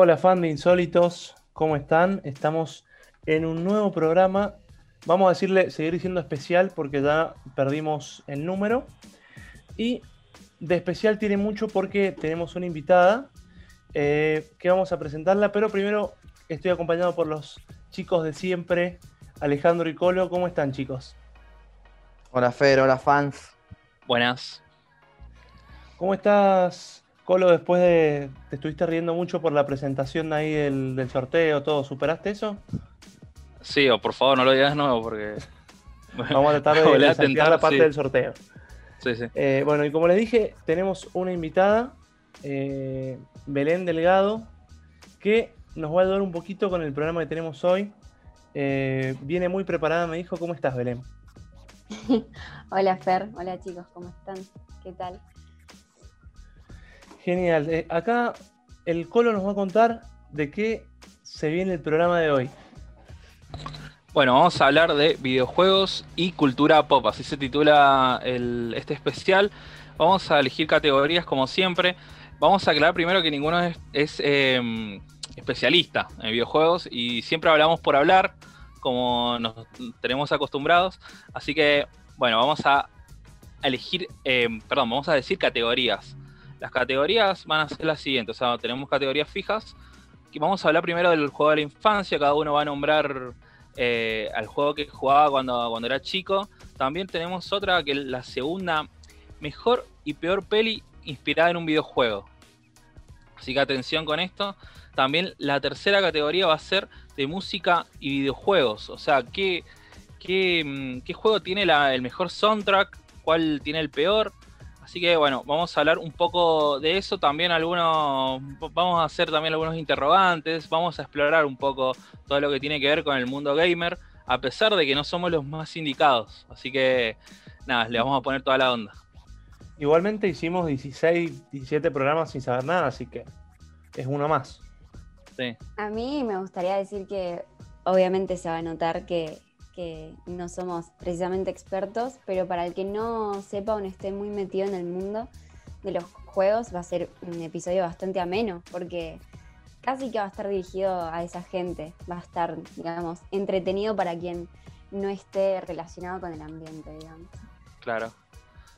Hola fan de Insólitos, ¿cómo están? Estamos en un nuevo programa. Vamos a decirle, seguir diciendo especial porque ya perdimos el número. Y de especial tiene mucho porque tenemos una invitada eh, que vamos a presentarla, pero primero estoy acompañado por los chicos de siempre, Alejandro y Colo. ¿Cómo están chicos? Hola Fer, hola fans. Buenas. ¿Cómo estás, Colo? Después de. Te estuviste riendo mucho por la presentación ahí del, sorteo, todo. ¿Superaste eso? Sí, o por favor no lo digas de nuevo porque. Vamos a tratar de desactivar la parte del sorteo. Sí, sí. Eh, bueno, y como les dije, tenemos una invitada, eh, Belén Delgado, que nos va a ayudar un poquito con el programa que tenemos hoy. Eh, viene muy preparada, me dijo. ¿Cómo estás, Belén? hola, Fer. Hola, chicos. ¿Cómo están? ¿Qué tal? Genial. Eh, acá el Colo nos va a contar de qué se viene el programa de hoy. Bueno, vamos a hablar de videojuegos y cultura pop, así se titula este especial. Vamos a elegir categorías como siempre. Vamos a aclarar primero que ninguno es, em, especialista en videojuegos y siempre hablamos por hablar, como nos tenemos acostumbrados. Así que, bueno, vamos a elegir, em, perdón, vamos a decir categorías. Las categorías van a ser las siguientes, o sea, tenemos categorías fijas. Y vamos a hablar primero del juego de la infancia, cada uno va a nombrar eh, al juego que jugaba cuando, cuando era chico. También tenemos otra que es la segunda mejor y peor peli inspirada en un videojuego. Así que atención con esto. También la tercera categoría va a ser de música y videojuegos. O sea, qué, qué, mm, qué juego tiene el mejor soundtrack, cuál tiene el peor. Así que bueno, vamos a hablar un poco de eso, también algunos, vamos a hacer también algunos interrogantes, vamos a explorar un poco todo lo que tiene que ver con el mundo gamer, a pesar de que no somos los más indicados. Así que nada, le vamos a poner toda la onda. Igualmente hicimos 16, 17 programas sin saber nada, así que es uno más. Sí. A mí me gustaría decir que obviamente se va a notar que que no somos precisamente expertos, pero para el que no sepa o no esté muy metido en el mundo de los juegos, va a ser un episodio bastante ameno, porque casi que va a estar dirigido a esa gente, va a estar, digamos, entretenido para quien no esté relacionado con el ambiente, digamos. Claro.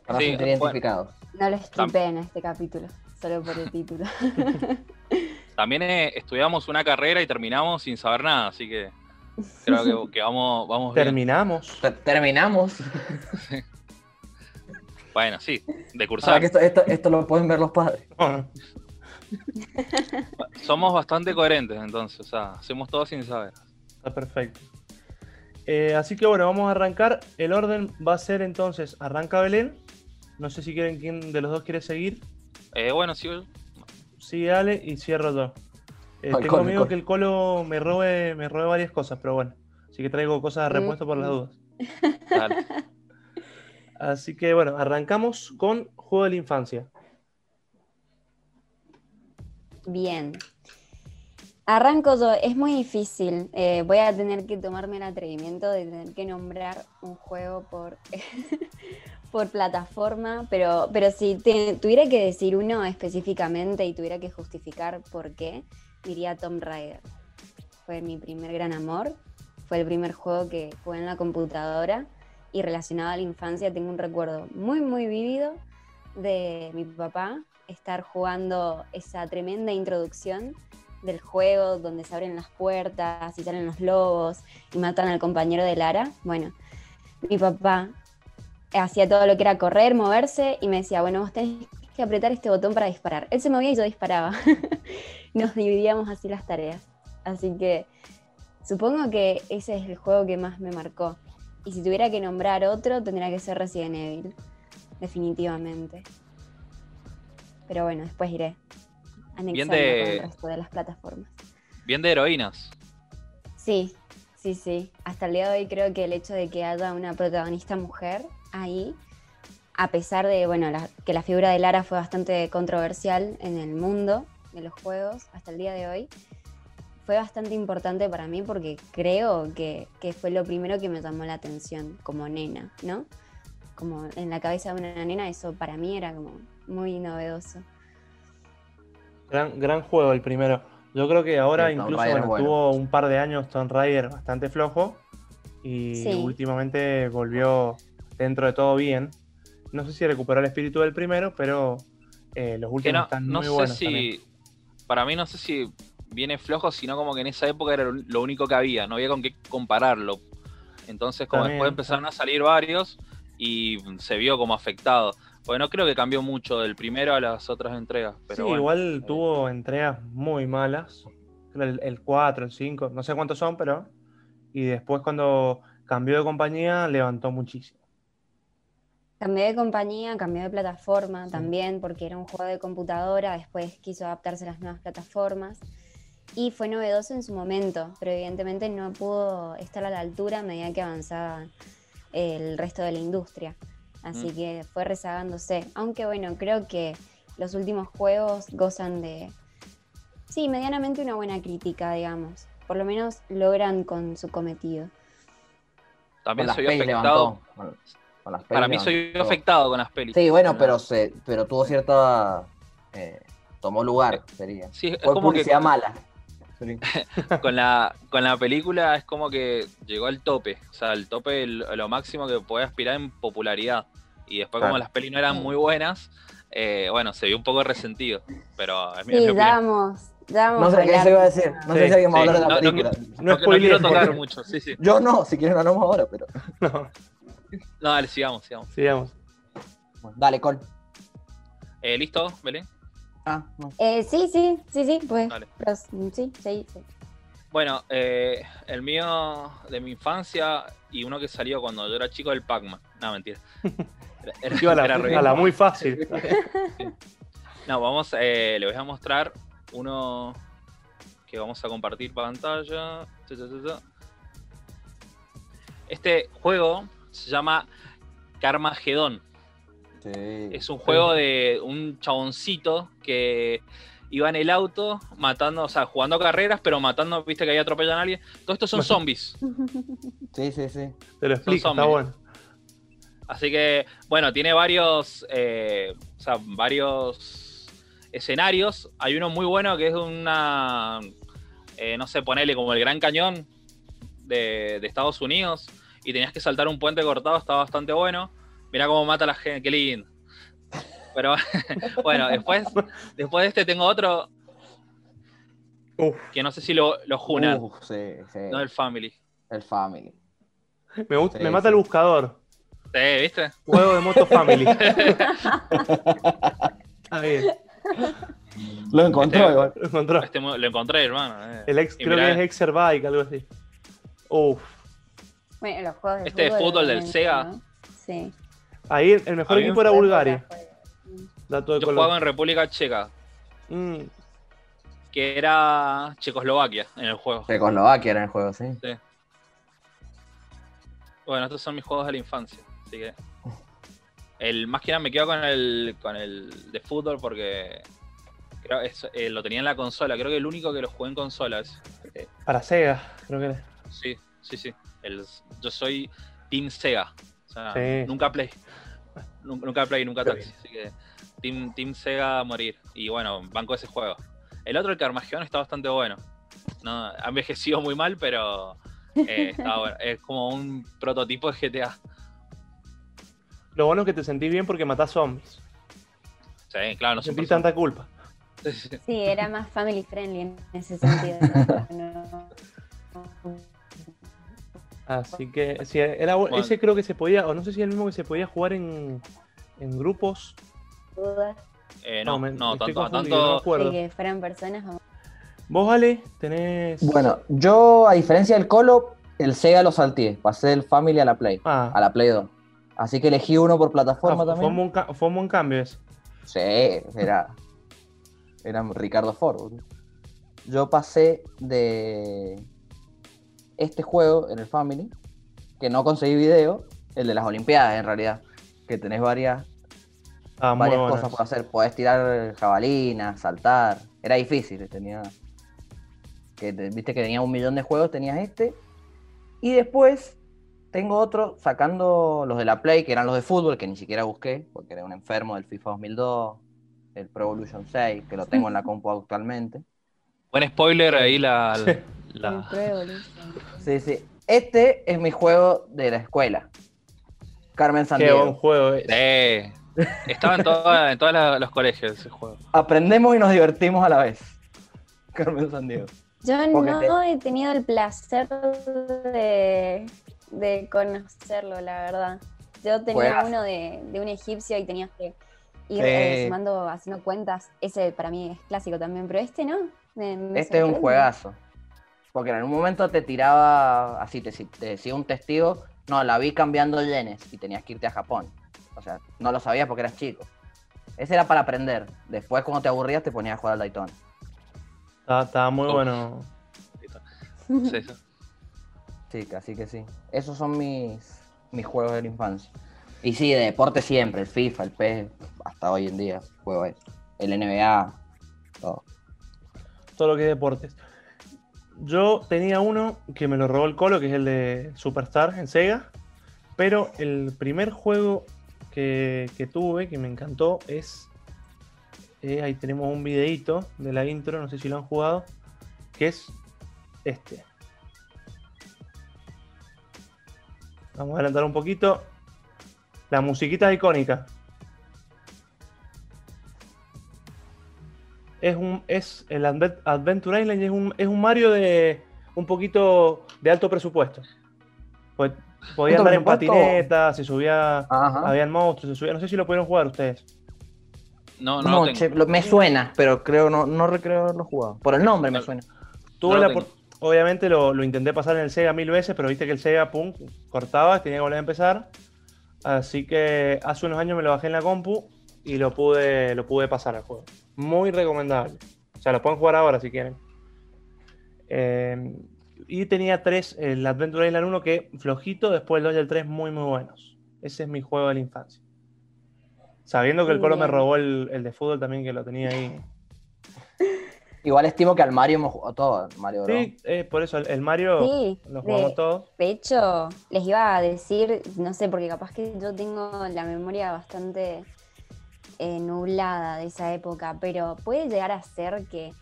Para sí, identificados. No lo en este capítulo, solo por el título. También eh, estudiamos una carrera y terminamos sin saber nada, así que Creo que, vamos, vamos Terminamos. Terminamos. Bueno, sí, de cursar. esto, lo pueden ver los padres. Somos bastante coherentes entonces, o sea, hacemos todo sin saber. Está perfecto. Eh, así que bueno, vamos a arrancar. El orden va a ser entonces, arranca Belén. No sé si quieren quién de los dos quiere seguir. Eh, bueno, sí. Sí, Ale y cierro yo. Eh, tengo miedo que el colo me robe, me robe varias cosas, pero bueno. Así que traigo cosas de repuesto por las dudas. Así que bueno, arrancamos con Juego de la Infancia. Bien. Arranco yo, es muy difícil. Eh, voy a tener que tomarme el atrevimiento de tener que nombrar un juego por, por plataforma, pero, pero si tuviera que decir uno específicamente y tuviera que justificar por qué, diría Tomb Raider. Fue mi primer gran amor, fue el primer juego que jugué en la computadora y relacionado a la infancia tengo un recuerdo muy, muy vívido de mi papá estar jugando esa tremenda introducción del juego donde se abren las puertas y salen los lobos y matan al compañero de Lara. Bueno, mi papá hacía todo lo que era correr, moverse y me decía, bueno, vos tenés que apretar este botón para disparar. Él se movía y yo disparaba. Nos dividíamos así las tareas. Así que supongo que ese es el juego que más me marcó. Y si tuviera que nombrar otro, tendría que ser Resident Evil. Definitivamente. Pero bueno, después iré anexando de... el resto de las plataformas. Bien de heroínas. Sí, sí, sí. Hasta el día de hoy creo que el hecho de que haya una protagonista mujer ahí a pesar de bueno, que la figura de Lara fue bastante controversial en el mundo de los juegos hasta el día de hoy, fue bastante importante para mí porque creo que, fue lo primero que me llamó la atención como nena, ¿no? Como en la cabeza de una nena, eso para mí era como muy novedoso. Gran, gran juego el primero. Yo creo que ahora incluso tuvo un par de años Tomb Raider bastante flojo y últimamente volvió dentro de todo bien. No sé si recuperó el espíritu del primero, pero eh, los últimos están muy no sé si, Para mí no sé si viene flojo, sino como que en esa época era lo único que había, no había con qué compararlo. Entonces, como después empezaron a salir varios y se vio como afectado. Bueno, creo que cambió mucho del primero a las otras entregas. Pero sí, igual tuvo entregas muy malas. El, el 4, el 5, no sé cuántos son, pero. Y después, cuando cambió de compañía, levantó muchísimo. Cambió de compañía, cambió de plataforma también, porque era un juego de computadora. Después quiso adaptarse a las nuevas plataformas. Y fue novedoso en su momento, pero evidentemente no pudo estar a la altura a medida que avanzaba el resto de la industria. Así mm. que fue rezagándose. Aunque bueno, creo que los últimos juegos gozan de, sí, medianamente una buena crítica, digamos. Por lo menos logran con su cometido. También soy afectado. Para mí soy afectado con las pelis. Sí, bueno, pero se, pero tuvo cierta eh, tomó lugar, sería. Sí, es como publicidad que mala. con, la, con la película es como que llegó al tope, o sea, el tope, lo máximo que puede aspirar en popularidad. Y después, como las pelis no eran muy buenas, eh, bueno, se vio un poco resentido. Pero es sí, damos, No sé qué se iba a decir. No sé si alguien va a hablar de la película. No, no, quiero tocar mucho. Sí, sí. Yo no, si quieren hablamos ahora, pero. No. No, dale, sigamos, sigamos. Sigamos. dale, Col. Eh, ¿Listo, Belén? Ah, eh, sí, sí, sí, sí, pues. sí, sí, sí. Bueno, eh, el mío de mi infancia y uno que salió cuando yo era chico, el Pac-Man. No, mentira. Era, a, la, muy fácil. No, vamos, eh, le voy a mostrar uno que vamos a compartir pantalla. Este juego se llama Carmageddon. Es un juego de un chaboncito que iba en el auto matando, o sea, jugando carreras, pero matando, viste que ahí atropellan a alguien. Todos estos son zombies. Sí, sí, sí. Te lo explico, está bueno. Así que, bueno, tiene varios, eh, o sea, varios escenarios. Hay uno muy bueno que es una, eh, no sé, ponele como el Gran Cañón de, de Estados Unidos y tenías que saltar un puente cortado, está bastante bueno. Mira cómo mata a la gente, qué lindo. Pero bueno, después, después de este tengo otro que no sé si lo, lo junan. No el Family. El Family. Me, gusta, me mata el buscador. Sí, ¿viste? Juego de Moto Family. Está bien. Lo encontró este, igual. Lo encontró. Este, lo encontré, hermano. Eh. El ex, creo que es Exerbike, algo así. Uf. Bueno, los juegos de este fútbol, de fútbol del Sega. Sí. Ahí el mejor equipo era Bulgaria. Yo jugaba en República Checa. Mm. Que era Checoslovaquia en el juego. Checoslovaquia era en el juego, sí. sí. Bueno, estos son mis juegos de la infancia. Así que. El, más que nada me quedo con el, con el de fútbol porque creo es, eh, lo tenía en la consola. Creo que el único que lo jugué en consolas. Para Sega, creo que era. Sí, sí, sí. El, yo soy Team Sega. O sea, nunca Play. Nunca Play, nunca Taxi. Así que Team, Team Sega a morir. Y bueno, banco ese juego. El otro, el Carmageddon, está bastante bueno. No, ha envejecido muy mal, pero eh, está bueno. Es como un prototipo de GTA. Lo bueno es que te sentís bien porque matás zombies. Sí, claro, no sentís tanta culpa. Sí, era más family friendly en ese sentido. Así que sí, era, ese creo que se podía, o no sé si es el mismo que se podía jugar en, en grupos. Eh, no, no, tanto, tanto... No que fueran personas. Vos, vale tenés. Bueno, yo, a diferencia del Colo, el Sega lo salté. Pasé del Family a la Play. Ah. A la Play 2. Así que elegí uno por plataforma ah, también. Fue un, fue un cambio ese. Sí, era. Era Ricardo Ford. Yo pasé de este juego en el Family, que no conseguí video, el de las Olimpiadas en realidad, que tenés varias, ah, varias cosas por hacer. Podés tirar jabalina, saltar. Era difícil, tenía. Que, viste que tenía un millón de juegos, tenías este. Y después tengo otro sacando los de la Play, que eran los de fútbol, que ni siquiera busqué, porque era un enfermo del FIFA 2002, el Pro Evolution 6, que lo tengo en la compu actualmente. Buen spoiler ahí la. Sí. la-. Sí, sí. Este es mi juego de la escuela. Carmen Qué buen Sandiego. juego es. Eh, estaba en, todos los colegios ese juego. Aprendemos y nos divertimos a la vez. Carmen Sandiego. Yo no he tenido el placer de, de conocerlo, la verdad. Yo tenía uno de, de un egipcio y tenías que ir Sí. eh, sumando, haciendo cuentas. Ese para mí es clásico también, pero este no. Me- me Este es un juegazo. Porque en algún momento te tiraba así, te, te decía un testigo, no, la vi cambiando yenes y tenías que irte a Japón. O sea, no lo sabías porque eras chico. Ese era para aprender. Después, cuando te aburrías, te ponías a jugar al Daytona. Estaba, estaba muy Uf. bueno. Sí, sí. Sí, así que sí. Esos son mis, mis juegos de la infancia. Y sí, de deporte siempre, el FIFA, el PES, hasta hoy en día juego eso. El NBA, todo. todo lo que es deportes. Yo tenía uno que me lo robó el Colo, que es el de Superstar en Sega. Pero el primer juego que, que tuve, que me encantó, es. eh, ahí tenemos un videíto de la intro, no sé si lo han jugado. Que es este. Vamos a adelantar un poquito. La musiquita icónica. Es un es el Advent- Adventure Island y es un, es un Mario de un poquito de alto presupuesto. Pues podía ¿Alto andar en patineta, se subía, Ajá. habían monstruos, se subía, no sé si lo pudieron jugar ustedes. No, no, No, lo tengo. che, lo- me suena, pero creo no, no recreo haberlo jugado. Por el nombre me suena. Tuve la tengo. obviamente lo, lo intenté pasar en el Sega mil veces, pero viste que el Sega pum, cortaba, tenía que volver a empezar. Así que hace unos años me lo bajé en la compu y lo pude, lo pude pasar al juego. Muy recomendable. O sea, lo pueden jugar ahora si quieren. Eh, y tenía tres, el Adventure Island 1 que flojito, después el 2 y el 3 muy muy buenos. Ese es mi juego de la infancia. Sabiendo que el Colo me robó el, el de fútbol también, que lo tenía ahí. Igual estimo que al Mario hemos jugado todo, Mario Bros. Sí, eh, por eso el, el Mario Sí, lo jugamos de, todos. de hecho, les iba a decir, no sé, porque capaz que yo tengo la memoria bastante eh, nublada de esa época, pero puede llegar a ser que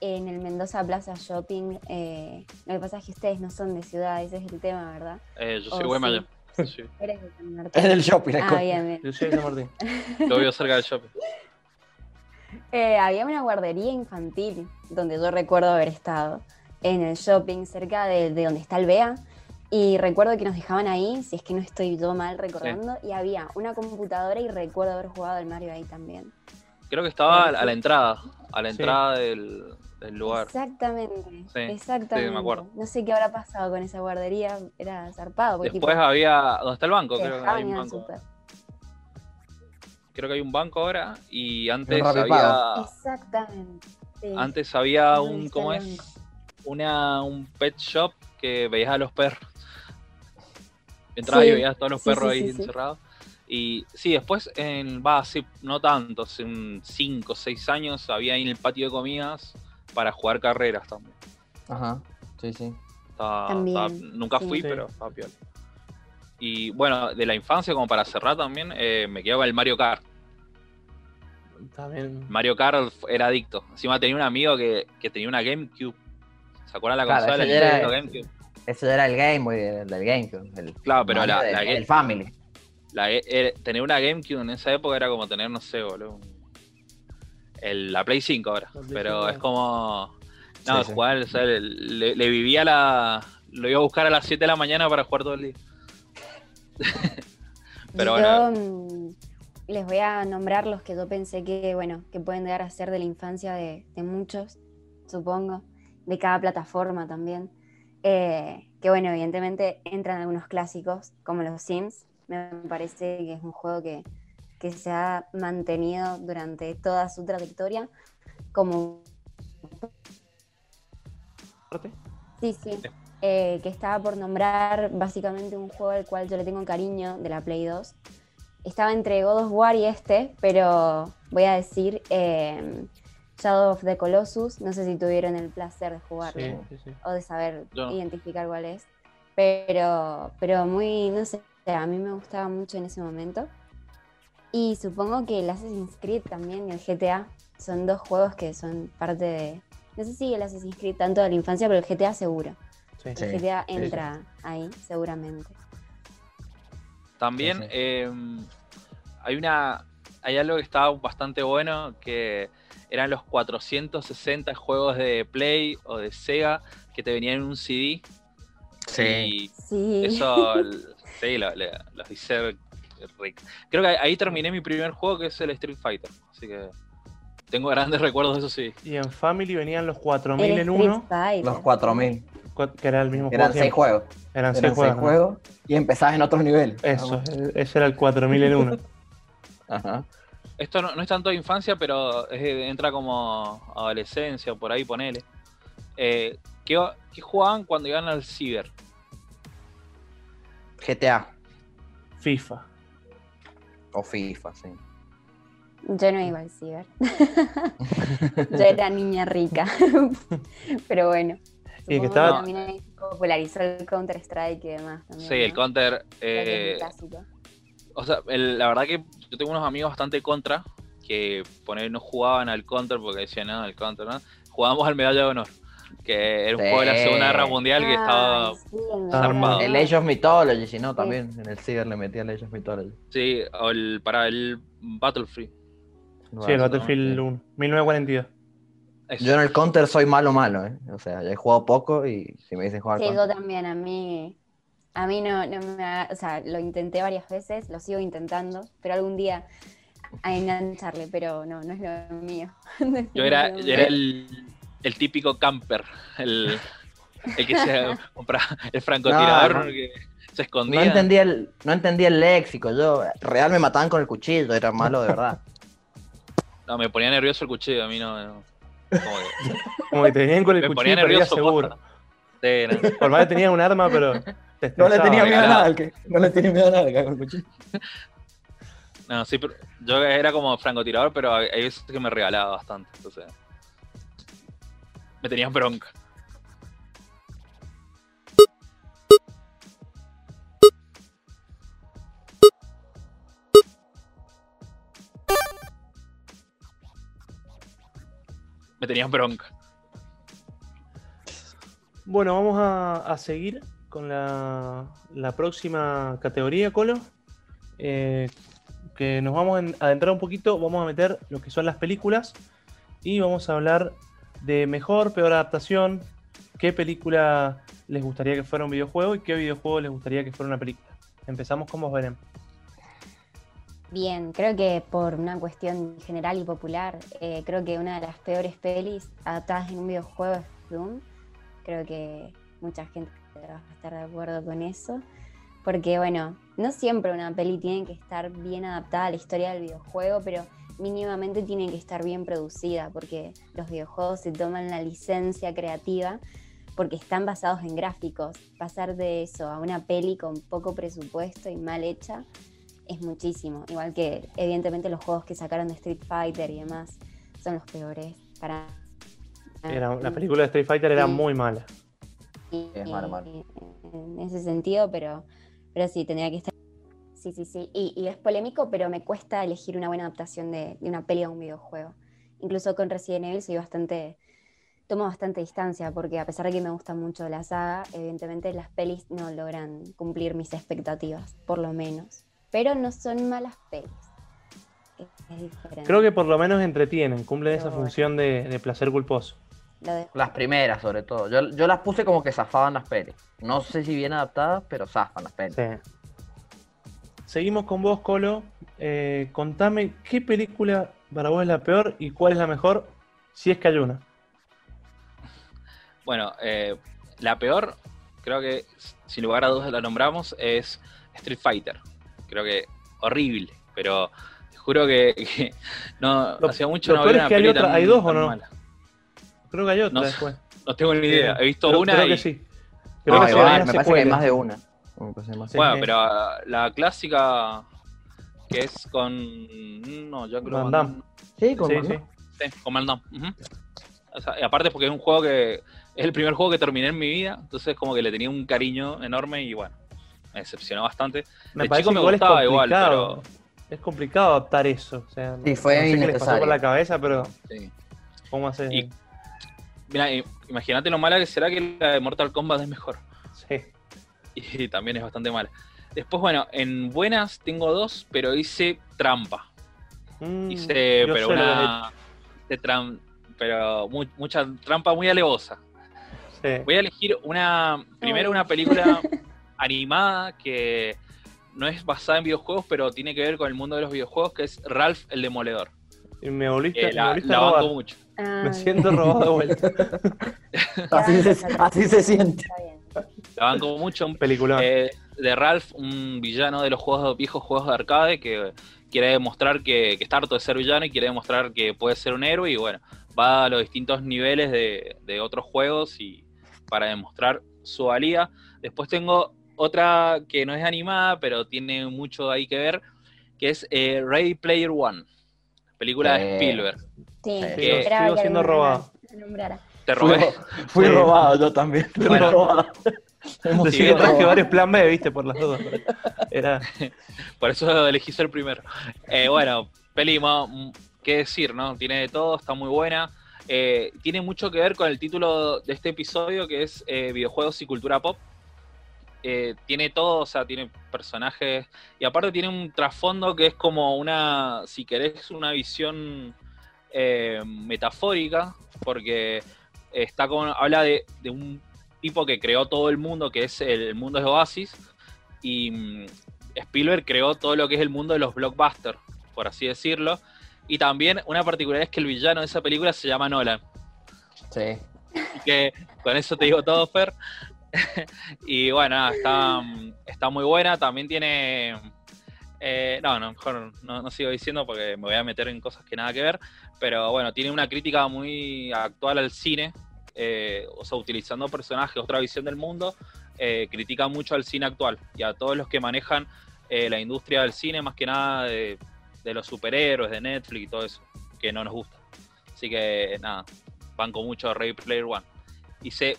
en el Mendoza Plaza Shopping, eh, lo que pasa es que ustedes no son de ciudad, ese es el tema, ¿verdad? Eh, yo soy sí. Guaymallén. Sí, Eres de San Martín. Es del shopping. Ah, bien, bien. Yo soy de San Martín. lo vivo cerca del shopping. Eh, había una guardería infantil donde yo recuerdo haber estado en el shopping cerca de, de donde está el BEA y recuerdo que nos dejaban ahí, si es que no estoy yo mal recordando, y había una computadora y recuerdo haber jugado el Mario ahí también. Creo que estaba a la entrada, a la Sí. entrada del, del lugar. Exactamente, Sí, exactamente. sí, me acuerdo. No sé qué habrá pasado con esa guardería, era zarpado. porque, Después tipo, había. ¿Dónde está el banco? Creo que hay un al banco. Creo que hay un banco ahora. Y antes había. Exactamente. sí. Antes había un. ¿Cómo es? Una, un pet shop que veías a los perros. Entrabas y veías todos los sí, perros sí, ahí sí, sí. encerrados. Y sí, después, en, va, sí, no tanto, hace 5 o 6 años había ahí en el patio de comidas para jugar carreras también. Ajá, sí, sí. También, estaba- nunca sí. fui, Sí. pero estaba piola. Y bueno, de la infancia, como para cerrar también, eh, me quedo con el Mario Kart. También. Mario Kart era adicto. Encima tenía un amigo que, que tenía una GameCube. ¿Se acuerdan la Claro, consola? era- GameCube. Ese era el Game Boy del, del GameCube. El Claro, pero la- el Family. La, eh, tener una GameCube en esa época era como tener, no sé, boludo. un- el- la Play 5 ahora. Play Pero 5. es como. No, Sí, sí. jugar, o sea, le, le vivía la. Lo iba a buscar a las 7 de la mañana para jugar todo el día. Pero yo mm, les voy a nombrar los que yo pensé que, bueno, que pueden llegar a ser de la infancia de, de muchos, supongo, de cada plataforma también. Eh, que bueno, evidentemente entran algunos clásicos, como los Sims. Me parece que es un juego que, que se ha mantenido durante toda su trayectoria como. Sí, sí. Eh, que estaba por nombrar básicamente un juego al cual yo le tengo cariño de la Play 2. Estaba entre God of War y este, pero voy a decir eh, Shadow of the Colossus. No sé si tuvieron el placer de jugarlo Sí, sí, sí. o de saber no. identificar cuál es. Pero, pero muy, no sé, a mí me gustaba mucho en ese momento. Y supongo que el Assassin's Creed también y el GTA son dos juegos que son parte de, No sé si el Assassin's Creed tanto de la infancia, pero el GTA seguro. Sí. Sí. El GTA sí. entra ahí, seguramente. También Sí, sí. eh, hay una hay algo que estaba bastante bueno que eran los 460 juegos de Play o de Sega que te venían en un CD y Sí. eso l- sí lo- le- los hice rico. Creo que ahí terminé mi primer juego que es el Street Fighter, así que tengo grandes recuerdos de eso sí. Y en Family venían los 4000 El en uno, Fighter. Los 4000. cua- que era el mismo Eran juego. seis juegos. Eran Eran seis seis juegos. ¿no? juegos y empezabas en otros niveles. Eso, e- ese era el 4000 en uno. Ajá. Esto no, no es tanto de infancia, pero es entra como adolescencia, por ahí ponele. Eh, ¿qué, qué jugaban cuando iban al ciber? GTA FIFA. o FIFA, sí. Yo no iba al ciber. Yo era niña rica. Pero bueno. Y que estaba- también popularizó el Counter Strike y demás. También, Sí, el. Counter. Eh, clásico. O sea, el- la verdad que yo tengo unos amigos bastante contra que poner no jugaban al Counter porque decían, no, el Counter, ¿no? Jugábamos al Medalla de Honor, que era un Sí. juego de la Segunda Guerra Mundial que estaba. Ay, sí, el zarpado. El de Age of Mythology, si no, Sí. también en el Ciber le metía el Age of Mythology. Sí, o el, para el Battlefield. Sí, el Battlefield sí. 1. 1942. Eso. Yo en el Counter soy malo, malo, ¿eh? O sea, ya he jugado poco y si me dicen jugar Sí, Counter- yo también, a mí, a mí no, no me, ha- o sea, lo intenté varias veces, lo sigo intentando, pero algún día a engancharle, pero no, no es lo mío. Yo era, yo era el, el típico camper, el, el que se compra el francotirador No, no. que se No escondía. entendía, el, no entendía el léxico, yo real me mataban con el cuchillo, era malo de verdad. No, me ponía nervioso el cuchillo, a mí no. no. Como que- Como que te venían con el me cuchillo ponía nervioso. seguro. Sí, no. Por más que tenías un arma, pero te No le tenía miedo a nada, al que, no le tenía miedo a nada con el cuchillo. No, sí, pero yo era como francotirador, pero hay hay veces que me regalaba bastante. Entonces, me tenían bronca. Me tenían bronca. Bueno, vamos a, a seguir con la, próxima categoría, Colo. Eh, que nos vamos a en- adentrar un poquito, vamos a meter lo que son las películas y vamos a hablar de mejor, peor adaptación, qué película les gustaría que fuera un videojuego y qué videojuego les gustaría que fuera una película. Empezamos con vos, Belén. Bien, creo que por una cuestión general y popular, eh, creo que una de las peores pelis adaptadas en un videojuego es Doom. Creo que mucha gente a estar de acuerdo con eso. Porque, bueno, no siempre una peli tiene que estar bien adaptada a la historia del videojuego, pero mínimamente tiene que estar bien producida, porque los videojuegos se toman la licencia creativa porque están basados en gráficos. Pasar de eso a una peli con poco presupuesto y mal hecha es muchísimo. Igual que, evidentemente, los juegos que sacaron de Street Fighter y demás son los peores para. Era, la película de Street Fighter era Sí. muy mala. Es malo, malo. En ese sentido, pero, pero sí, tendría que estar. Sí, sí, sí. Y, y es polémico, pero me cuesta elegir una buena adaptación de, de una peli a un videojuego. Incluso con Resident Evil soy bastante. Tomo bastante distancia porque a pesar de que me gusta mucho la saga, evidentemente las pelis no logran cumplir mis expectativas, por lo menos. Pero no son malas pelis. Es, es diferente. Creo que por lo menos entretienen, cumplen esa bueno. función de, de placer culposo. De- Las primeras, sobre todo. Yo, yo las puse como que zafaban las pelis. No sé si bien adaptadas, pero zafan las pelis. Sí. Seguimos con vos, Colo. Eh, contame qué película para vos es la peor y cuál es la mejor, si es que hay una. Bueno, eh, la peor, creo que sin lugar a dudas la nombramos, es Street Fighter. Creo que horrible, pero te juro que, que no Lo- hacía mucho lo no peor había es una que hay peli otra- tan- ¿hay dos o no? mala. Creo que hay otra No después. No tengo ni idea. He visto Creo- una creo y... que sí. Creo No, que igual, hay me una parece que hay secuela. más de una. Más Sí. Bueno, pero ah, la clásica que es con... No, yo creo Van Damme. Sí, con Sí, más, ¿no? sí. Sí, con Van Damme, ujú. O sea, y aparte porque es un juego que es el primer juego que terminé en mi vida, entonces como que le tenía un cariño enorme y bueno, me decepcionó bastante. Me De chico me igual gustaba igual, complicado. Es complicado adaptar eso. O sea, Sí, fue no sé qué les pasó por la cabeza, pero Sí. ¿cómo hacer? Y- Mira, i- imagínate lo mala que será que la de Mortal Kombat es mejor. Sí. Y también es bastante mala. Después, bueno, en buenas tengo dos, pero hice trampa. Mm, Hice, pero una. hice tram- pero mu- mucha trampa muy alevosa. Sí. Voy a elegir una. Primero, una película animada que no es basada en videojuegos, pero tiene que ver con el mundo de los videojuegos, que es Ralph el Demoledor. Y me volviste, me la, volviste la a robar. banco mucho. Ah, Me siento robado de vuelta. Así se, así se siente. La banco mucho. Un Película. Eh, de Ralph, un villano de los juegos viejos juegos de arcade que quiere demostrar que, que está harto de ser villano y quiere demostrar que puede ser un héroe y bueno, va a los distintos niveles de, de otros juegos y para demostrar su valía. Después tengo otra que no es animada, pero tiene mucho ahí que ver, que es eh, Ready Player One, película de Eh, Spielberg. Sí, Sí, sigo- que siendo robado. nombrara. Te robé. ro- fui Sí. robado yo también. Fui Bueno. robado. Hemos Decí sido que traje varios plan B, viste, por las dudas. Era. Por eso elegí ser el primero. Eh, bueno, peli, ma- mm, qué decir, ¿no? Tiene de todo, está muy buena. Eh, tiene mucho que ver con el título de este episodio, que es eh, Videojuegos y Cultura Pop. Eh, tiene todo, o sea, tiene personajes. Y aparte tiene un trasfondo que es como una, si querés, una visión eh, metafórica, porque está con, habla de, de un tipo que creó todo el mundo, que es el mundo de Oasis, y mm, Spielberg creó todo lo que es el mundo de los blockbusters, por así decirlo. Y también una particularidad es que el villano de esa película se llama Nolan. Sí. Así que con eso te digo todo, Fer. y bueno, está, mm, está muy buena. También tiene. Eh, no, no, mejor no, no sigo diciendo porque me voy a meter en cosas que nada que ver. Pero bueno, tiene una crítica muy actual al cine. eh, o sea, utilizando personajes, otra visión del mundo. eh, critica mucho al cine actual y a todos los que manejan eh, la industria del cine, más que nada de, de los superhéroes, de Netflix y todo eso, que no nos gusta. Así que nada, banco mucho a Ready Player One. Hice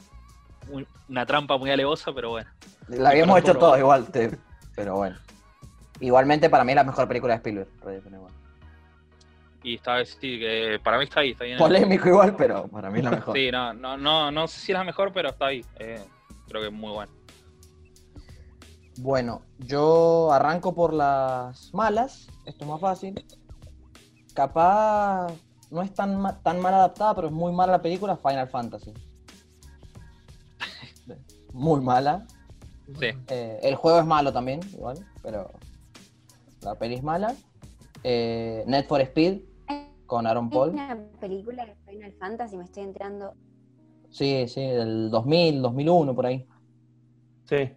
un- una trampa muy alevosa, pero bueno. La habíamos hecho todos igual, te- pero bueno. Igualmente para mí es la mejor película de Spielberg. Ready Player One. Y vez sí, que para mí está ahí, está bien. Polémico igual, pero para mí es la mejor. Sí, no, no, no, no sé si es la mejor, pero está ahí. Eh, creo que es muy bueno. Bueno, yo arranco por las malas. Esto es más fácil. Capaz no es tan, ma- tan mal adaptada, pero es muy mala la película Final Fantasy. Muy mala. Sí. Eh, el juego es malo también, igual, pero la peli es mala. Eh, Net for Speed con Aaron Paul. una película de Final Fantasy, me estoy enterando. Sí, sí, del 2000, 2001, por ahí. Sí.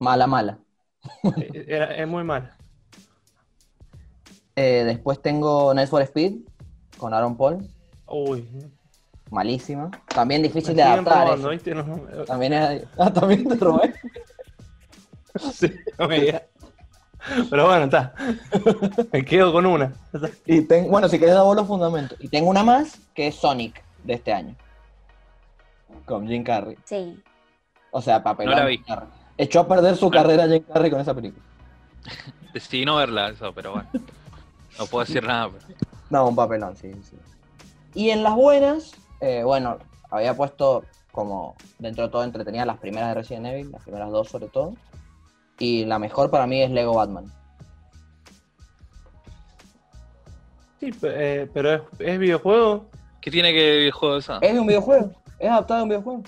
Mala, mala. Era- es muy mal. Eh, después tengo Net for Speed con Aaron Paul. Uy. Malísima. También difícil de adaptar. robando, eso. ¿viste? No, no- También es... Ah, también te robé. sí, no me digas. Pero bueno, está. Me quedo con una. Y ten- Bueno, si querés dar vos los fundamentos. Y tengo una más que es Sonic de este año. Con Jim Carrey. Sí. O sea, papelón. No la vi. Echó a perder su carrera Jim Carrey con esa película. Decidí no verla, eso, pero bueno. No puedo decir nada. Pero... No, un papelón, sí, sí. Y en las buenas, eh, bueno, había puesto como dentro de todo entretenida las primeras de Resident Evil, las primeras dos sobre todo. Y la mejor para mí es Lego Batman. Sí, eh, pero es, es videojuego. ¿Qué tiene que ver el videojuego esa? Es de un videojuego, es adaptado de un videojuego.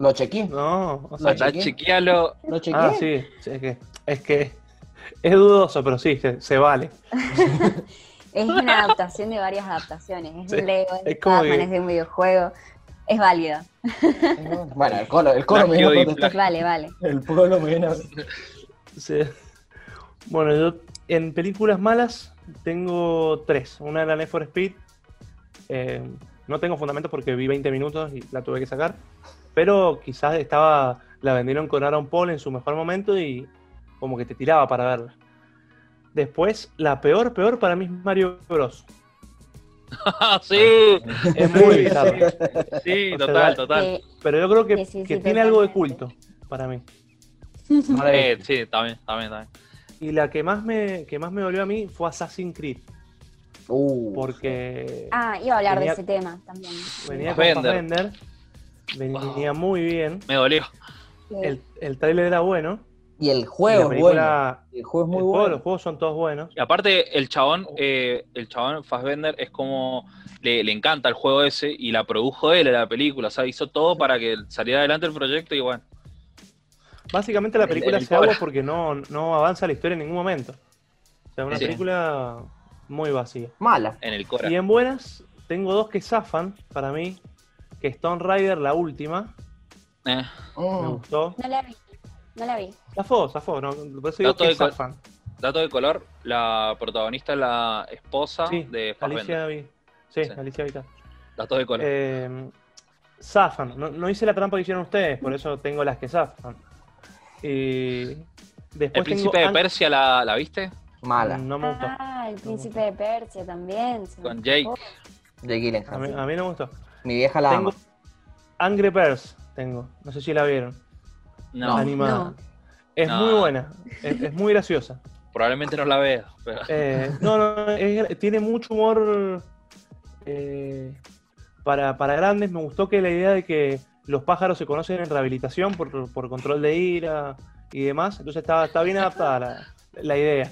Lo chequeé, No, o sea, Lo Anda, chequeé. chequealo. lo chequeé. ah, sí, sí, es que, es que es dudoso, pero sí, se, se vale. Es una adaptación de varias adaptaciones. Es Sí, Lego, es, es como Batman, que- es de un videojuego. Es válido. Bueno, el colo, el colo me viene a. Vale, vale. El colo me viene a... Sí. Bueno, yo en películas malas tengo tres. Una era Need for Speed. Eh, no tengo fundamento porque vi 20 minutos y la tuve que sacar. Pero quizás estaba. La vendieron con Aaron Paul en su mejor momento y como que te tiraba para verla. Después, la peor, peor para mí es Mario Bros. sí, Es muy Sí. bizarro. sí, O sea, total, total. Sí, Pero yo creo que, sí, que sí, tiene algo de culto para mí. Eh, sí, también, también, también. Y la que más me, que más me dolió a mí fue Assassin's Creed. Uh, porque Ah, iba a hablar Venía- de ese tema también. venía con. Fassbender, venía muy bien, Me dolió. El, el tráiler era bueno, Y el y juego es bueno. El juego es muy el juego, bueno. los juegos son todos buenos. Y aparte, el chabón, eh, el chabón Fassbender es como. Le, le encanta el juego ese y la produjo él, la película. O sea, hizo todo para que saliera adelante el proyecto y bueno. Básicamente la El- película el se agua porque no, no avanza la historia en ningún momento. O sea, una Sí. película muy vacía. Mala. En el Cora. Y en buenas, tengo dos que zafan para mí, que Stone Rider, la última, Eh, me gustó. No la vi. No la vi. Zafó, zafó, no, por eso digo Dato que de dato de color, la protagonista es la esposa Sí, de. Alicia Vi- Sí, Sí. Alicia Vital. Dato de color. Eh, zafan. No, no hice la trampa que hicieron ustedes, por eso tengo las que zafan. Y el después príncipe tengo de Persia, ¿la, la viste? Mala. No me gustó. Ah, el príncipe de Persia también. Con Jake. De A Gyllenhaal. mí, a mí no me gustó. Mi vieja la Tengo ama. Angry Birds, tengo. No sé si la vieron. No, Animada. no. Es No. muy buena. Es, es muy graciosa. probablemente no la vea. pero- Eh, no, no, es- tiene mucho humor eh, para, para grandes. Me gustó que la idea de que los pájaros se conocen en rehabilitación por, por control de ira y demás. Entonces está, está bien adaptada la, la idea.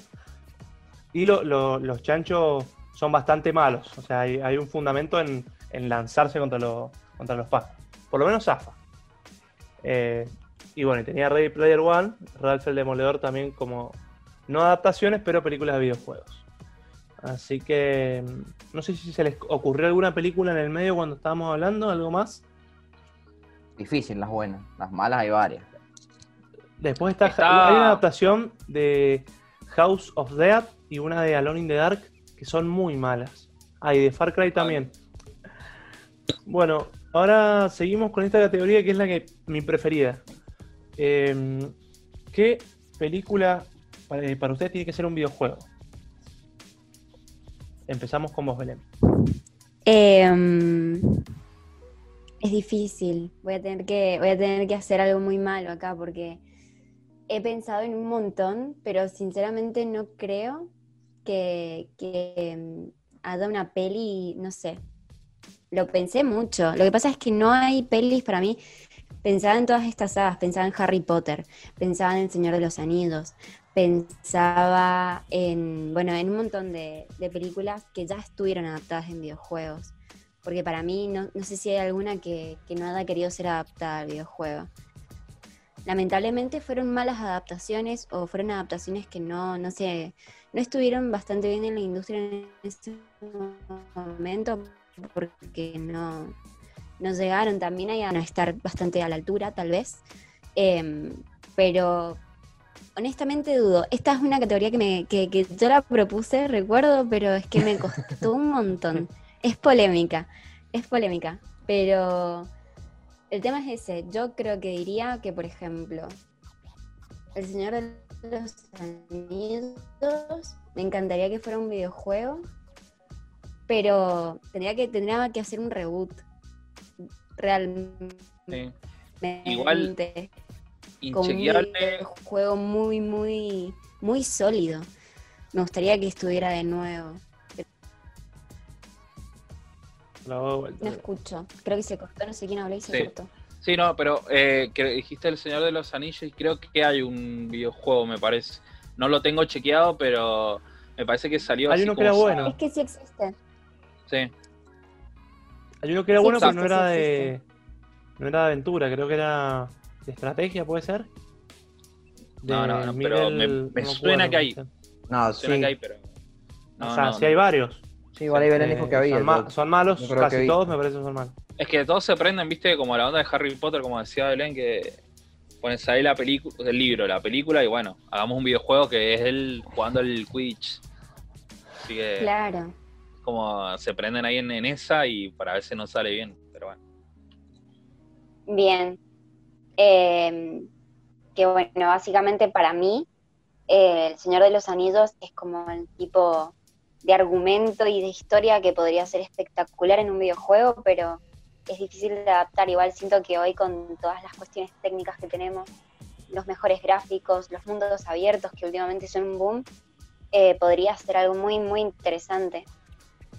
Y lo- lo- los chanchos son bastante malos. O sea, hay, hay un fundamento en, en lanzarse contra, los contra los pájaros. Por lo menos zafa. Eh, y bueno, y tenía Ready Player One, Ralph el Demoledor también como, no adaptaciones, pero películas de videojuegos. Así que mm, no sé si se les ocurrió alguna película en el medio cuando estábamos hablando, algo más. Difícil las buenas. Las malas hay varias. Después está, Está- hay una adaptación de House of Dead y una de Alone in the Dark que son muy malas. Ah, y de Far Cry también. Bueno, ahora seguimos con esta categoría que es la que mi preferida. Eh, ¿Qué película para, para ustedes tiene que ser un videojuego? Empezamos con vos, Belén. Em, es difícil. Voy a tener que, voy a tener que hacer algo muy malo acá porque he pensado en un montón, pero sinceramente no creo que, que em, haya una peli, no sé. Lo pensé mucho. Lo que pasa es que no hay pelis para mí. Pensaba en todas estas sagas, pensaba en Harry Potter, pensaba en El Señor de los Anillos, pensaba en, bueno, en un montón de, películas que ya estuvieron adaptadas en videojuegos. Porque para mí no, no sé si hay alguna que, que no haya querido ser adaptada al videojuego. Lamentablemente fueron malas adaptaciones o fueron adaptaciones que no, no sé, no estuvieron bastante bien en la industria en ese momento porque no, no llegaron también a estar bastante a la altura, tal vez. Em, pero honestamente dudo. Esta es una categoría que, me, que, que yo la propuse, recuerdo, pero es que me costó un montón. Es polémica, es polémica. Pero el tema es ese. Yo creo que diría que, por ejemplo, El Señor de los Anillos, me encantaría que fuera un videojuego, pero tendría que, tendría que hacer un reboot. Realmente. Sí. Igual, con un Inchequeable. juego muy, muy, muy sólido. Me gustaría que estuviera de nuevo. Vuelta. No escucho. Creo que se cortó, no sé quién habló y se Sí. cortó. Sí, no, pero eh, que dijiste El Señor de los Anillos y creo que hay un videojuego, me parece. No lo tengo chequeado, pero me parece que salió Hay así uno que era bueno. Es que sí existe. Sí. Hay uno que era bueno, pero no era de. No era de aventura, creo que era de estrategia, ¿puede ser? De No, no, no, pero me- me no suena acuerdo que hay. No, Suena sí. que hay, pero. No, o sea, no, sí no. hay varios. Sí, igual ahí Belén Eh, dijo que había. Son, ma- yo- son malos, casi todos me parece que son malos. Es que todos se prenden, viste, como la onda de Harry Potter, como decía Belén, que pones ahí la película, el libro, la película, y bueno, hagamos un videojuego que es él jugando el Quidditch. Así que Claro. Como se prenden ahí en, esa y para si no sale bien. Pero bueno. Bien. Eh, que bueno, básicamente para mí, eh, El Señor de los Anillos es como el tipo de argumento y de historia que podría ser espectacular en un videojuego, pero es difícil de adaptar. Igual siento que hoy con todas las cuestiones técnicas que tenemos, los mejores gráficos, los mundos abiertos que últimamente son un boom, eh, podría ser algo muy, muy interesante.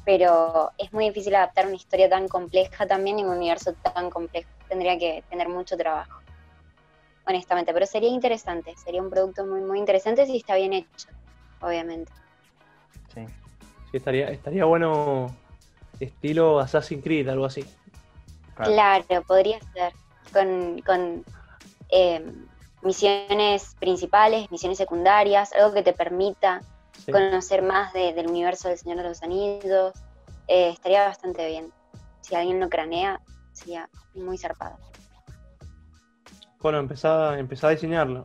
Pero es muy difícil adaptar una historia tan compleja también en un universo tan complejo. Tendría que tener mucho trabajo, honestamente, pero sería interesante, sería un producto muy, muy interesante si está bien hecho, obviamente. Sí, sí estaría, estaría bueno estilo Assassin's Creed, algo así. Claro, podría ser, con, con eh, misiones principales, misiones secundarias, algo que te permita conocer más del universo del Señor de los Anillos. Eh, estaría bastante bien. Si alguien lo cranea, sería muy zarpado. Bueno, empezá, a diseñarlo.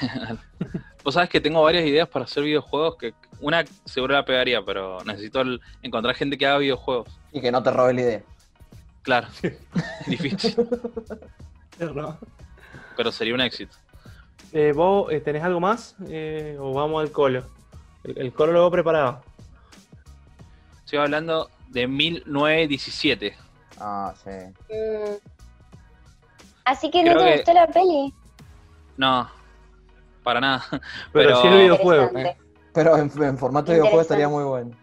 Vos sabes que tengo varias ideas para hacer videojuegos que una seguro la pegaría, pero necesito encontrar gente que haga videojuegos. Y que no te robe la idea. Claro, difícil. pero sería un éxito. Eh, ¿Vos eh, tenés algo más? Eh, ¿O vamos al colo? El, colo lo preparado. Estoy hablando de 1917. Ah, sí. Mm. Así que no te gustó la peli. No, para nada. Pero, sí el videojuego. Pero en, formato de videojuego estaría muy bueno.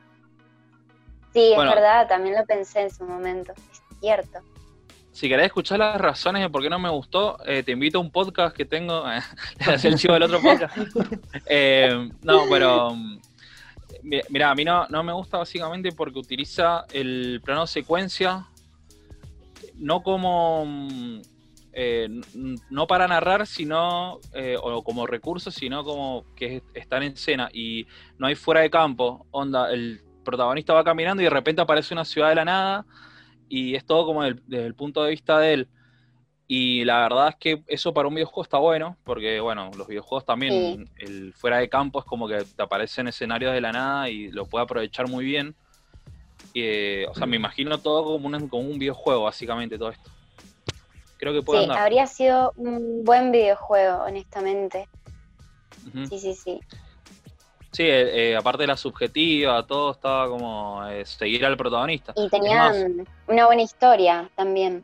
Sí, es verdad, también lo pensé en su momento. Es cierto. Si querés escuchar las razones de por qué no me gustó, eh, te invito a un podcast que tengo. es el chivo del otro podcast. Eh, no, pero. Mira, a mí no, no me gusta básicamente porque utiliza el plano secuencia no como. Eh, no para narrar, sino. o como recurso, sino como que están en escena y no hay fuera de campo. Onda, el protagonista va caminando y de repente aparece una ciudad de la nada y es todo como desde el punto de vista de él. Y la verdad es que eso para un videojuego está bueno, porque bueno, los videojuegos también, el fuera de campo es como que te aparecen escenarios de la nada y lo puede aprovechar muy bien. Eh, o sea, me imagino todo como un, como un videojuego, básicamente, todo esto. Creo que puede sí, habría sido un buen videojuego, honestamente. Sí, sí, sí. Sí, eh, eh, aparte de la subjetiva, todo estaba como eh, seguir al protagonista. Y tenían una buena historia también.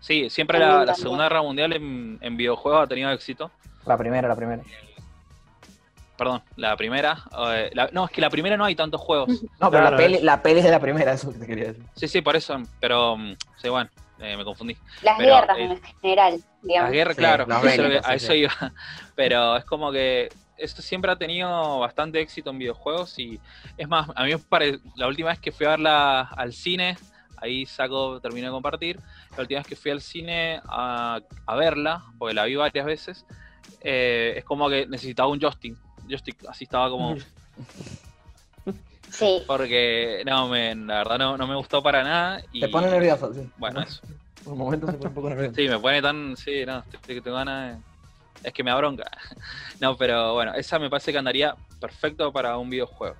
Sí, siempre la, Segunda Guerra Mundial en, videojuegos ha tenido éxito. La primera, la primera. Perdón, la primera. no, es que la primera no hay tantos juegos. No, pero la, peli, la peli es de la primera, eso que te quería decir. Sí, sí, por eso, pero mm, sí, bueno, me confundí. Las guerras en general, digamos. Las guerras, claro, a eso iba. Pero es como que esto siempre ha tenido bastante éxito en videojuegos y es más, a mí me parece, la última vez que fui a verla al cine, ahí saco, terminé de compartir, la última vez que fui al cine a, verla, porque la vi varias veces, eh, es como que necesitaba un joystick, joystick así estaba como... Sí. Porque, no, me, la verdad no, no me gustó para nada. Y, Te pone nervioso, sí. Bueno, eso. Por un momento se pone un poco nervioso. Sí, me pone tan, sí, no, tengo ganas de es que me abronca. No, pero bueno, esa me parece que andaría perfecto para un videojuego.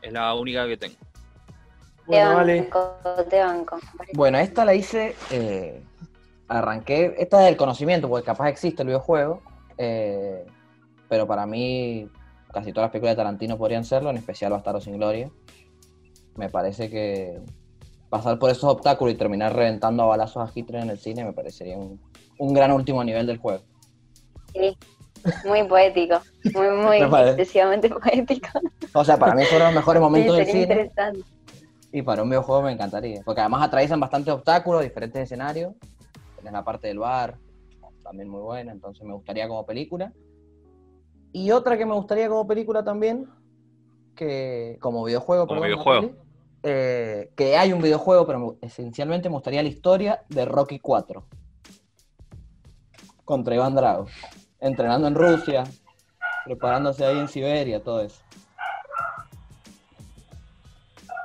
Es la única que tengo. Bueno, vale. Bueno, esta la hice, eh, arranqué, esta es del conocimiento, porque capaz existe el videojuego, eh, pero para mí casi todas las películas de Tarantino podrían serlo, en especial Bastardo sin Gloria. Me parece que pasar por esos obstáculos y terminar reventando a balazos a Hitler en el cine me parecería un gran último nivel del juego. Sí, muy poético, muy, muy excesivamente poético. O sea, para mí fueron los mejores momentos del cine. Y para un videojuego me encantaría, porque además atraviesan bastantes obstáculos, diferentes escenarios. Tienes la parte del bar, también muy buena, entonces me gustaría como película. Y otra que me gustaría como película también, que como videojuego, como videojuego. Eh, que hay un videojuego, pero esencialmente me gustaría la historia de Rocky 4 contra Iván Drago entrenando en Rusia, preparándose ahí en Siberia, todo eso.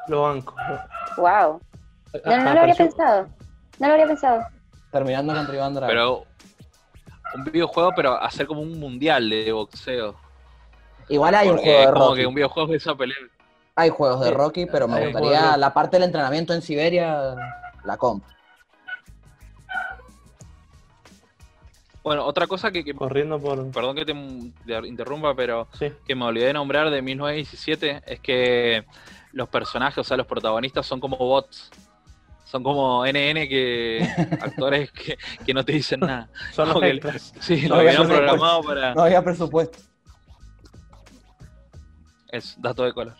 Lo banco. Wow. No, no lo habría pensado. No lo habría pensado. Terminando contra Iván Drago. Pero un videojuego, pero hacer como un mundial de boxeo. Igual hay un juego de Rocky. Como que un videojuego de esa pelea. Hay juegos de Rocky, pero me gustaría la parte del entrenamiento en Siberia, la compro. Bueno, otra cosa que, Corriendo por... Perdón que te, interrumpa, pero que me olvidé de nombrar de 1917 es que los personajes, o sea, los protagonistas son como bots. Son como NN que actores que, no te dicen nada. Son los que, Sí, no lo habían programado para... No había presupuesto. Es dato de color.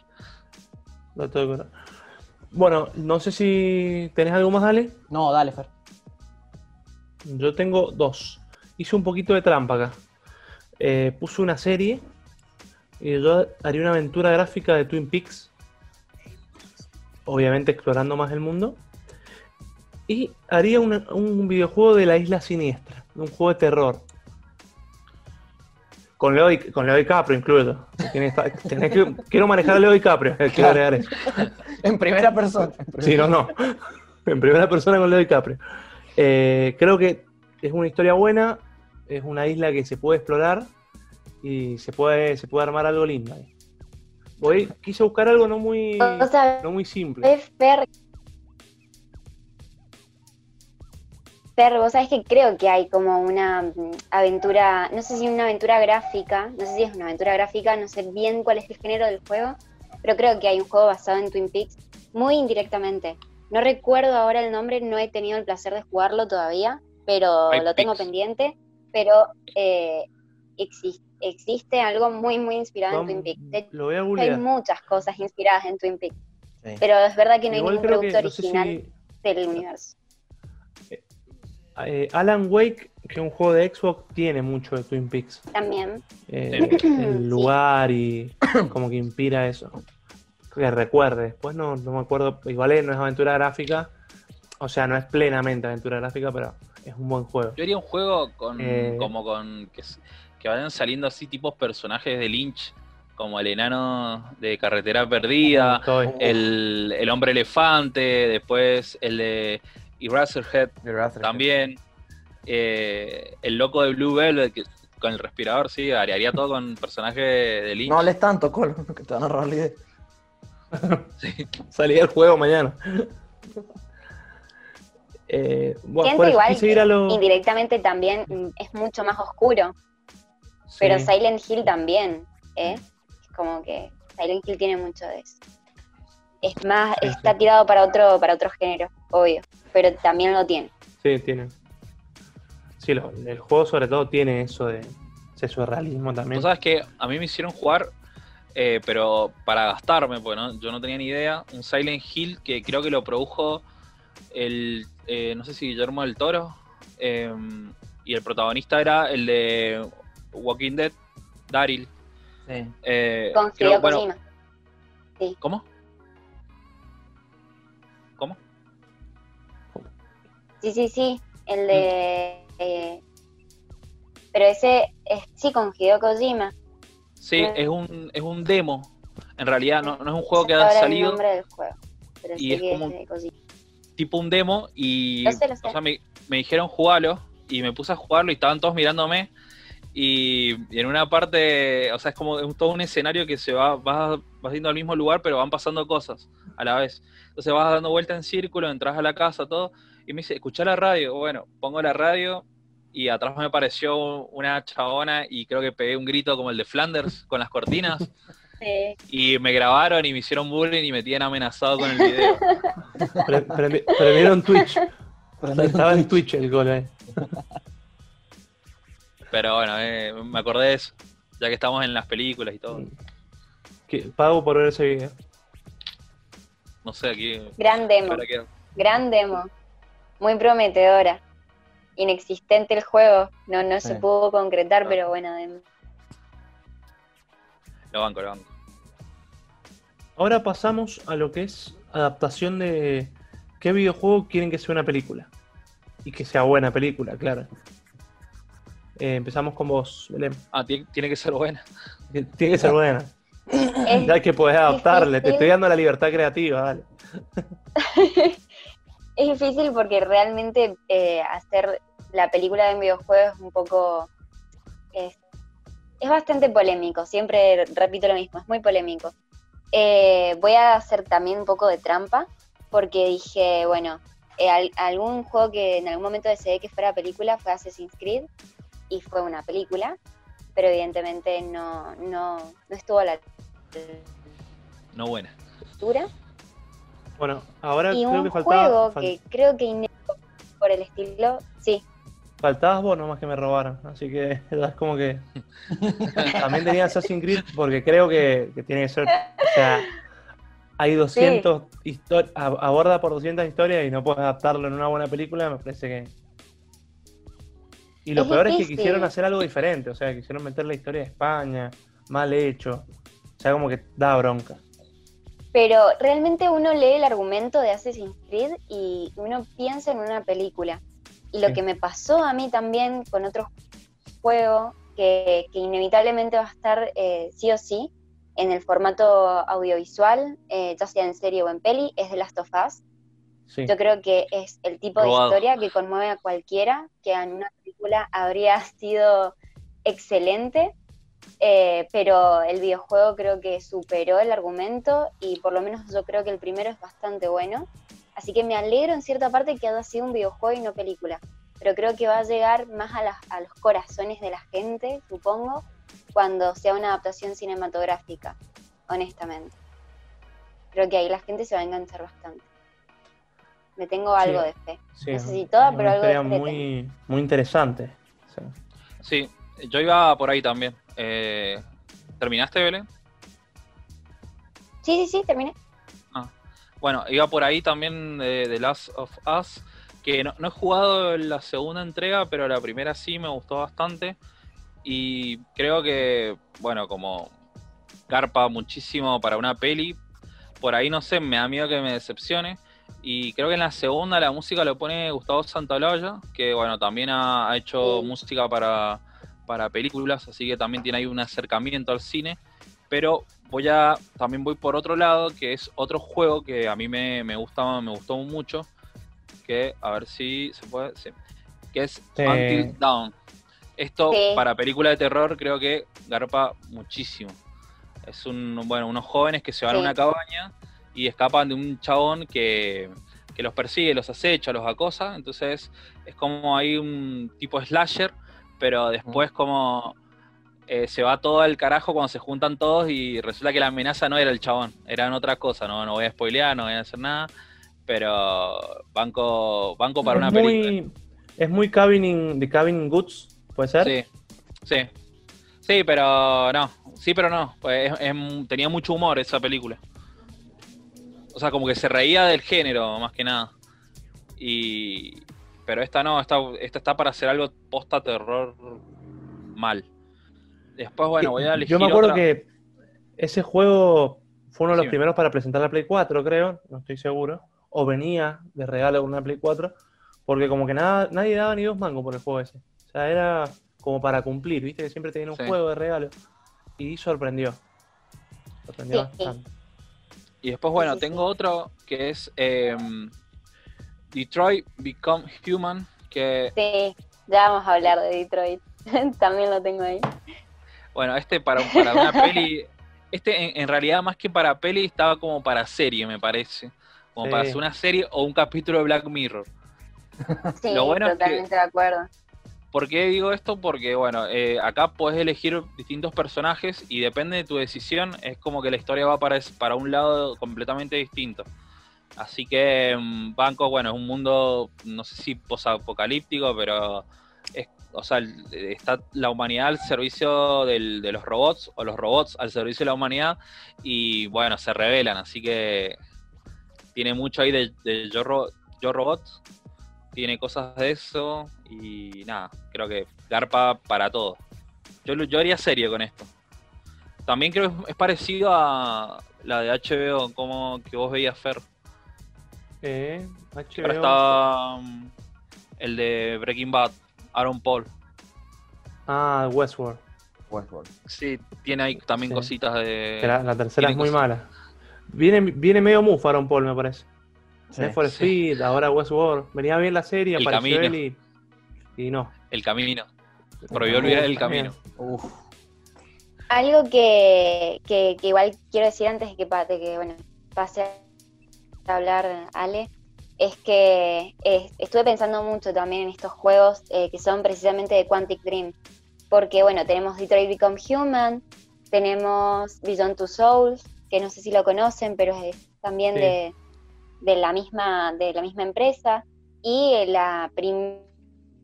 lo tengo que comprar. Bueno, no sé si tenés algo más, Ale. No, dale, Fer. Yo tengo dos. Hice un poquito de trampa acá. Eh, puse una serie y yo haría una aventura gráfica de Twin Peaks. Obviamente explorando más el mundo. Y haría un videojuego de la isla siniestra. Un juego de terror. Con Leo, Di- con Leo DiCaprio incluido. Tiene que estar- tenés que- quiero manejar a Leo DiCaprio. Quiero Claro. agregar eso. En primera persona. en primera- Sí, no, no. En primera persona con Leo DiCaprio. Eh, creo que es una historia buena, es una isla que se puede explorar y se puede, se puede armar algo lindo ahí. Voy, quise buscar algo no muy, O sea, no muy simple. Fer, Fer, vos sabés que creo que hay como una mm, aventura, no sé si una aventura gráfica, no sé si es una aventura gráfica, no sé bien cuál es el género del juego, pero creo que hay un juego basado en Twin Peaks, muy indirectamente. No recuerdo ahora el nombre, no he tenido el placer de jugarlo todavía, pero lo tengo pendiente, pero eh, exis- existe algo muy, muy inspirado en Twin Peaks. De hecho, Lo voy a hay muchas cosas inspiradas en Twin Peaks, Sí. pero es verdad que no hay Igual ningún creo que, producto no sé original si del universo. eh, Alan Wake, que es un juego de Xbox, tiene mucho de Twin Peaks. También. Eh, Sí. el lugar y como que inspira eso. Que recuerde. Después no, no me acuerdo. Igual eh, no es aventura gráfica. O sea, no es plenamente aventura gráfica, pero es un buen juego. Yo haría un juego con Eh. como con que, vayan saliendo así tipos personajes de Lynch, como el enano de Carretera Perdida, el, el hombre elefante, después el de Eraserhead también, eh, el loco de Blue Velvet que- con el respirador, sí, haría, haría todo con personajes de Lynch. No hables tanto, Colo, que te van a robar la idea. Sí. Salía el juego mañana. Eh, bueno, Siento igual a lo- indirectamente también es mucho más oscuro, pero. Silent Hill también, ¿eh? Es como que Silent Hill tiene mucho de eso. Es más, Sí, está sí. tirado para otro, para otro género, obvio, pero también lo tiene. Sí, tiene. Sí, lo- el juego sobre todo tiene eso de ese surrealismo también. Tú sabes que a mí me hicieron jugar, eh, pero para gastarme, pues ¿no? yo no tenía ni idea, un Silent Hill que creo que lo produjo el, eh, no sé si Guillermo del Toro, eh, y el protagonista era el de Walking Dead, Daryl. Sí. eh, Con creo- Hideo bueno, Kojima. ¿Cómo? ¿Cómo? Sí, sí, sí, el Mm. de... eh, pero ese es, sí, con Hideo Kojima. Sí, es un, es un demo. En realidad no, no es un juego que ha el salido, nombre del juego, pero y es que como- es de Kojima. Tipo un demo y Lo sé, lo sé. o sea, me, me dijeron jugarlo y me puse a jugarlo y estaban todos mirándome y, y en una parte, o sea, es como todo un escenario que se va, vas, vas yendo al mismo lugar pero van pasando cosas a la vez. Entonces vas dando vuelta en círculo, entras a la casa, todo, y me dice, escuchá la radio. Bueno, pongo la radio y atrás me apareció una chabona y creo que pegué un grito como el de Flanders con las cortinas. Sí. Y me grabaron y me hicieron bullying y me tienen amenazado con el video. Pre- pre- prendieron Twitch. Estaba en Twitch el gol ahí. Pero bueno, eh, me acordé de eso, ya que estamos en las películas y todo. Pago por ver ese video. No sé, aquí. Gran demo. Gran demo. Muy prometedora. Inexistente el juego. No, no se pudo concretar, No. pero bueno, demo. Lo banco, lo banco. Ahora pasamos a lo que es adaptación de qué videojuego quieren que sea una película. Y que sea buena película, claro. Eh, empezamos con vos, Belén. Ah, tiene, tiene que ser buena. Tiene que ser buena. Es, Ya que podés adaptarle, te estoy dando la libertad creativa, dale. es difícil porque realmente eh, hacer la película de un videojuego es un poco. Es, es bastante polémico. Siempre repito lo mismo, es muy polémico. Eh, voy a hacer también un poco de trampa porque dije, bueno, eh, al- algún juego que en algún momento deseé que fuera película fue Assassin's Creed y fue una película, pero evidentemente no, no, no estuvo a la No buena. altura. Bueno, ahora Y creo un que faltaba. juego que creo que inédito por el estilo, sí, Faltabas vos nomás que me robaron. Así que es como que. También tenía Assassin's Creed porque creo que, que tiene que ser. O sea, hay 200 historias, aborda por 200 historias y no puedes adaptarlo en una buena película, me parece que... Y lo peor es que quisieron hacer algo diferente, o sea, quisieron meter la historia de España, mal hecho, o sea, como que da bronca. Pero realmente uno lee el argumento de Assassin's Creed y uno piensa en una película. Y lo que me pasó a mí también con otro juego que, inevitablemente va a estar eh, sí o sí en el formato audiovisual, eh, ya sea en serie o en peli, es The Last of Us. Yo creo que es el tipo de historia que conmueve a cualquiera, que en una película habría sido excelente, eh, pero el videojuego creo que superó el argumento y por lo menos yo creo que el primero es bastante bueno. Así que me alegro en cierta parte que haya sido un videojuego y no película. Pero creo que va a llegar más a, los corazones de la gente, supongo, cuando sea una adaptación cinematográfica, honestamente. Creo que ahí la gente se va a enganchar bastante. Me tengo algo de fe. no sé si toda, pero algo de fe. Muy, muy interesante. Sí. yo iba por ahí también. Eh, ¿Terminaste, Belén? Sí, sí, sí, terminé. Bueno, iba por ahí también de The Last of Us, que no, he jugado la segunda entrega, pero la primera sí me gustó bastante. Y creo que, bueno, como carpa muchísimo para una peli, por ahí no sé, me da miedo que me decepcione. Y creo que en la segunda la música lo pone Gustavo Santaolalla, que bueno, también ha, hecho música para, para películas, así que también tiene ahí un acercamiento al cine. Pero voy a, también voy por otro lado, que es otro juego que a mí me, me gusta, me gustó mucho, que a ver si se puede, que es Until Dawn. Esto para película de terror creo que garpa muchísimo. Es un, bueno, unos jóvenes que se van a una cabaña y escapan de un chabón que, que los persigue, los acecha, los acosa. Entonces es como hay un tipo slasher, pero después como eh, se va todo al carajo cuando se juntan todos y resulta que la amenaza no era el chabón, eran otra cosa, no, no voy a spoilear, no voy a hacer nada, pero banco, banco para una película. Es muy cabin de Cabin Goods, ¿puede ser? Sí, sí. Sí, pero no, sí, pero no, pues tenía mucho humor esa película. O sea, como que se reía del género, más que nada. Y, pero esta no, esta, esta está para hacer algo posta terror mal. Después, bueno, voy a elegir. Yo me acuerdo que ese juego fue uno de los primeros para presentar la Play 4, creo, no estoy seguro. O venía de regalo con una Play 4, porque como que nada, nadie daba ni dos mangos por el juego ese. O sea, era como para cumplir, viste que siempre tenían un juego de regalo. Y sorprendió. Sorprendió bastante. Y después, bueno, tengo otro que es em, Detroit Become Human. Que... Sí, ya vamos a hablar de Detroit. También lo tengo ahí. Bueno, este para, para una peli, este en, realidad más que para peli estaba como para serie, me parece. Como para hacer una serie o un capítulo de Black Mirror. Sí, totalmente de acuerdo. ¿Por qué digo esto? Porque, bueno, eh, acá puedes elegir distintos personajes y depende de tu decisión, es como que la historia va para, para un lado completamente distinto. Así que mm, Banco, bueno, es un mundo, no sé si posapocalíptico, pero es o sea, está la humanidad al servicio de los robots o los robots al servicio de la humanidad y bueno, se revelan, así que tiene mucho ahí de, yo, Robot, tiene cosas de eso y nada, creo que garpa para todo. Yo, yo haría serie con esto. También creo que es parecido a la de HBO, como que vos veías Fer. Eh, HBO. está um, el de Breaking Bad. Aaron Paul. Ah, Westworld. Westworld. Sí, tiene ahí también cositas de. La, tercera es muy mala. Viene, viene medio mufo Aaron Paul, me parece. Sí, for Speed, ahora Westworld. Venía bien la serie, el apareció él y, no. El camino. Prohibió olvidar el camino. Algo que, que, igual quiero decir antes de que, de que bueno, pase a hablar Ale, es que estuve pensando mucho también en estos juegos eh, que son precisamente de Quantic Dream, porque bueno, tenemos Detroit Become Human, tenemos Beyond Two Souls, que no sé si lo conocen, pero es también de, la misma, de la misma empresa, y la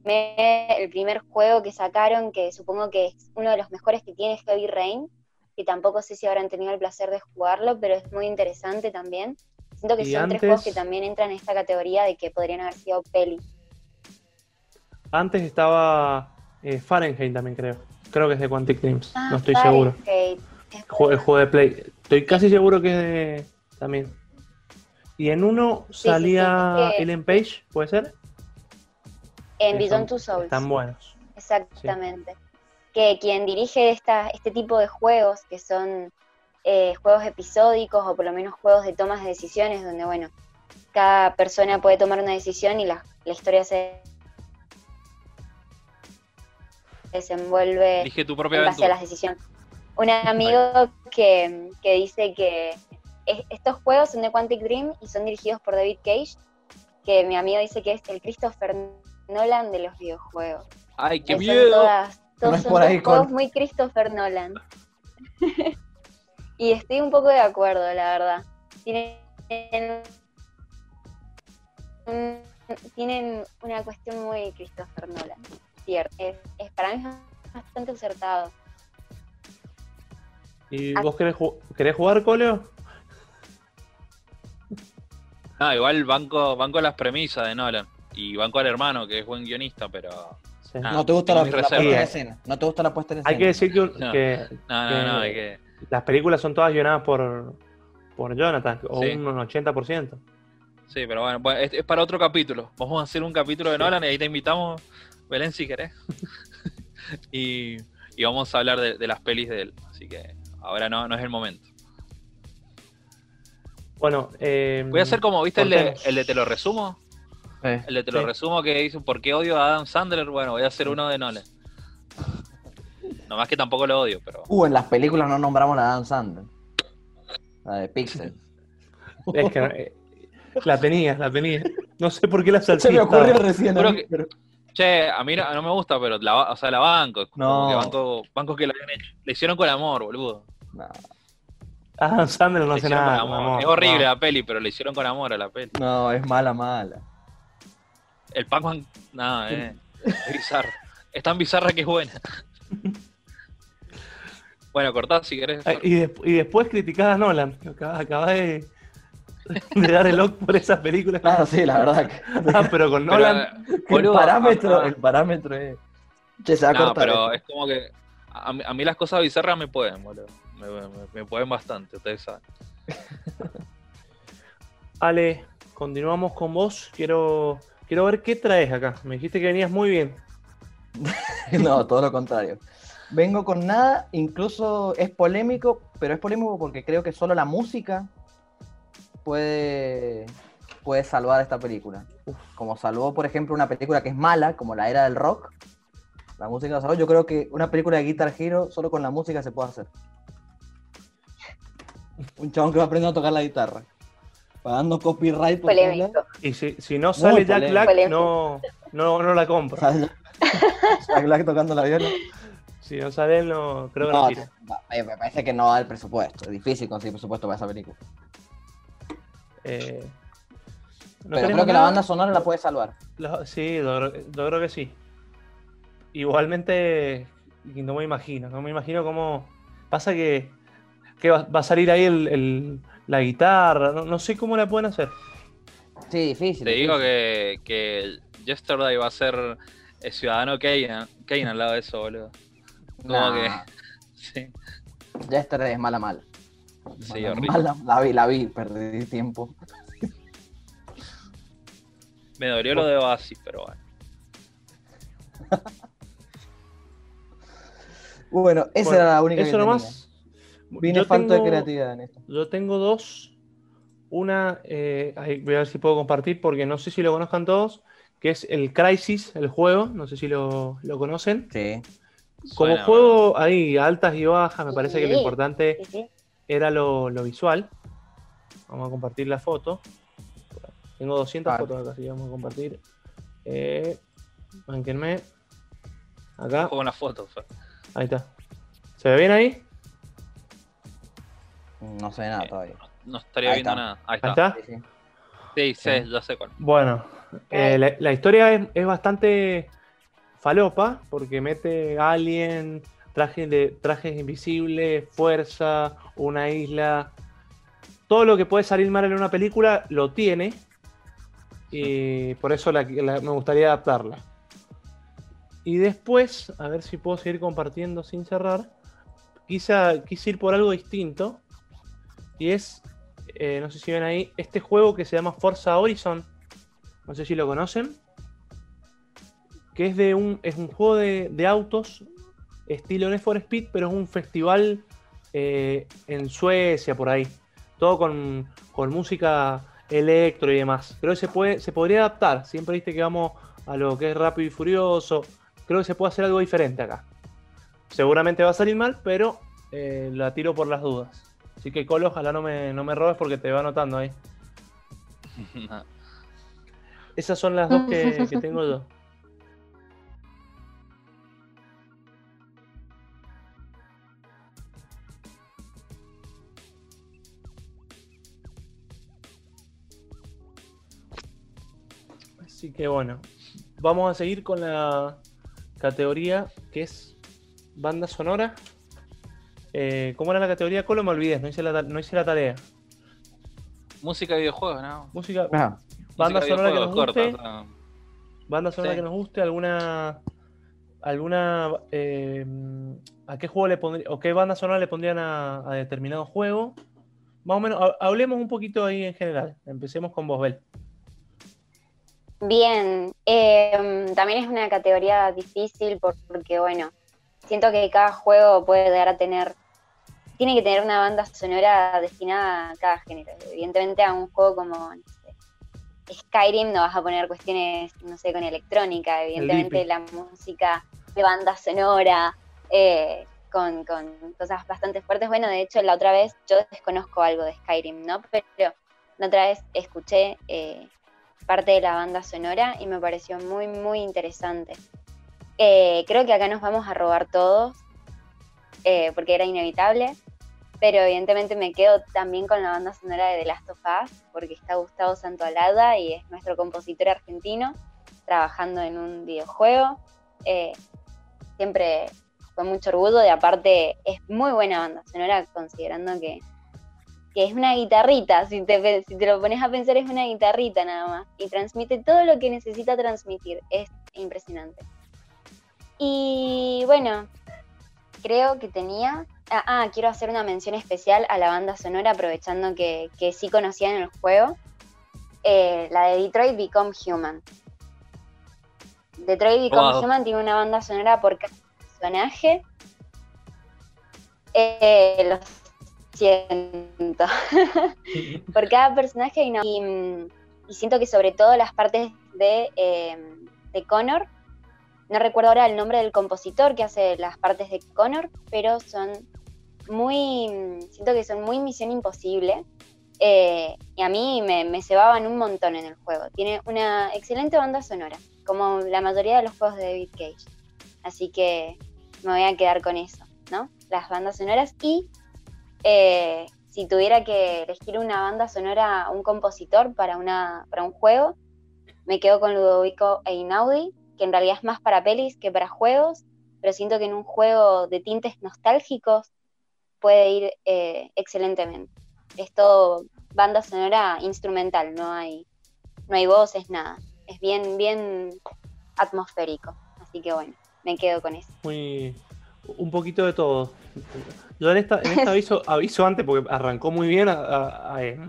el primer juego que sacaron, que supongo que es uno de los mejores que tiene Heavy Rain, que tampoco sé si habrán tenido el placer de jugarlo, pero es muy interesante también. Siento que Y son antes- tres juegos que también entran en esta categoría de que podrían haber sido peli. Antes estaba eh, Fahrenheit también, creo. Creo que es de Quantic Dreams. Ah, no estoy seguro. Es el juego de Play. Estoy casi seguro que es de. También. Y en uno sí, salía Ellen Page, ¿puede ser? En Beyond Two Souls. Están buenos. Exactamente. Que quien dirige esta, este tipo de juegos, que son eh, juegos episódicos o por lo menos juegos de tomas de decisiones, donde, bueno, cada persona puede tomar una decisión y la, la historia se desenvuelve Elige tu propia en base a las decisiones. Un amigo que, que dice que es- estos juegos son de Quantic Dream y son dirigidos por David Cage, que mi amigo dice que es el Christopher Nolan de los videojuegos. ¡Ay, qué miedo! todas- todos No es son por juegos con- muy Christopher Nolan. y estoy un poco de acuerdo, la verdad. Tienen, un- tienen una cuestión muy Christopher Nolan. Cierto. Es, es- para mí es bastante acertado. ¿Y Ah. vos querés, ju- querés jugar, Coleo? No, igual banco, banco las premisas de Nolan. Y banco al hermano, que es buen guionista, pero. Sí. Ah, No te gusta la, la puesta en escena. No te gusta la puesta en escena. Hay que decir que, No. que No, no, no, hay que. Las películas son todas guionadas por, por Jonathan, o Sí. un 80%. Sí, pero bueno, bueno, es, es para otro capítulo. Vamos a hacer un capítulo de Nolan y ahí te invitamos, Belén, si querés. y, y vamos a hablar de, de las pelis de él. Así que ahora no, no es el momento. Bueno, eh, Voy a hacer como, ¿viste el de, el de Te lo resumo? Eh, El de Te lo resumo que dice ¿Por qué odio a Adam Sandler? Bueno, voy a hacer uno de Nolan. Nomás que tampoco lo odio, pero. Uh, en las películas no nombramos a Dan Sandler. La de Pixel. Es que eh, la tenía, la tenía. No sé por qué la salté. Se me ocurrió recién. a Juro mí, que- pero- Che, a mí no, no me gusta, pero la, o sea, la banco. No. que banco, banco que la hayan hecho. Le hicieron con amor, boludo. No, Adam Sandler no Le hace nada. con con amor. amor, Es horrible no. la peli, pero le hicieron con amor a la peli. no, es mala, mala. El Pac-Man, nada, eh, es bizarro. Es tan bizarra que es buena. Bueno, cortá si querés. Ay, Y, y después criticás a Nolan. Acaba, acaba de, de dar el lock por esas películas. Claro, sí, la verdad. Que, Ah, pero con Pero, Nolan. eh, boludo, el parámetro, ah, el parámetro es. Che, se va a No, cortar. pero esto. es como que a mí, a mí las cosas bizarras me pueden, boludo. Me, me- me pueden bastante, ustedes saben. Ale, continuamos con vos. Quiero, quiero ver qué traes acá. Me dijiste que venías muy bien. No, todo lo contrario. Vengo con nada, incluso es polémico, pero es polémico porque creo que solo la música puede, puede salvar esta película. Como salvó, por ejemplo, una película que es mala, como la era del rock. La música salvó. Yo creo que una película de Guitar Hero solo con la música se puede hacer. Un chabón que va aprendiendo a tocar la guitarra. Pagando copyright por. Y si, si no sale Jack polémico. Black, no, no, no la compro. Jack Black tocando la viola. Si no sale no, creo que no, No, tira. va- me parece que no da el presupuesto. Es difícil conseguir presupuesto para esa película. Eh, ¿no Pero creo que la banda sonora la puede salvar. La- sí, yo, yo creo que sí. Igualmente, no me imagino, no me imagino cómo. Pasa que, que va, va a salir ahí el, el- la guitarra, no, no sé cómo la pueden hacer. Sí, difícil. Te digo difícil. que, que Yesterday va a ser el ciudadano Kane, Kane al lado de eso, boludo. Como Nah, que. Sí, Yesterday es mala, mala. sí, Mala, mala. La vi, la vi, perdí tiempo. Me dolió lo de Oasis, pero bueno. Bueno, esa Bueno, era la única Eso que nomás. tenía. Vine de creatividad en esto. Yo tengo dos. Una, eh, ahí voy a ver si puedo compartir porque no sé si lo conozcan todos, que es el Crisis, el juego, no sé si lo, lo conocen. Sí. Como Suena, juego ahí, altas y bajas, me parece que lo importante Sí, sí. era lo, lo visual. Vamos a compartir la foto. Tengo 200 Ah. fotos acá, así que vamos a compartir. Eh, bánquenme. Acá, las fotos. Fer. ahí está. ¿Se ve bien ahí? No sé nada todavía. No estaría Ahí viendo está. nada. Ahí Ahí está. está. Sí, sí. Ya sé cuál. Bueno, eh, la, la historia es, es bastante falopa porque mete alien, trajes, de, trajes invisibles, fuerza, una isla. Todo lo que puede salir mal en una película lo tiene. Y por eso me gustaría adaptarla. Y después, a ver si puedo seguir compartiendo sin cerrar. Quise, quise ir por algo distinto. Y es, eh, no sé si ven ahí, este juego que se llama Forza Horizon. No sé si lo conocen. Que es de un, es un juego de, autos estilo Need for Speed, pero es un festival eh, en Suecia, por ahí. Todo con, con, música electro y demás. Creo que se, puede, se podría adaptar. Siempre viste que vamos a lo que es rápido y furioso creo que se puede hacer algo diferente acá. Seguramente va a salir mal, pero eh, la tiro por las dudas. Así que Colo, ojalá no me, no me robes porque te va anotando ahí. Esas son las dos que, que tengo yo. Así que bueno, vamos a seguir con la categoría que es banda sonora. Eh, ¿Cómo era la categoría? Colo me olvidé, no hice la, no hice la tarea. Música y videojuegos, ¿no? Música. Ah. Banda sonora que nos guste. Banda sonora que nos guste, alguna. alguna eh, ¿A qué juego le pondría, o qué banda sonora le pondrían a, determinado juego? Más o menos, hablemos un poquito ahí en general. Empecemos con vos, Bel. Bien, em, también es una categoría difícil porque, bueno, siento que cada juego puede dar a tener, tiene que tener una banda sonora destinada a cada género. Evidentemente a un juego como Skyrim no vas a poner cuestiones, no sé, con electrónica, evidentemente la música de banda sonora, eh, con, cosas bastante fuertes. Bueno, de hecho, la otra vez yo desconozco algo de Skyrim, ¿no? Pero la otra vez escuché eh, parte de la banda sonora y me pareció muy, muy interesante. Eh, creo que acá nos vamos a robar todos, eh, porque era inevitable, pero evidentemente me quedo también con la banda sonora de The Last of Us, porque está Gustavo Santoalada y es nuestro compositor argentino, trabajando en un videojuego. Eh, siempre con mucho orgullo, de aparte es muy buena banda sonora, considerando que que es una guitarrita, si te, si te lo pones a pensar es una guitarrita nada más, y transmite todo lo que necesita transmitir, es impresionante. Y bueno, creo que tenía... Ah, ah, quiero hacer una mención especial a la banda sonora, aprovechando que, que sí conocían el juego, eh, la de Detroit Become Human. Detroit Become Human tiene una banda sonora por cada personaje. Eh, los siento. Por cada personaje y, siento que sobre todo las partes de, eh, de Connor, no recuerdo ahora el nombre del compositor que hace las partes de Connor, pero son muy, siento que son muy misión imposible. Eh, y a mí me, me cebaban un montón en el juego. Tiene una excelente banda sonora, como la mayoría de los juegos de David Cage. Así que me voy a quedar con eso, ¿no? Las bandas sonoras y eh, si tuviera que elegir una banda sonora, un compositor para, una, para un juego, me quedo con Ludovico Einaudi, que en realidad es más para pelis que para juegos, pero siento que en un juego de tintes nostálgicos puede ir eh, excelentemente. Es todo banda sonora instrumental, no hay, no hay voces, nada. Es bien, bien atmosférico. Así que bueno, me quedo con eso. Muy, un poquito de todo. Yo en esta, en esta aviso, aviso antes porque arrancó muy bien. Eh,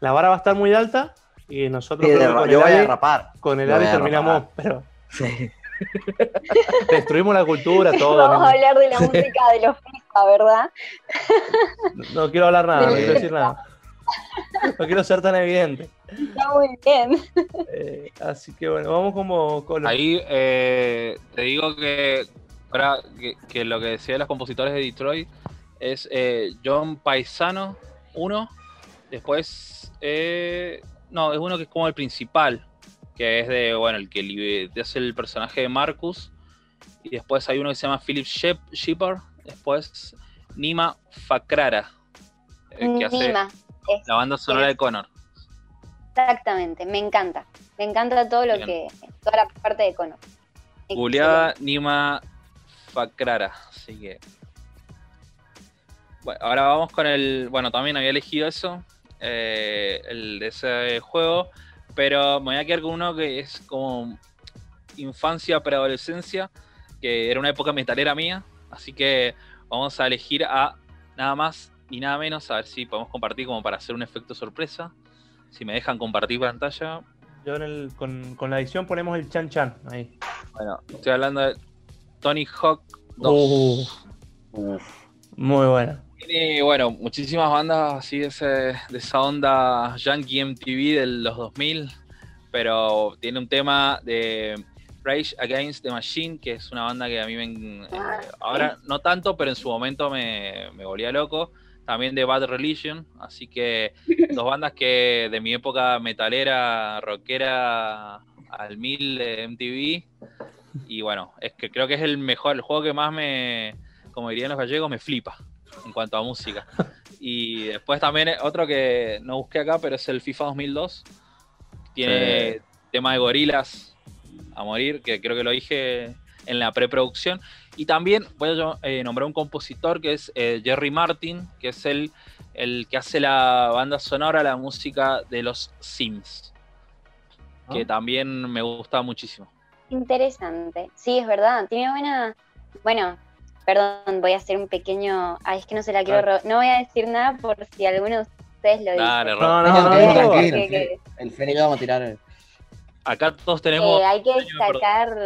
la vara va a estar muy alta y nosotros con, yo voy a rapar. con el terminamos, pero destruimos la cultura, todo. Vamos a hablar de la música de los FIFA, ¿verdad? No, quiero hablar nada, no quiero decir nada. No quiero ser tan evidente. Está muy bien. Eh, así que bueno, vamos como con... Ahí eh, te digo que Ahora, que, lo que decía de los compositores de Detroit es eh, John Paisano, uno. Después, eh, no, es uno que es como el principal, que es de, bueno, el que hace el personaje de Marcus. Y después hay uno que se llama Philip Shepard. Después, Nima Fakrara, eh, que hace la banda sonora de Connor. Exactamente, me encanta. Me encanta todo lo que. toda la parte de Connor. Juliada Nima Facrara, así que. Bueno, ahora vamos con el. Bueno, también había elegido eso, eh, el de ese juego, pero me voy a quedar con uno que es como infancia, preadolescencia, que era una época metalera mía, así que vamos a elegir a nada más y nada menos, a ver si podemos compartir como para hacer un efecto sorpresa. Si me dejan compartir pantalla. Yo en el, con, con la edición ponemos el chan chan ahí. Bueno, estoy hablando de Tony Hawk 2. Uh, muy buena. Tiene, bueno, muchísimas bandas así de, ese, de esa onda Yankee MTV de los 2000, pero tiene un tema de Rage Against the Machine, que es una banda que a mí me... eh, ahora no tanto, pero en su momento me, me volvía loco. También de Bad Religion, así que dos bandas que de mi época metalera, rockera al mil de MTV. Y bueno, es que creo que es el mejor, el juego que más me, como dirían los gallegos, me flipa en cuanto a música. Y después también otro que no busqué acá, pero es el FIFA 2002. Tiene tema de gorilas a morir, que creo que lo dije en la preproducción. Y también voy a eh, nombrar un compositor que es eh, Jerry Martin, que es el, el que hace la banda sonora, la música de los Sims. Que Ah. también me gusta muchísimo. Interesante. Sí, es verdad. Tiene buena. Bueno, perdón, voy a hacer un pequeño. Ay, es que no se la quiero. ro- No voy a decir nada por si alguno de ustedes lo dice. No, no, Tranquilo, no, tranquilo, no, tranquilo. que- que- El Feni lo vamos a tirar. Acá todos tenemos. Eh, hay que destacar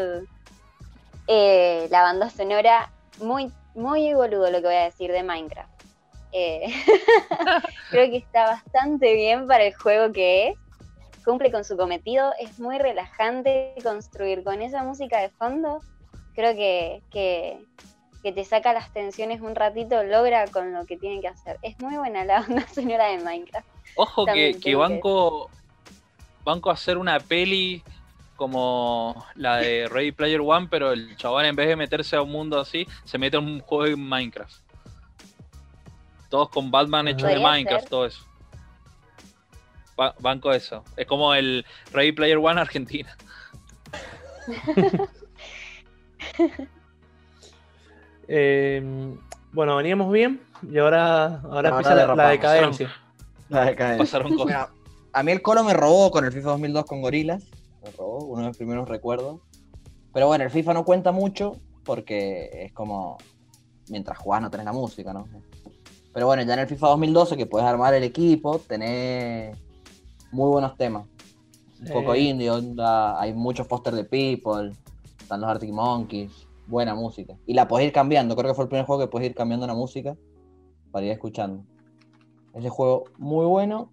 eh, la banda sonora, muy, muy boludo lo que voy a decir de Minecraft. Eh, creo que está bastante bien para el juego que es. Cumple con su cometido, es muy relajante construir con esa música de fondo. Creo que, que, que te saca las tensiones un ratito, logra con lo que tiene que hacer. Es muy buena la banda sonora de Minecraft. Ojo que, También que banco, banco hacer una peli como la de Ready Player One, pero el chaval en vez de meterse a un mundo así, se mete a un juego en Minecraft. Todos con Batman hechos de Minecraft, ser. todo eso. Ba- banco eso. Es como el Ready Player One Argentina. Eh, bueno, veníamos bien y ahora, ahora No, empieza la, la decadencia. Pasaron cosas. Bueno, a mí el Colo me robó con el FIFA 2002 con Gorilas. Me robó, uno de mis primeros recuerdos. Pero bueno, el FIFA no cuenta mucho porque es como mientras jugás no tenés la música, ¿no? Pero bueno, ya en el FIFA 2012 que puedes armar el equipo, tenés muy buenos temas. Un Sí. poco indie, onda, hay muchos Foster the People, están los Arctic Monkeys, buena música. Y la podés ir cambiando, creo que fue el primer juego que puedes ir cambiando la música para ir escuchando. Ese juego muy bueno.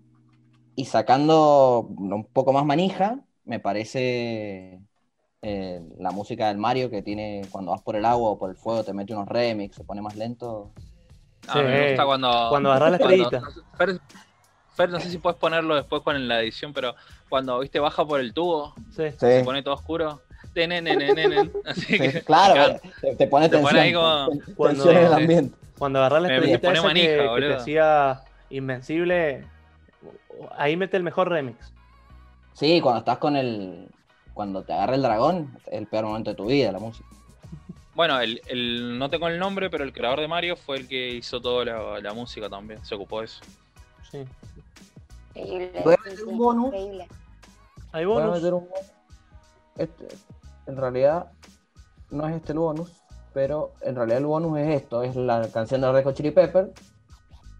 Y sacando un poco más manija, me parece eh, la música del Mario que tiene cuando vas por el agua o por el fuego, te mete unos remix, se pone más lento. A mí me Sí. gusta cuando. Cuando agarrás la cuando- estrellita. Fer, Fer, no sé si puedes ponerlo después con la edición, pero cuando viste baja por el tubo, Sí. se pone todo oscuro. Tenenenenenen, Así Sí, que claro, me te, te pone Te tensión. pone ahí como- Cuando- tensión en el ambiente. Cuando agarras la Me- me estrellita pone esa manija, que, que te hacía invencible, ahí mete el mejor remix. Sí, cuando estás con el. Cuando te agarra el dragón, es el peor momento de tu vida, la música. Bueno, el, el- no tengo el nombre, pero el creador de Mario fue el que hizo toda la, la música también. Se ocupó de eso. Sí. Increíble. Voy a meter un bonus. increíble. Hay Voy a bonus. meter un bonus. Este, en realidad, no es este el bonus, pero en realidad el bonus es esto: es la canción de Red Hot Chili Pepper,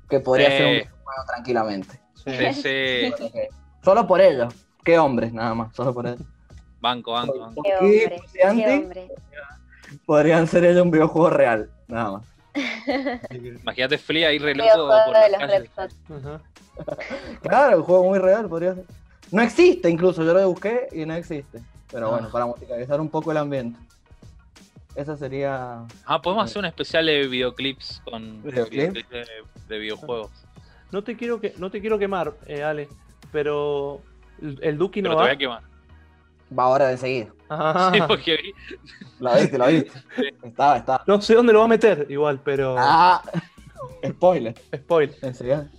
que podría Sí. ser un juego tranquilamente. Sí. Sí, Solo por ello. Qué hombres, nada más, solo por ello. Banco, banco, banco. Qué ¿Por hombre, qué hombre. podrían ser ellos un videojuego real? Nada más. Imagínate Flea ahí re loco Videojuego por de las los calles. Red Hot. Ajá. Claro, un juego muy real podría ser. No existe incluso, yo lo busqué y no existe. Pero bueno, Ah. para musicalizar un poco el ambiente. Esa sería. Ah, podemos hacer un especial de videoclips con ¿Videoclip? videoclips de, de videojuegos. No te quiero que, no te quiero quemar, eh, Ale, pero el, el Duki Pero no te voy va. a quemar. Va ahora de enseguida. Ah, Sí, porque vi- Lo viste, lo viste. Estaba, estaba. no sé dónde lo va a meter igual, pero Ah, spoiler. spoiler. Enseguida.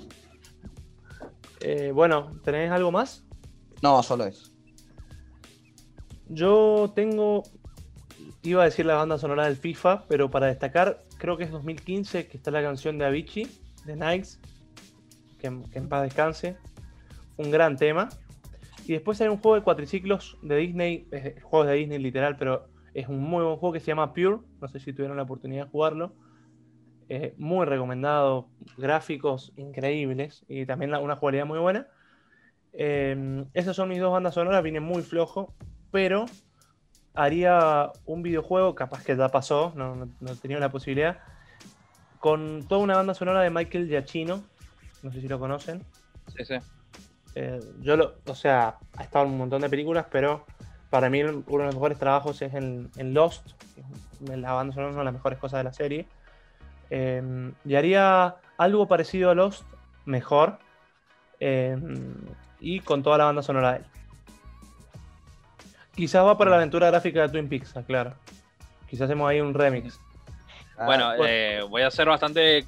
Eh, bueno, ¿tenés algo más? No, solo eso. Yo tengo iba a decir la banda sonora del FIFA, pero para destacar, creo que es 2015 que está la canción de Avicii, de Nikes, que, en paz descanse. Un gran tema. Y después hay un juego de cuatriciclos de Disney, juegos de Disney literal, pero es un muy buen juego que se llama Pure. No sé si tuvieron la oportunidad de jugarlo. Muy recomendado, gráficos increíbles y también la- una jugabilidad muy buena. Eh, esas son mis dos bandas sonoras, vienen muy flojo, pero haría un videojuego, capaz que ya pasó, no, no, no he tenido la posibilidad, con toda una banda sonora de Michael Giacchino, no sé si lo conocen. Sí, sí. Eh, yo lo, o sea, ha estado en un montón de películas, pero para mí uno de los mejores trabajos es en, en Lost. La banda sonora es una de las mejores cosas de la serie. Eh, y haría algo parecido a Lost, mejor. eh, y con toda la banda sonora de él. Quizás va para la aventura gráfica de Twin Peaks, claro. Quizás hacemos ahí un remix. Ah, Bueno, bueno. eh, voy a ser bastante.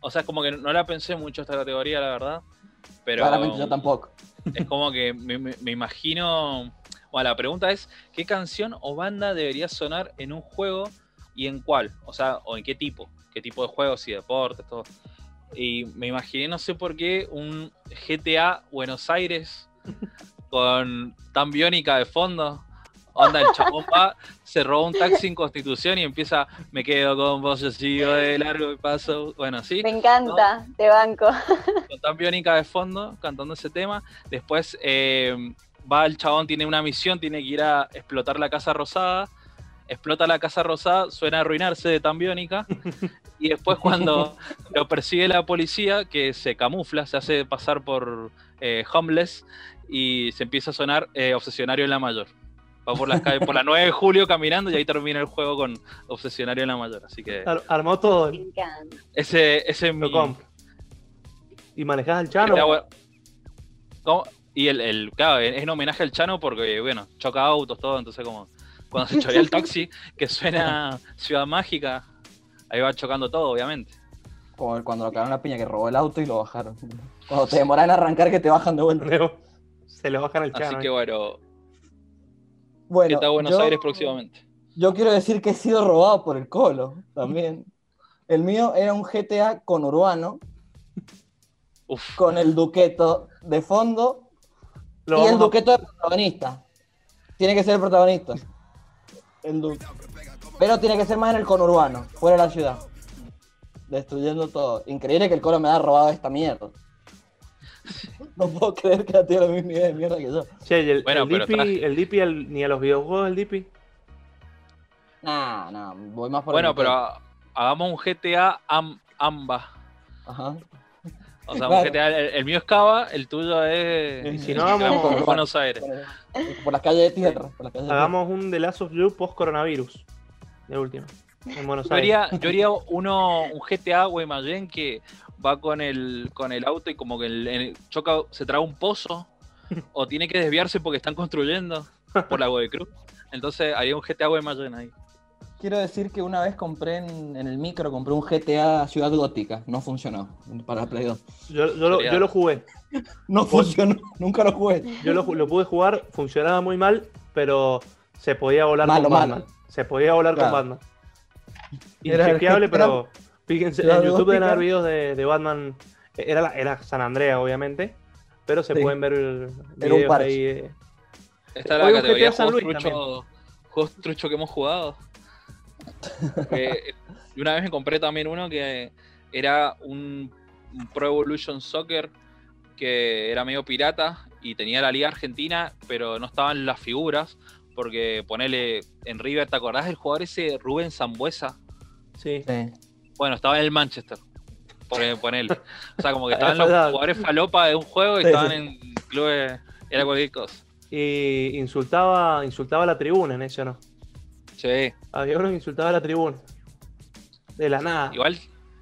O sea, es como que no la pensé mucho esta categoría, la verdad. Pero claramente yo tampoco. es como que me, me- me imagino. Bueno, la pregunta es: ¿qué canción o banda debería sonar en un juego y en cuál? O sea, o en qué tipo. ¿Qué tipo de juegos y deportes? Todo. Y me imaginé, no sé por qué, un GTA Buenos Aires con tan biónica de fondo. Onda, el chabón va, se roba un taxi en Constitución y empieza, me quedo con vos, yo sigo de largo y paso. Bueno, sí, Me encanta, te banco. con tan biónica de fondo, cantando ese tema. Después eh, va el chabón, tiene una misión, tiene que ir a explotar la Casa Rosada. Explota la Casa Rosada, suena a arruinarse de tan biónica. Y después cuando lo persigue la policía, que se camufla, se hace pasar por eh, homeless y se empieza a sonar eh, Obsesionario en la Mayor. Va por las calles, por la 9 de julio caminando y ahí termina el juego con Obsesionario en la Mayor. Así que Ar- armó todo, Me encanta. ese, ese es mi... ¿Y manejás al Chano? Está bueno. ¿Cómo? Y el, el- claro, es en homenaje al Chano porque, bueno, choca autos, todo, entonces como cuando se chorea el taxi, que suena Ciudad Mágica, ahí va chocando todo, obviamente. Como cuando lo cagaron la piña que robó el auto y lo bajaron. Cuando te demoran en arrancar que te bajan de vuelta. Se lo bajan al Chano. Así que bueno, Bueno, ¿qué tal Buenos yo- Aires próximamente? Yo quiero decir que he sido robado por el Colo también. El mío era un GTA con urbano, Uf, con el duqueto de fondo Lo y el a- duqueto de protagonista. Tiene que ser el protagonista. El du- Pero tiene que ser más en el conurbano, fuera de la ciudad. Destruyendo todo. Increíble que el Colo me haya robado esta mierda. No puedo creer que ha tenido la misma idea de mierda que yo. Che, ¿y el, Bueno, el pero Dipi, el Dipi ni a los videojuegos del Dipi? Nah, nah, voy más por el bueno, pero hagamos un GTA Am- Amba. Ajá. O sea, un. GTA, el, el mío es Cava, el tuyo es... Y si no, vamos por Buenos Aires. Por, por las calles de tierra. Por las calles de Hagamos un The Last of You post-coronavirus. De último. En Buenos Yo Aires. haría, yo haría uno, un GTA Guaymallén que va con el, con el auto y como que el, el- choca, se traga un pozo o tiene que desviarse porque están construyendo por la Cruz. Entonces haría un GTA Guaymallén ahí. Quiero decir que una vez compré en, en el micro, compré un GTA Ciudad Gótica. No funcionó para Play 2. Yo, yo lo, yo lo jugué. No funcionó, nunca lo jugué. Yo lo, lo pude jugar, funcionaba muy mal, pero se podía volar Malo, con Batman. malo. Se podía volar Claro. con Batman. Inchequeable, pero fíjense, en YouTube deben haber videos de, de Batman. Era, la- era San Andrea, obviamente, pero se Sí. pueden ver Era un parche. ahí. eh. Esta es Hoy la categoría San Luis trucho, juegos trucho que hemos jugado. Eh, y una vez me compré también uno que era un, un Pro Evolution Soccer que era medio pirata y tenía la Liga Argentina, pero no estaban las figuras. Porque ponele en River, ¿te acordás del jugador ese Rubén Zambuesa? Sí. Sí. Bueno, estaba en el Manchester. Pone- Ponele. O sea, como que Era estaban los jugadores falopa de un juego y Sí, estaban sí. en clubes. Era cualquier cosa. Y insultaba, insultaba a la tribuna en eso, ¿no? Sí. Había uno que insultaba a la tribuna. De la nada. Igual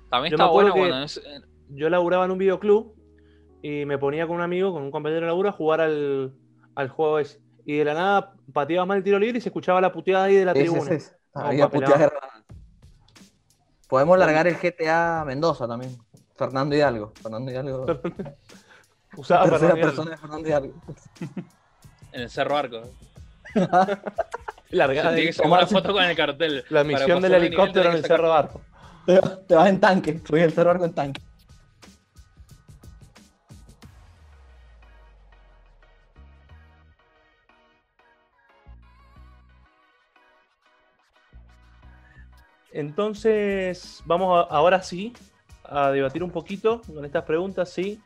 también Yo me está acuerdo bueno que- cuando es- Yo laburaba en un videoclub y me ponía con un amigo, con un compañero de laburo, a jugar al, al juego ese. Y de la nada pateaba mal el tiro libre y se escuchaba la puteada ahí de la tribuna. sí. No, Había puteadas. Podemos largar el GTA Mendoza también. Fernando Hidalgo. Fernando Hidalgo. Usaba Tercera Hidalgo. persona de Fernando Hidalgo. en el Cerro Arco. Largada Tiene que una foto con el cartel. La misión del helicóptero en el Cerro Barco. Te, te vas en tanque, subís el cerro con tanque. Entonces, vamos ahora sí a debatir un poquito con estas preguntas. Si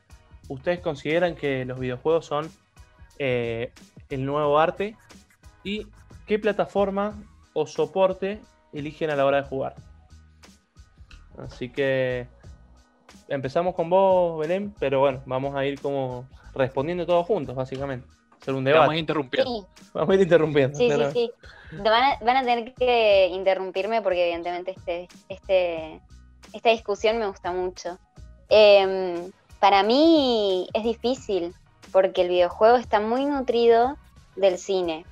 ustedes consideran que los videojuegos son eh, el nuevo arte y qué plataforma o soporte eligen a la hora de jugar. Así que empezamos con vos, Belén, pero bueno, vamos a ir como respondiendo todos juntos, básicamente. Hacer un Te vamos a debate. interrumpir. Sí, Vamos a ir interrumpiendo. sí, sí, sí. Van a, van a tener que interrumpirme porque evidentemente este, este, esta discusión me gusta mucho. Em, para mí es difícil porque el videojuego está muy nutrido del cine.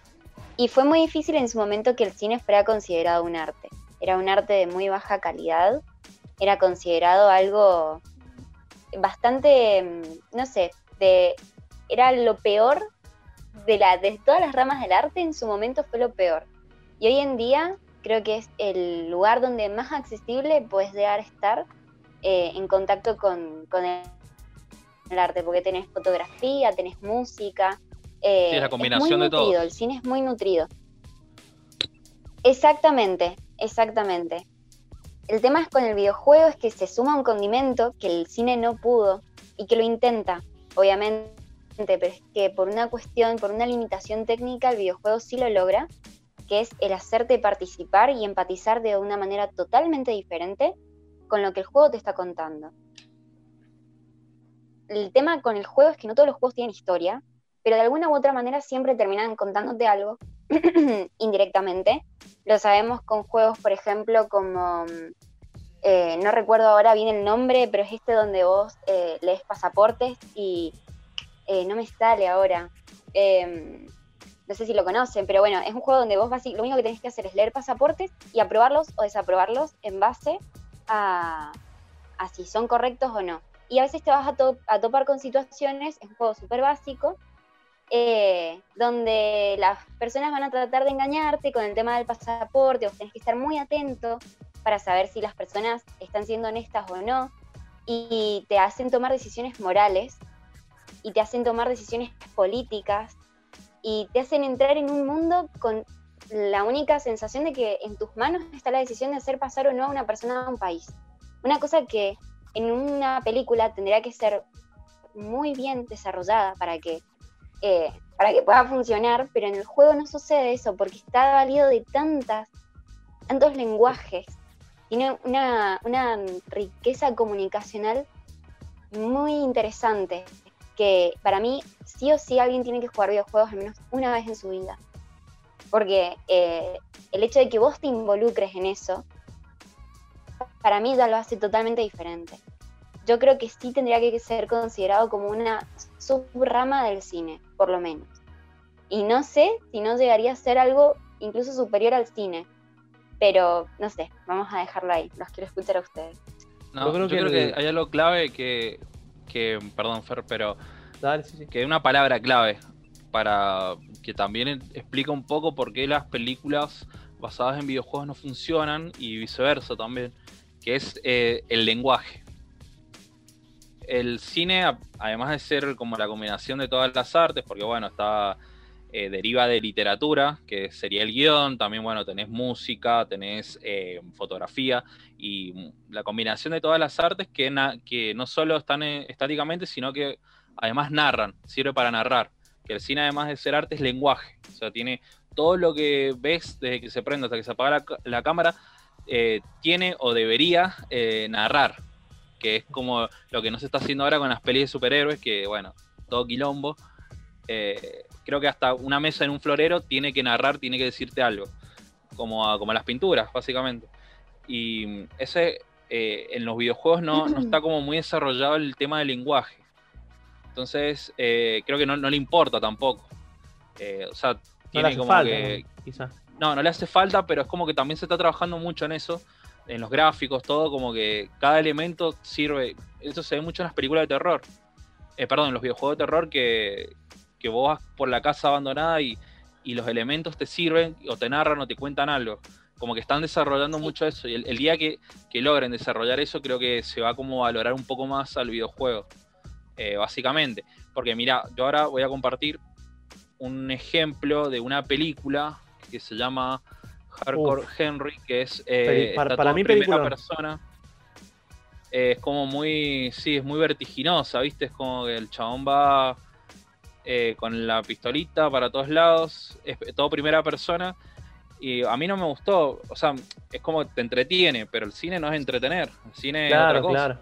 Y fue muy difícil en su momento que el cine fuera considerado un arte. Era un arte de muy baja calidad. Era considerado algo bastante, mm, no sé, de, era lo peor de, la, de todas las ramas del arte en su momento fue lo peor. Y hoy en día creo que es el lugar donde más accesible puedes llegar a estar eh, en contacto con, con el, el arte, porque tenés fotografía, tenés música. eh, Sí, es la combinación muy de todo. El cine es muy nutrido. Exactamente, exactamente. El tema es con el videojuego es que se suma un condimento que el cine no pudo y que lo intenta, obviamente, pero es que por una cuestión, por una limitación técnica, el videojuego sí lo logra, que es el hacerte participar y empatizar de una manera totalmente diferente con lo que el juego te está contando. El tema con el juego es que no todos los juegos tienen historia, pero de alguna u otra manera siempre terminan contándote algo indirectamente. Lo sabemos con juegos, por ejemplo, como eh, no recuerdo ahora bien el nombre, pero es este donde vos eh, lees pasaportes y eh, no me sale ahora. Eh, no sé si lo conocen, pero bueno, es un juego donde vos lo único que tenés que hacer es leer pasaportes y aprobarlos o desaprobarlos en base a, si son correctos o no. Y a veces te vas a, a topar con situaciones, es un juego súper básico, eh, donde las personas van a tratar de engañarte con el tema del pasaporte, vos tenés que estar muy atento para saber si las personas están siendo honestas o no, y te hacen tomar decisiones morales, y te hacen tomar decisiones políticas, y te hacen entrar en un mundo con la única sensación de que en tus manos está la decisión de hacer pasar o no a una persona a un país. Una cosa que en una película tendría que ser muy bien desarrollada para que, eh, para que pueda funcionar, pero en el juego no sucede eso porque está valido de tantas, tantos lenguajes. Tiene una, una riqueza comunicacional muy interesante que para mí sí o sí alguien tiene que jugar videojuegos al menos una vez en su vida. Porque eh, el hecho de que vos te involucres en eso, para mí ya lo hace totalmente diferente. Yo creo que sí tendría que ser considerado como una subrama del cine, por lo menos. Y no sé si no llegaría a ser algo incluso superior al cine. Pero no sé, vamos a dejarlo ahí. Los quiero escuchar a ustedes. No, Yo creo yo que creo que, hay algo clave que, que, perdón Fer, pero Dale, sí, sí. que hay una palabra clave para que también explica un poco por qué las películas basadas en videojuegos no funcionan y viceversa también, que es eh, el lenguaje. El cine, además de ser como la combinación de todas las artes, porque bueno, está eh, deriva de literatura, que sería el guion, también bueno, tenés música, tenés eh, fotografía, y la combinación de todas las artes que, que no solo están eh, estáticamente, sino que además narran, sirve para narrar. Que el cine, además de ser arte, es lenguaje. O sea, tiene todo lo que ves desde que se prende hasta que se apaga la, cámara, eh, tiene o debería narrar. Que es como lo que no se está haciendo ahora con las pelis de superhéroes, que bueno, todo quilombo. Creo que hasta una mesa en un florero tiene que narrar, tiene que decirte algo. Como, a- como las pinturas, básicamente. Y ese eh, en los videojuegos no, no está como muy desarrollado el tema del lenguaje. Entonces, eh, creo que no, no le importa tampoco. Eh, o sea, No le tiene hace como falta, que. ¿no? quizá. No, no le hace falta, pero es como que también se está trabajando mucho en eso, en los gráficos, todo, como que cada elemento sirve. Eso se ve mucho en las películas de terror. Eh, perdón, en los videojuegos de terror que, que vos vas por la casa abandonada y y los elementos te sirven o te narran o te cuentan algo. Como que están desarrollando mucho eso y el, día que, logren desarrollar eso creo que se va como a valorar un poco más al videojuego, eh, básicamente. Porque mira, yo ahora voy a compartir un ejemplo de una película que se llama Hardcore Henry, que es eh, para, mí primera persona. es como muy, sí, es muy vertiginosa, ¿viste? Es como que el chabón va eh, con la pistolita para todos lados, es todo primera persona. Y a mí no me gustó, o sea, es como te entretiene, pero el cine no es entretener, el cine es otra cosa. Claro.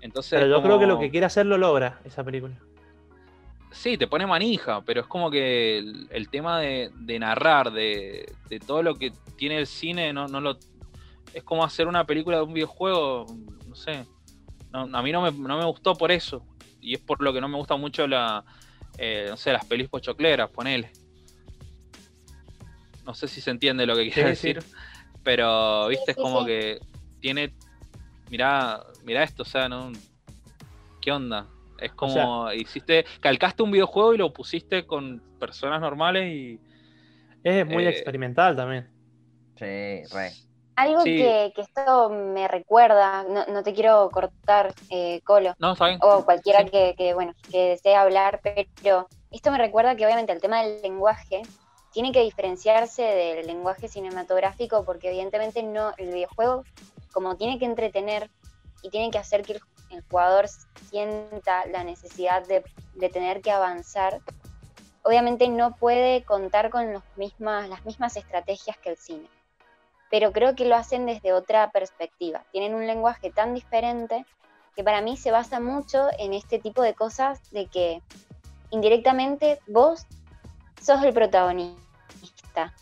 Entonces, pero yo creo que lo que quiere hacer lo logra esa película. Sí, te pone manija, pero es como que el, tema de, narrar, de, todo lo que tiene el cine, no, no lo. Es como hacer una película de un videojuego, no sé. a mí no me, no me gustó por eso. Y es por lo que no me gusta mucho la, eh, no sé, las pelis pochocleras, ponele. No sé si se entiende lo que quiere decir, pero viste, es como que tiene, mirá, mirá esto, o sea, ¿no? ¿Qué onda? Es como, hiciste, calcaste un videojuego y lo pusiste con personas normales y... Es muy eh, experimental también. Sí, re. Algo que, esto me recuerda, no, te quiero cortar, eh, Colo, no, o cualquiera que, bueno, que desee hablar, pero esto me recuerda que obviamente el tema del lenguaje tiene que diferenciarse del lenguaje cinematográfico porque evidentemente no el videojuego como tiene que entretener y tiene que hacer que el, jugador sienta la necesidad de, de, tener que avanzar, obviamente no puede contar con los mismas, las mismas estrategias que el cine pero creo que lo hacen desde otra perspectiva. Tienen un lenguaje tan diferente que para mí se basa mucho en este tipo de cosas de que indirectamente vos sos el protagonista.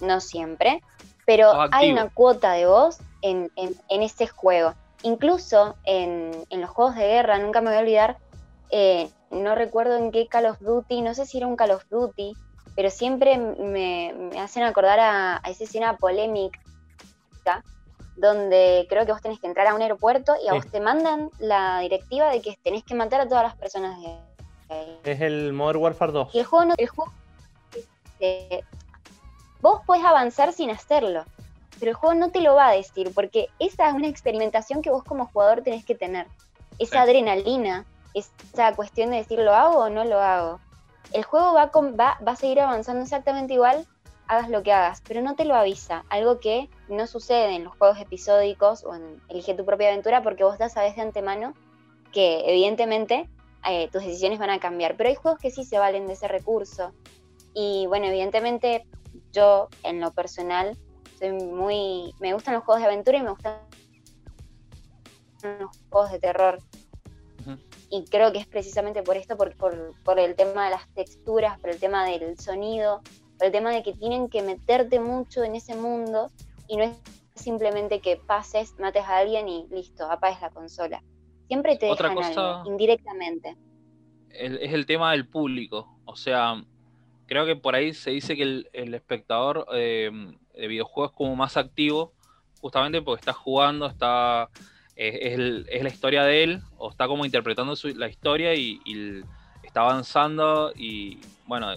No siempre, pero hay una cuota de vos en, en, ese juego. Incluso en, los juegos de guerra, nunca me voy a olvidar, eh, no recuerdo en qué Call of Duty, no sé si era un Call of Duty, pero siempre me, hacen acordar a, esa escena polémica donde creo que vos tenés que entrar a un aeropuerto y a vos te mandan la directiva de que tenés que matar a todas las personas de ahí. Es el Modern Warfare 2. Y el juego no, el juego, vos podés avanzar sin hacerlo, pero el juego no te lo va a decir, porque esa es una experimentación que vos como jugador tenés que tener. Esa adrenalina, esa cuestión de decir lo hago o no lo hago el juego va, va, va a seguir avanzando exactamente igual, hagas lo que hagas, pero no te lo avisa, algo que no sucede en los juegos episódicos o en Elige tu propia aventura porque vos ya sabes de antemano que evidentemente eh, tus decisiones van a cambiar, pero hay juegos que sí se valen de ese recurso. Y bueno, evidentemente yo en lo personal soy muy... me gustan los juegos de aventura y me gustan los juegos de terror y creo que es precisamente por esto, por, por, el tema de las texturas, por el tema del sonido, por el tema de que tienen que meterte mucho en ese mundo y no es simplemente que pases, mates a alguien y listo, apagues la consola. Siempre te Otra dejan cosa, indirectamente. es el tema del público, o sea, creo que por ahí se dice que el, espectador eh, de videojuegos es como más activo, justamente porque está jugando, está es, la historia de él, o está como interpretando la historia y, está avanzando y bueno,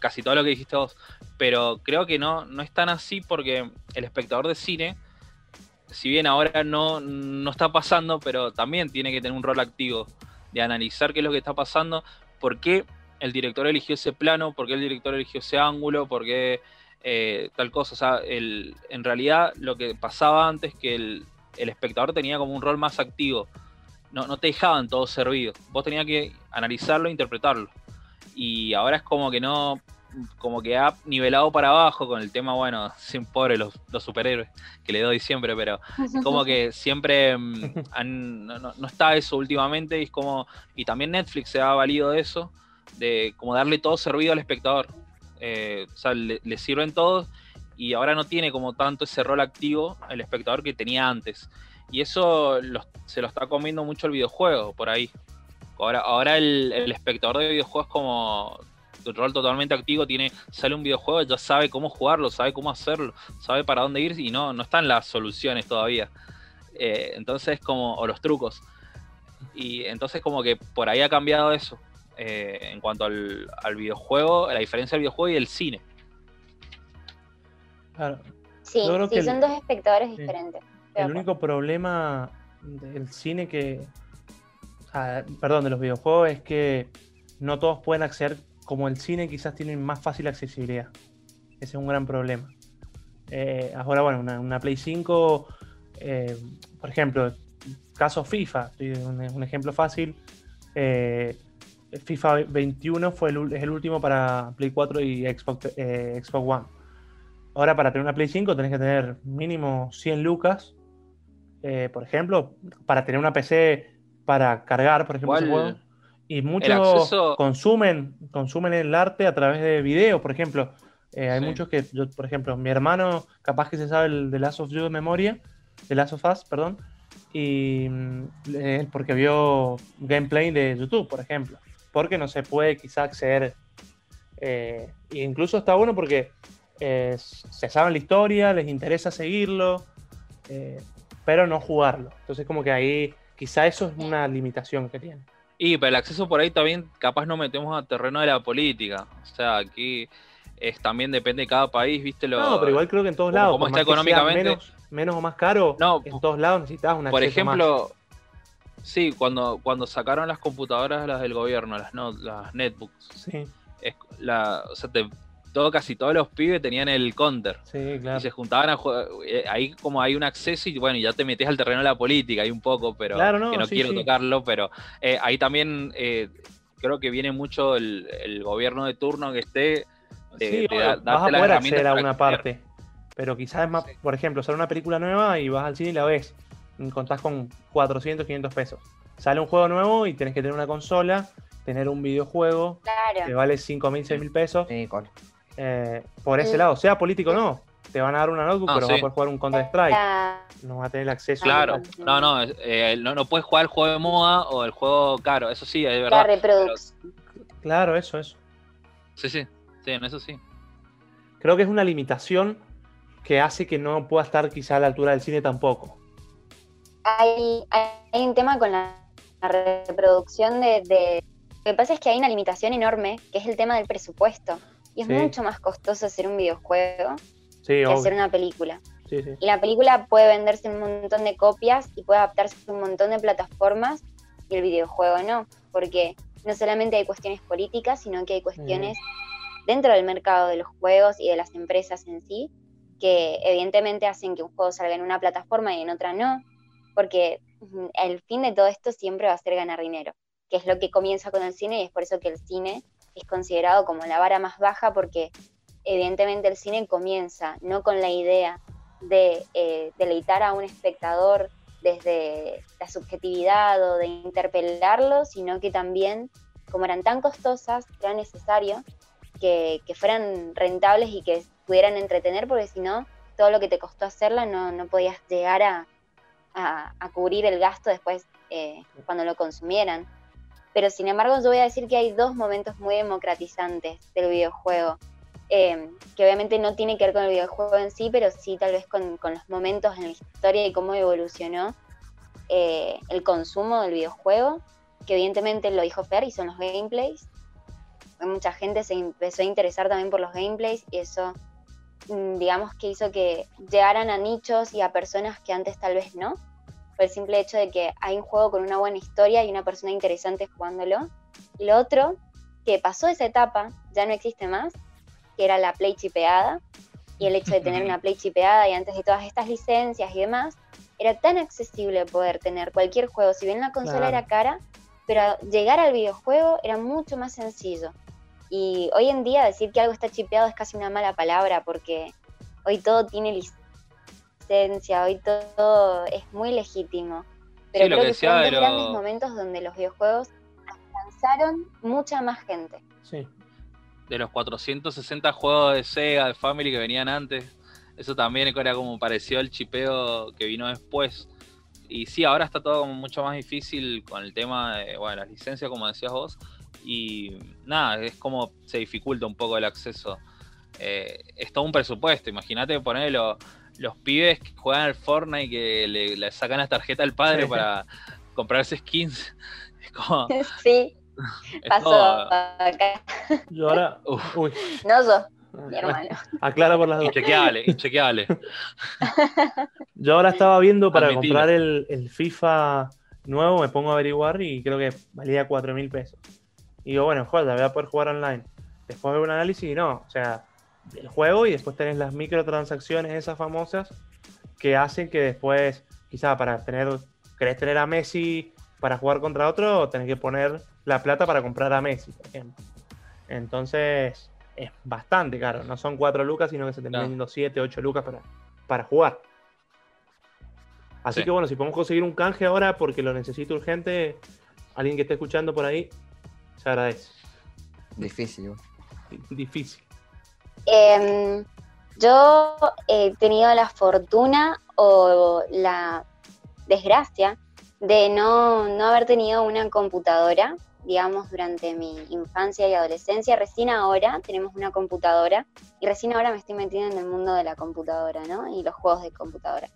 casi todo lo que dijiste vos. Pero creo que no, no es tan así porque el espectador de cine, si bien ahora no, no está pasando, pero también tiene que tener un rol activo de analizar qué es lo que está pasando, por qué el director eligió ese plano, por qué el director eligió ese ángulo, por qué eh, tal cosa. O sea, el, en realidad lo que pasaba antes que el, el espectador tenía como un rol más activo. No, no te dejaban todo servido. Vos tenías que analizarlo e interpretarlo. Y ahora es como que no, como que ha nivelado para abajo con el tema, bueno, sin pobre los, superhéroes, que le doy siempre, pero como que siempre mm, no, está eso últimamente y es como, y también Netflix se ha valido de eso, de como darle todo servido al espectador. Eh, o sea, le, le, sirven todos y ahora no tiene como tanto ese rol activo el espectador que tenía antes. Y eso se lo está comiendo mucho el videojuego por ahí. Ahora, ahora el, espectador de videojuegos como un rol totalmente activo, tiene, sale un videojuego, ya sabe cómo jugarlo, sabe cómo hacerlo, sabe para dónde ir y no, no están las soluciones todavía. Eh, entonces como, o los trucos. Y entonces como que por ahí ha cambiado eso. eh, en cuanto al, al, videojuego, la diferencia del videojuego y el cine. Claro. Sí, sí son dos espectadores diferentes. El único problema del cine que. perdón, de los videojuegos es que no todos pueden acceder como el cine, quizás tienen más fácil accesibilidad. Ese es un gran problema. Eh, ahora, bueno, una, Play 5, eh, por ejemplo, caso FIFA, un, ejemplo fácil. Eh, FIFA 21 fue el, es el último para Play 4 y Xbox, Xbox One. Ahora, para tener una Play 5, tenés que tener mínimo 100 lucas. por ejemplo, para tener una PC para cargar, por ejemplo, Y muchos consumen, consumen el arte a través de videos, por ejemplo. Eh, hay muchos que, yo, por ejemplo, mi hermano capaz que se sabe el de Last of You de memoria, de Last of Us, perdón, y es porque vio gameplay de YouTube, por ejemplo, porque no se puede quizá acceder. Eh, incluso está bueno porque eh, se sabe la historia, les interesa seguirlo, pero no jugarlo. Entonces como que ahí quizá eso es una limitación que tiene. Y pero el acceso por ahí también capaz no metemos a terreno de la política. O sea, aquí es, también depende de cada país, ¿viste? Lo, no, pero igual creo que en todos lados. Como está económicamente. Menos, o más caro, no, en todos lados necesitas una Por ejemplo, sí, cuando, cuando sacaron las computadoras, las del gobierno, las, no, las netbooks. Sí. la, o sea, todo, casi todos los pibes tenían el counter. Sí, claro. Y se juntaban a jugar. Eh, ahí como hay un acceso y bueno, ya te metes al terreno de la política ahí un poco, pero que no quiero tocarlo, pero eh, ahí también eh, creo que viene mucho el, el, gobierno de turno que esté sí, vas a poder acceder a una parte. Pero quizás es más, por ejemplo, sale una película nueva y vas al cine y la ves. Contás con 400, 500 pesos. Sale un juego nuevo y tenés que tener una consola, tener un videojuego que vale 5 mil, 6 mil pesos. Eh, por ese lado, sea político o no, te van a dar una notebook, pero vas a poder jugar un Counter Strike. No vas a tener el acceso. Claro, no, no, eh, no, no, puedes jugar el juego de moda o el juego caro, eso sí, es verdad. Claro, eso, eso. Sí, sí eso sí. Creo que es una limitación que hace que no pueda estar quizá a la altura del cine tampoco. Hay, hay un tema con la, reproducción de, Lo que pasa es que hay una limitación enorme, que es el tema del presupuesto. Y es mucho más costoso hacer un videojuego que hacer una película. y la película puede venderse un montón de copias y puede adaptarse a un montón de plataformas y el videojuego no, porque no solamente hay cuestiones políticas, sino que hay cuestiones dentro del mercado de los juegos y de las empresas en sí, que evidentemente hacen que un juego salga en una plataforma y en otra no, porque el fin de todo esto siempre va a ser ganar dinero, que es lo que comienza con el cine y es por eso que el cine es considerado como la vara más baja porque evidentemente el cine comienza no con la idea de eh, deleitar a un espectador desde la subjetividad o de interpelarlo, sino que también, como eran tan costosas, era necesario que, fueran rentables y que pudieran entretener, porque si no, todo lo que te costó hacerla no, no podías llegar a, a, cubrir el gasto después eh, cuando lo consumieran. Pero sin embargo, yo voy a decir que hay dos momentos muy democratizantes del videojuego, eh, que obviamente no tiene que ver con el videojuego en sí, pero sí tal vez con, con los momentos en la historia y cómo evolucionó eh, el consumo del videojuego, que evidentemente lo dijo Fer y son los gameplays, mucha gente se empezó a interesar también por los gameplays y eso, mm, digamos que hizo que llegaran a nichos y a personas que antes tal vez no, por el simple hecho de que hay un juego con una buena historia y una persona interesante jugándolo. Y lo otro, que pasó esa etapa, ya no existe más, que era la play chipeada, y el hecho de tener una play chipeada y antes de todas estas licencias y demás, era tan accesible poder tener cualquier juego, si bien la consola era cara, pero llegar al videojuego era mucho más sencillo. Y hoy en día decir que algo está chipeado es casi una mala palabra porque hoy todo tiene licencia, hoy todo es muy legítimo. Pero creo que, fueron dos grandes momentos donde los videojuegos alcanzaron mucha más gente. Sí. De los 460 juegos de Sega, de Family que venían antes, eso también era como pareció el chipeo que vino después. Y sí, ahora está todo como mucho más difícil con el tema de, bueno, las licencias, como decías vos y nada, es como se dificulta un poco el acceso. Eh, es todo un presupuesto, imagínate poner los, pibes que juegan al Fortnite que le, sacan la tarjeta al padre para comprarse skins. Sí, Es Pasó todo- acá. Yo ahora. Uf. Uy. No yo, mi hermano. Aclara por las dos. Inchequeable, inchequeable. Yo ahora estaba viendo para comprar el, el FIFA nuevo, me pongo a averiguar y creo que valía 4 mil pesos. Y digo, bueno, joder, voy a poder jugar online. Después veo un análisis y no, o sea, el juego y después tenés las microtransacciones esas famosas que hacen que después, quizá para tener, querés tener a Messi para jugar contra otro, tenés que poner la plata para comprar a Messi, por ejemplo. Entonces, es bastante caro. No son 4 lucas, sino que se te Claro. vendiendo 7, 8 lucas para, para jugar. Así Sí. que bueno, si podemos conseguir un canje ahora porque lo necesito urgente, alguien que esté escuchando por ahí, se agradece. Difícil. Di- Difícil. Em, yo he tenido la fortuna o la desgracia de no, no haber tenido una computadora, digamos, durante mi infancia y adolescencia. Recién ahora tenemos una computadora y recién ahora me estoy metiendo en el mundo de la computadora, ¿no? Y los juegos de computadora.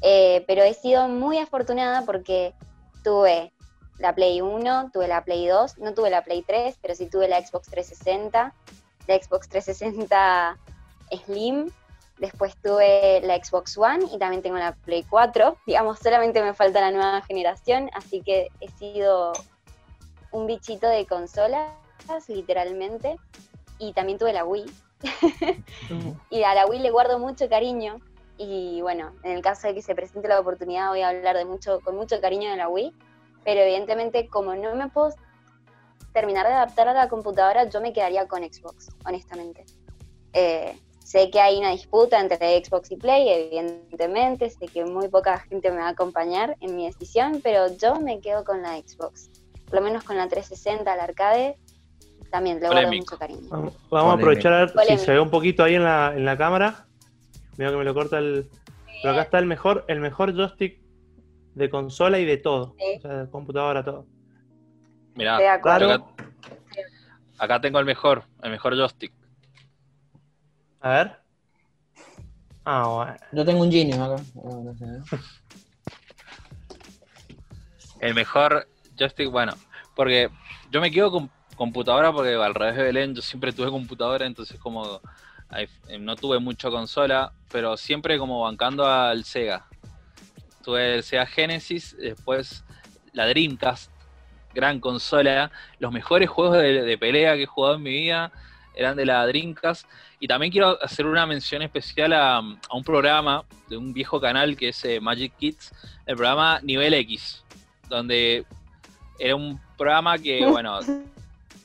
Eh, pero he sido muy afortunada porque tuve la Play 1, tuve la Play 2, no tuve la Play 3, pero sí tuve la Xbox 360, la Xbox 360 Slim, después tuve la Xbox One y también tengo la Play 4. Digamos, solamente me falta la nueva generación, así que he sido un bichito de consolas, literalmente. Y también tuve la Wii. y a la Wii le guardo mucho cariño. Y bueno, en el caso de que se presente la oportunidad, voy a hablar de mucho, con mucho cariño de la Wii. Pero evidentemente, como no me puedo terminar de adaptar a la computadora, yo me quedaría con Xbox, honestamente. Eh, sé que hay una disputa entre Xbox y Play, evidentemente, sé que muy poca gente me va a acompañar en mi decisión, pero yo me quedo con la Xbox. Por lo menos con la 360, la arcade, también le guardo Polémico. mucho cariño. Vamos, vamos a Polémico. aprovechar a ver si Polémico. se ve un poquito ahí en la, en la cámara. Mira que me lo corta el. Pero acá está el mejor, el mejor joystick de consola y de todo. Sí. O sea, de computadora, todo. Mirá, acá, acá tengo el mejor, el mejor joystick. A ver. Ah, bueno. Yo tengo un Genius acá. El mejor joystick, bueno, porque yo me quedo con computadora porque al revés de Belén, yo siempre tuve computadora, entonces como eh, no tuve mucho consola, pero siempre como bancando al Sega. Tuve el Sega Genesis, después la Dreamcast, gran consola. Los mejores juegos de, de pelea que he jugado en mi vida eran de la Dreamcast. Y también quiero hacer una mención especial a, a un programa de un viejo canal que es eh, Magic Kids, el programa Nivel X, donde era un programa que, bueno,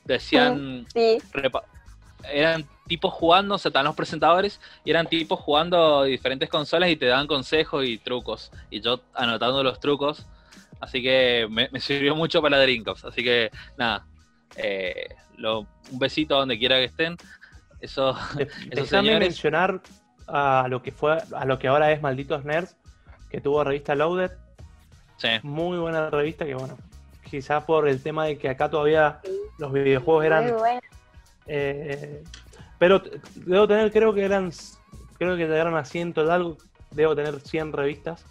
decían, Sí, eran tipos jugando, o sea, estaban los presentadores y eran tipos jugando diferentes consolas y te daban consejos y trucos. Y yo anotando los trucos, así que me, me sirvió mucho para la Dreamcast. Así que, nada, eh, lo- un besito donde quiera que estén. Eso, De- esos señores, mencionar a lo que fue, a lo que ahora es Malditos Nerds, que tuvo revista Loaded, sí, muy buena revista que bueno, quizás por el tema de que acá todavía los videojuegos eran muy bueno. Eh, pero debo tener, creo que eran, creo que llegaron a ciento de algo, debo tener 100 revistas.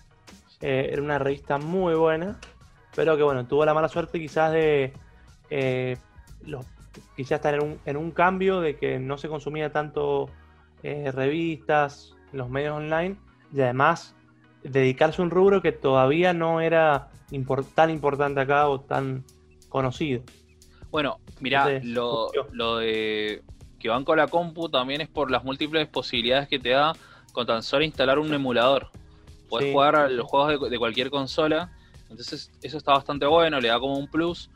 Eh, era una revista muy buena, pero que bueno, tuvo la mala suerte quizás de eh, los, quizás estar en un, en un cambio de que no se consumía tanto eh, revistas, los medios online, y además dedicarse a un rubro que todavía no era tan importante acá o tan conocido. Bueno, mirá, Entonces, lo, lo de que van con la compu también es por las múltiples posibilidades que te da con tan solo instalar un emulador. Puedes Sí. jugar a los juegos de, de cualquier consola, entonces eso está bastante bueno, le da como un plus.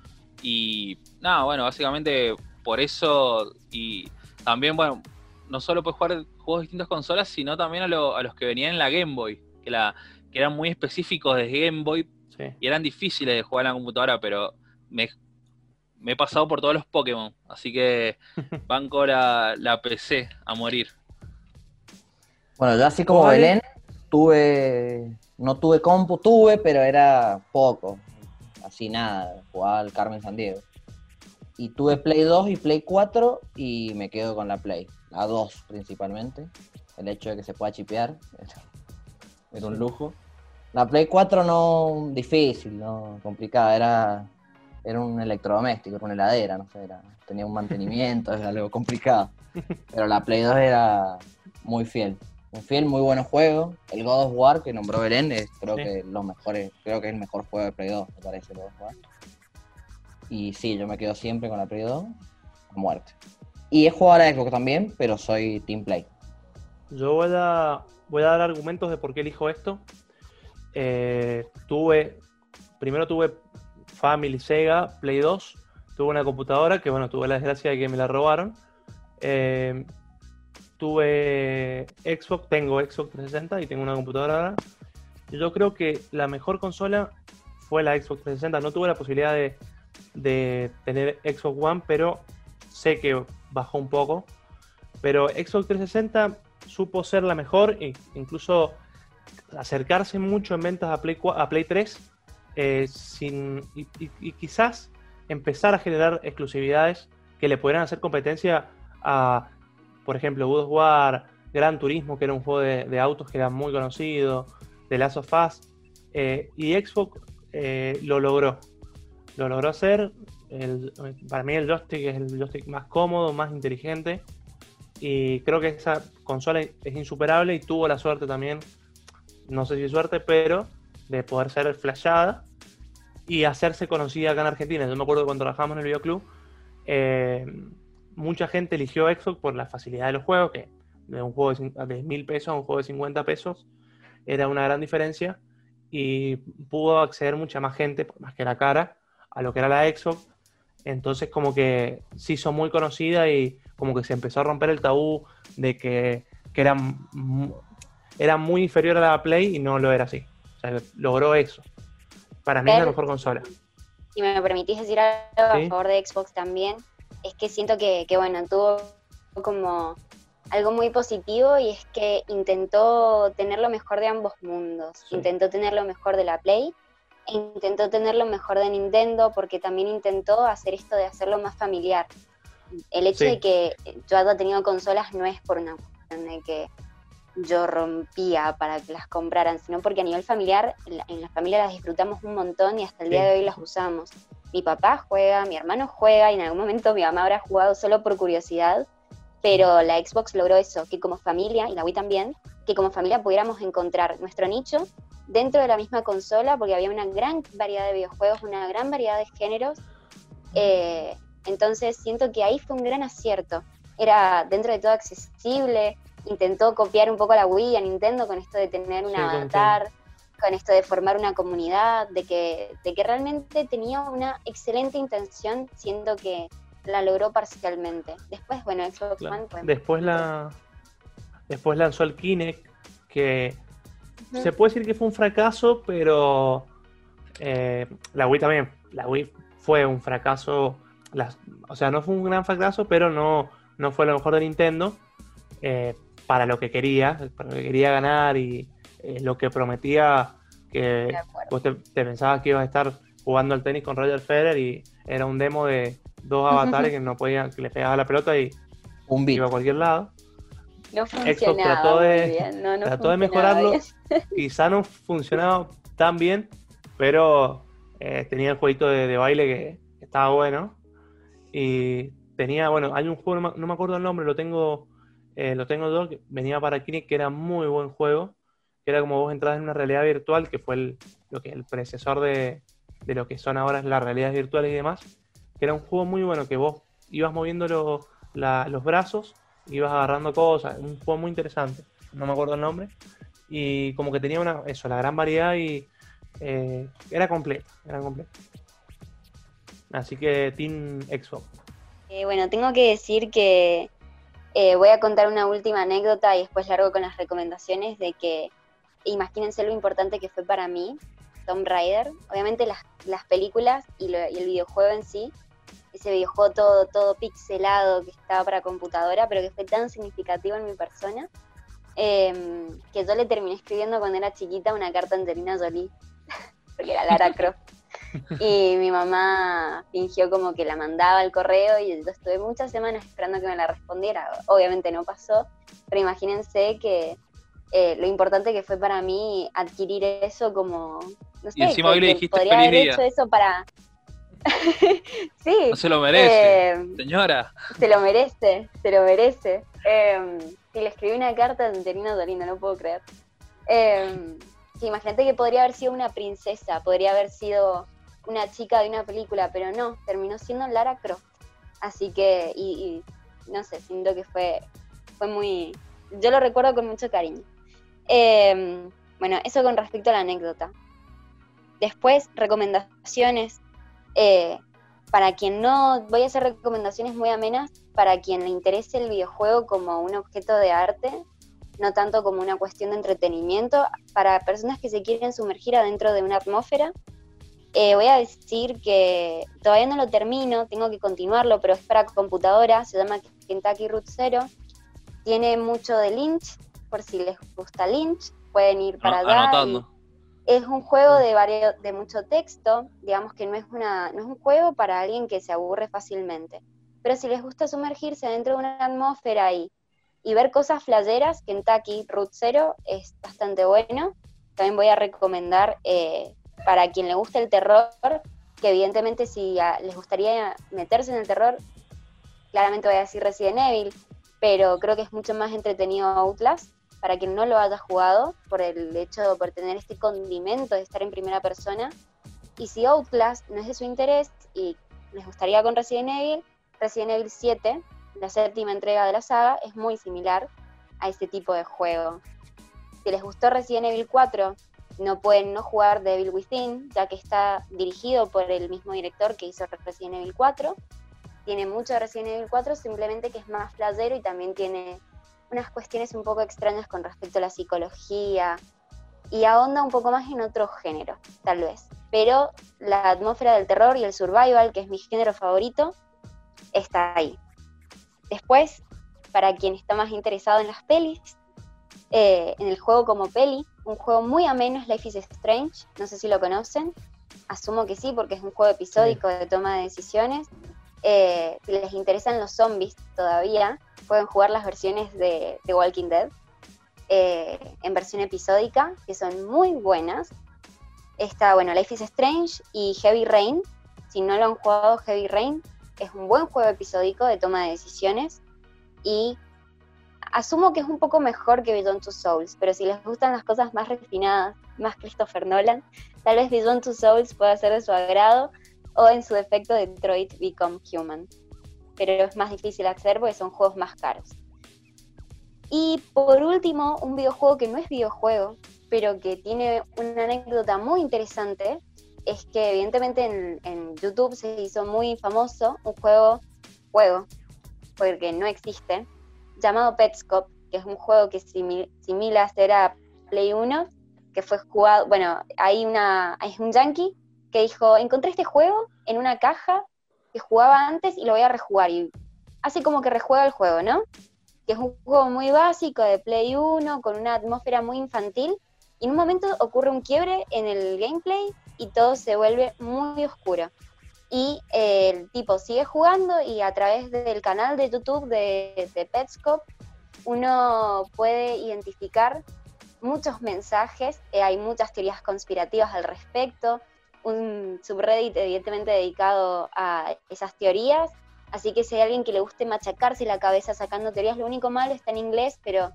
Y nada, bueno, básicamente por eso y también, bueno, no solo puedes jugar juegos de distintas consolas, sino también a, lo- a los que venían en la Game Boy, que, la, que eran muy específicos de Game Boy Sí. y eran difíciles de jugar en la computadora, pero me, me he pasado por todos los Pokémon, así que banco la, la PC a morir. Bueno, yo así como. Belén, tuve, no tuve compu, tuve, pero era poco, así nada, jugaba al Carmen San Diego. Y tuve Play 2 y Play 4 y me quedo con la Play, la 2 principalmente. El hecho de que se pueda chipear era, era un lujo. La Play 4 no, difícil, no, complicada, era era un electrodoméstico, era una heladera, no sé, era, tenía un mantenimiento, era algo complicado. Pero la Play 2 era muy fiel. Fiel, muy buenos juegos. El God of War que nombró Belén es creo Sí. que los mejores, creo que es el mejor juego de Play 2, me parece el God of War. Y sí, yo me quedo siempre con la Play 2 a muerte. Y he jugado a la Xbox también, pero soy Team Play. Yo voy a, voy a dar argumentos de por qué elijo esto. Eh, tuve, primero tuve Family Sega, Play 2, tuve una computadora que, bueno, tuve la desgracia de que me la robaron. Eh, tuve Xbox, tengo Xbox 360 y tengo una computadora. Yo creo que la mejor consola fue la Xbox 360. No tuve la posibilidad de, de tener Xbox One, pero sé que bajó un poco. Pero Xbox 360 supo ser la mejor e incluso acercarse mucho en ventas a Play, 4 a Play 3 eh, sin, y- y quizás empezar a generar exclusividades que le pudieran hacer competencia a, por ejemplo, God War, Gran Turismo, que era un juego de, autos que era muy conocido, The Last of Us, eh, y Xbox eh, lo logró. Lo logró hacer. para mí el joystick es el joystick más cómodo, más inteligente. Y creo que esa consola es insuperable y tuvo la suerte también, no sé si suerte, pero de poder ser flashada y hacerse conocida acá en Argentina. Yo me acuerdo cuando trabajamos en el videoclub, eh, mucha gente eligió Xbox por la facilidad de los juegos, que de un juego de cin- de mil pesos a un juego de 50 pesos era una gran diferencia y pudo acceder mucha más gente, por más que la cara, a lo que era la Xbox. Entonces como que se hizo muy conocida y como que se empezó a romper el tabú de que, que era, era muy inferior a la Play y no lo era así. O sea, logró eso. Para mí es la mejor consola. si me permitís decir algo Sí. a favor de Xbox también, es que siento que, que, bueno, tuvo como algo muy positivo y es que intentó tener lo mejor de ambos mundos. Sí. Intentó tener lo mejor de la Play e intentó tener lo mejor de Nintendo porque también intentó hacer esto de hacerlo más familiar. El hecho Sí. de que yo haya tenido consolas no es por una cuestión de que yo rompía para que las compraran, sino porque a nivel familiar, en la, familia las disfrutamos un montón y hasta el día de hoy las usamos. Mi papá juega, mi hermano juega y en algún momento mi mamá habrá jugado solo por curiosidad, pero la Xbox logró eso, que como familia, y la Wii también, que como familia pudiéramos encontrar nuestro nicho dentro de la misma consola, porque había una gran variedad de videojuegos, una gran variedad de géneros. Eh, entonces siento que ahí fue un gran acierto. Era dentro de todo accesible, intentó copiar un poco la Wii, a Nintendo, con esto de tener un Sí, avatar, con esto de formar una comunidad, de que, de que realmente tenía una excelente intención, siendo que la logró parcialmente. Después, bueno, Xbox Claro. One fue... Después la después lanzó el Kinect, que se puede decir que fue un fracaso, pero eh, la Wii también. La Wii fue un fracaso. las- o sea, no fue un gran fracaso, pero no, no fue lo mejor de Nintendo. eh, para lo que quería, para lo que quería ganar y eh, lo que prometía que vos te, te pensabas que ibas a estar jugando al tenis con Roger Federer y era un demo de dos avatares que no podían, que le pegaba la pelota y Un beat. iba a cualquier lado. No funcionaba trató de- muy bien. No, no trató de funcionaba mejorarlo. bien. Quizá no funcionaba tan bien, pero eh, tenía el jueguito de, de baile que estaba bueno. Y tenía, bueno, hay un juego, no me, no me acuerdo el nombre, lo tengo, eh, lo tengo yo, que venía para Kinect, que era muy buen juego. Que era como vos entras en una realidad virtual, que fue el, lo que, el predecesor de, de lo que son ahora las realidades virtuales y demás. Que era un juego muy bueno, que vos ibas moviendo los brazos, ibas agarrando cosas, un juego muy interesante. No me acuerdo el nombre y como que tenía una eso la gran variedad y eh, era completo era completo así que Team Xbox Eh, bueno, tengo que decir que eh, voy a contar una última anécdota y después largo con las recomendaciones de que imagínense lo importante que fue para mí Tomb Raider. Obviamente las, las películas y, el videojuego en sí, ese videojuego todo, todo pixelado que estaba para computadora, pero que fue tan significativo en mi persona, eh, que yo le terminé escribiendo cuando era chiquita una carta a Angelina Jolie, porque era Lara Croft. Y mi mamá fingió como que la mandaba al correo y yo estuve muchas semanas esperando que me la respondiera. Obviamente no pasó, pero imagínense que eh, lo importante que fue para mí adquirir eso como, no sé, Y encima que- hoy le que dijiste podría feliz haber día. hecho eso para... sí. No se lo merece, eh, señora. Se lo merece, se lo merece. Eh, y le escribí una carta a Angelina Jolie, no puedo creer. Que imagínate que podría haber sido una princesa, podría haber sido una chica de una película, pero no, terminó siendo Lara Croft. Así que, y, y no sé, siento que fue, fue muy. Yo lo recuerdo con mucho cariño. Eh, bueno, eso con respecto a la anécdota. Después, recomendaciones. eh, para quien no, voy a hacer recomendaciones muy amenas, para quien le interese el videojuego como un objeto de arte, no tanto como una cuestión de entretenimiento, para personas que se quieren sumergir adentro de una atmósfera. Eh, voy a decir que todavía no lo termino, tengo que continuarlo, pero es para computadora, se llama Kentucky Route Zero. Tiene mucho de Lynch, por si les gusta Lynch, pueden ir para allá. y- Anotando. es un juego de, vario- de mucho texto, digamos que no es, una, no es un juego para alguien que se aburre fácilmente. Pero si les gusta sumergirse dentro de una atmósfera y, y ver cosas flayeras, Kentucky Route Zero es bastante bueno. También voy a recomendar eh, para quien le guste el terror, que evidentemente si a- les gustaría meterse en el terror, claramente voy a decir Resident Evil, pero creo que es mucho más entretenido Outlast para quien no lo haya jugado, por el hecho de por tener este condimento de estar en primera persona. Y si Outlast no es de su interés y les gustaría con Resident Evil, Resident Evil 7, la séptima entrega de la saga, es muy similar a este tipo de juego. Si les gustó Resident Evil 4, no pueden no jugar Devil Within, ya que está dirigido por el mismo director que hizo Resident Evil 4. Tiene mucho de Resident Evil 4, simplemente que es más playero y también tiene unas cuestiones un poco extrañas con respecto a la psicología y ahonda un poco más en otro género, tal vez. Pero la atmósfera del terror y el survival, que es mi género favorito, está ahí. Después, para quien está más interesado en las pelis, eh, en el juego como peli, un juego muy ameno es Life is Strange, no sé si lo conocen, asumo que sí, porque es un juego episódico de toma de decisiones. Eh, si les interesan los zombies todavía, pueden jugar las versiones de, Walking Dead eh, en versión episódica, que son muy buenas. Está, bueno, Life is Strange y Heavy Rain. Si no lo han jugado, Heavy Rain es un buen juego episódico de toma de decisiones y asumo que es un poco mejor que Beyond Two Souls, pero si les gustan las cosas más refinadas, más Christopher Nolan, tal vez Beyond Two Souls pueda ser de su agrado o en su defecto Detroit Become Human. Pero es más difícil acceder porque son juegos más caros. Y por último, un videojuego que no es videojuego, pero que tiene una anécdota muy interesante, es que evidentemente en, YouTube se hizo muy famoso un juego, juego, porque no existe, llamado Petscop, que es un juego que simi- simila ser a Play 1, que fue jugado, bueno, hay una, hay un yankee que dijo, encontré este juego en una caja que jugaba antes y lo voy a rejugar, y hace como que rejuega el juego, ¿no? Que es un juego muy básico de Play 1, con una atmósfera muy infantil, y en un momento ocurre un quiebre en el gameplay y todo se vuelve muy oscuro. Y eh, el tipo sigue jugando y a través del canal de YouTube de, de Petscop uno puede identificar muchos mensajes, eh, hay muchas teorías conspirativas al respecto, un subreddit evidentemente dedicado a esas teorías, así que si hay alguien que le guste machacarse la cabeza sacando teorías, lo único malo está en inglés, pero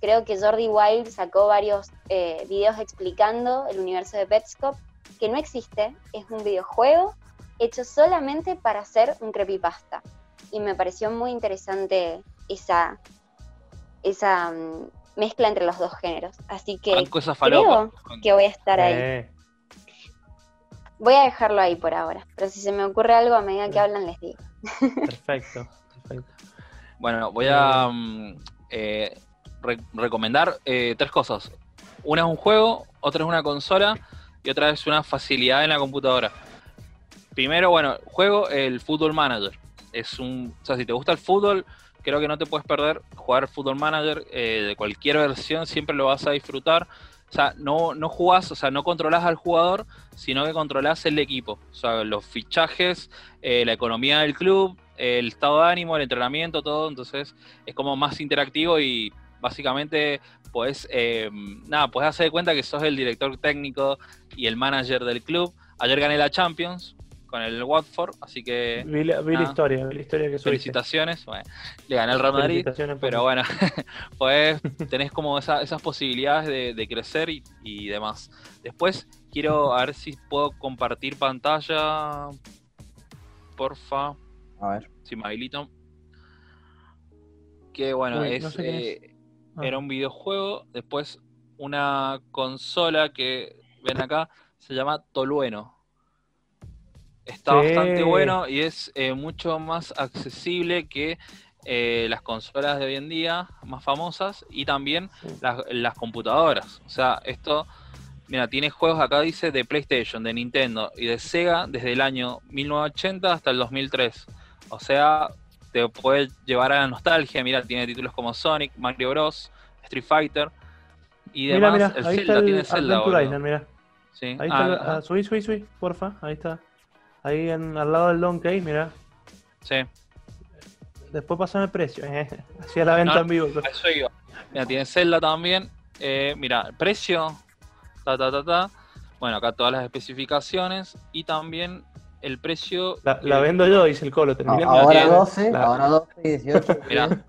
creo que Jordi Wild sacó varios eh, videos explicando el universo de Petscop, que no existe, es un videojuego hecho solamente para hacer un creepypasta. Y me pareció muy interesante esa, esa mm, mezcla entre los dos géneros. Así que falopa. que voy a estar ahí. Eh, Voy a dejarlo ahí por ahora, pero si se me ocurre algo a medida que hablan les digo. perfecto, perfecto. Bueno, voy a mm, eh, re- recomendar eh, tres cosas. Una es un juego, otra es una consola y otra es una facilidad en la computadora. Primero, bueno, juego el Football Manager. Es un, o sea, si te gusta el fútbol, creo que no te puedes perder jugar Football Manager eh, de cualquier versión, siempre lo vas a disfrutar. O sea, no, no jugás, o sea, no controlás al jugador, sino que controlás el equipo. O sea, los fichajes, eh, la economía del club, el estado de ánimo, el entrenamiento, todo. Entonces es como más interactivo y básicamente pues nada, puedes hacer de cuenta que sos el director técnico y el manager del club. Ayer gané la Champions con el Watford, así que Vi la, vi la historia, vi la historia que subiste. felicitaciones. Bueno, le gané al Real Madrid, pero bueno, pues tenés como esa- esas posibilidades de, de crecer y, y demás. Después quiero a ver si puedo compartir pantalla, porfa, A ver. si me habilitan. Que bueno, Uy, es, no sé quién es. eh, Ah. era un videojuego, después una consola que ven acá, se llama Tolueno. Está Sí. bastante bueno y es eh, mucho más accesible que eh, las consolas de hoy en día, más famosas, y también Sí. las, las computadoras. O sea, esto, mira, tiene juegos acá, dice, de PlayStation, de Nintendo y de Sega desde el año 1980 hasta el 2003. O sea, te puede llevar a la nostalgia. Mira, tiene títulos como Sonic, Mario Bros, Street Fighter y Mira, demás. mira, el ahí Zelda, está el tiene Zelda. Island, mira. Sí. Ahí Ah, está, el- ah, ah, subí, subí, subí, porfa, ahí está. Ahí en, al lado del Donkey, mira. sí. Después pasame el precio, eh. Hacía la venta No, en vivo. Eso iba. Mira, tiene Zelda también. Eh, mira, precio. Ta, ta, ta, ta. Bueno, acá todas las especificaciones. Y también el precio. La, que- la vendo yo, dice el colo. No, ahora tiene- 12, la- ahora 12 y 18. Mira.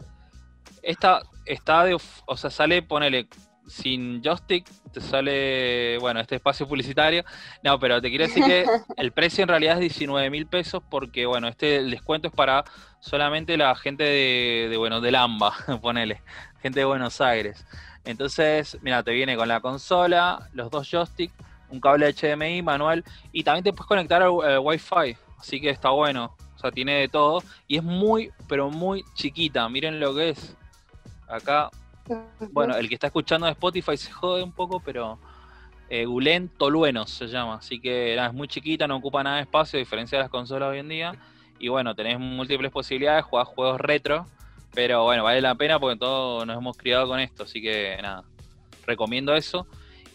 Esta está de. O sea, sale, ponele. Sin joystick, te sale. Bueno, este espacio publicitario. No, pero te quiero decir que el precio en realidad es 19 mil pesos. Porque, bueno, este el descuento es para solamente la gente de, de bueno, del AMBA, ponele. Gente de Buenos Aires. Entonces, mira, te viene con la consola, los dos joysticks, un cable HDMI manual y también te puedes conectar al al Wi-Fi. Así que está bueno. O sea, tiene de todo. Y es muy, pero muy chiquita. Miren lo que es. Acá, bueno, el que está escuchando de Spotify se jode un poco, pero eh, Gulen Toluenos se llama. Así que nada, es muy chiquita, no ocupa nada de espacio, a diferencia de las consolas hoy en día. Y bueno, tenés múltiples posibilidades, jugás juegos retro. Pero bueno, vale la pena porque todos nos hemos criado con esto. Así que nada, recomiendo eso.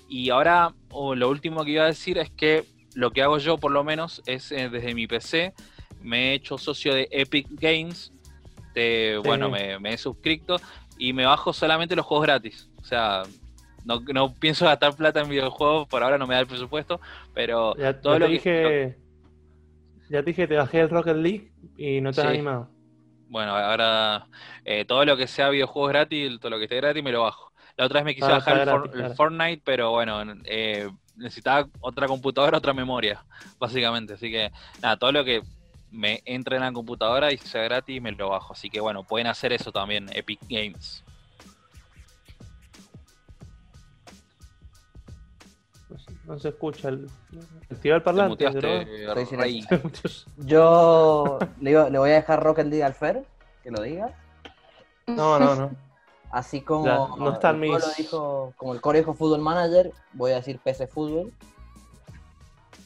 Y ahora, oh, lo último que iba a decir es que lo que hago yo, por lo menos, es eh, desde mi PC. Me he hecho socio de Epic Games. Sí. Bueno, me, me he suscrito y me bajo solamente los juegos gratis. O sea, no, no pienso gastar plata en videojuegos, por ahora no me da el presupuesto, pero Ya, todo ya lo te que- dije. Ya te dije, te bajé el Rocket League y no te has animado. bueno, ahora eh, todo lo que sea videojuegos gratis, todo lo que esté gratis me lo bajo. La otra vez me quise Ah, bajar el, For-. Fortnite, pero bueno, eh, necesitaba otra computadora, otra memoria, básicamente. Así que nada, todo lo que me entre en la computadora y sea gratis me lo bajo. Así que bueno, pueden hacer eso también, Epic Games. No se, no se escucha el. Activa el Te parlante. Yo le, voy a dejar Rocket League al Fer, que lo diga. No, no, no. Así como Ya, no están el mis- dijo, como el Core dijo Fútbol Manager, voy a decir PC Fútbol.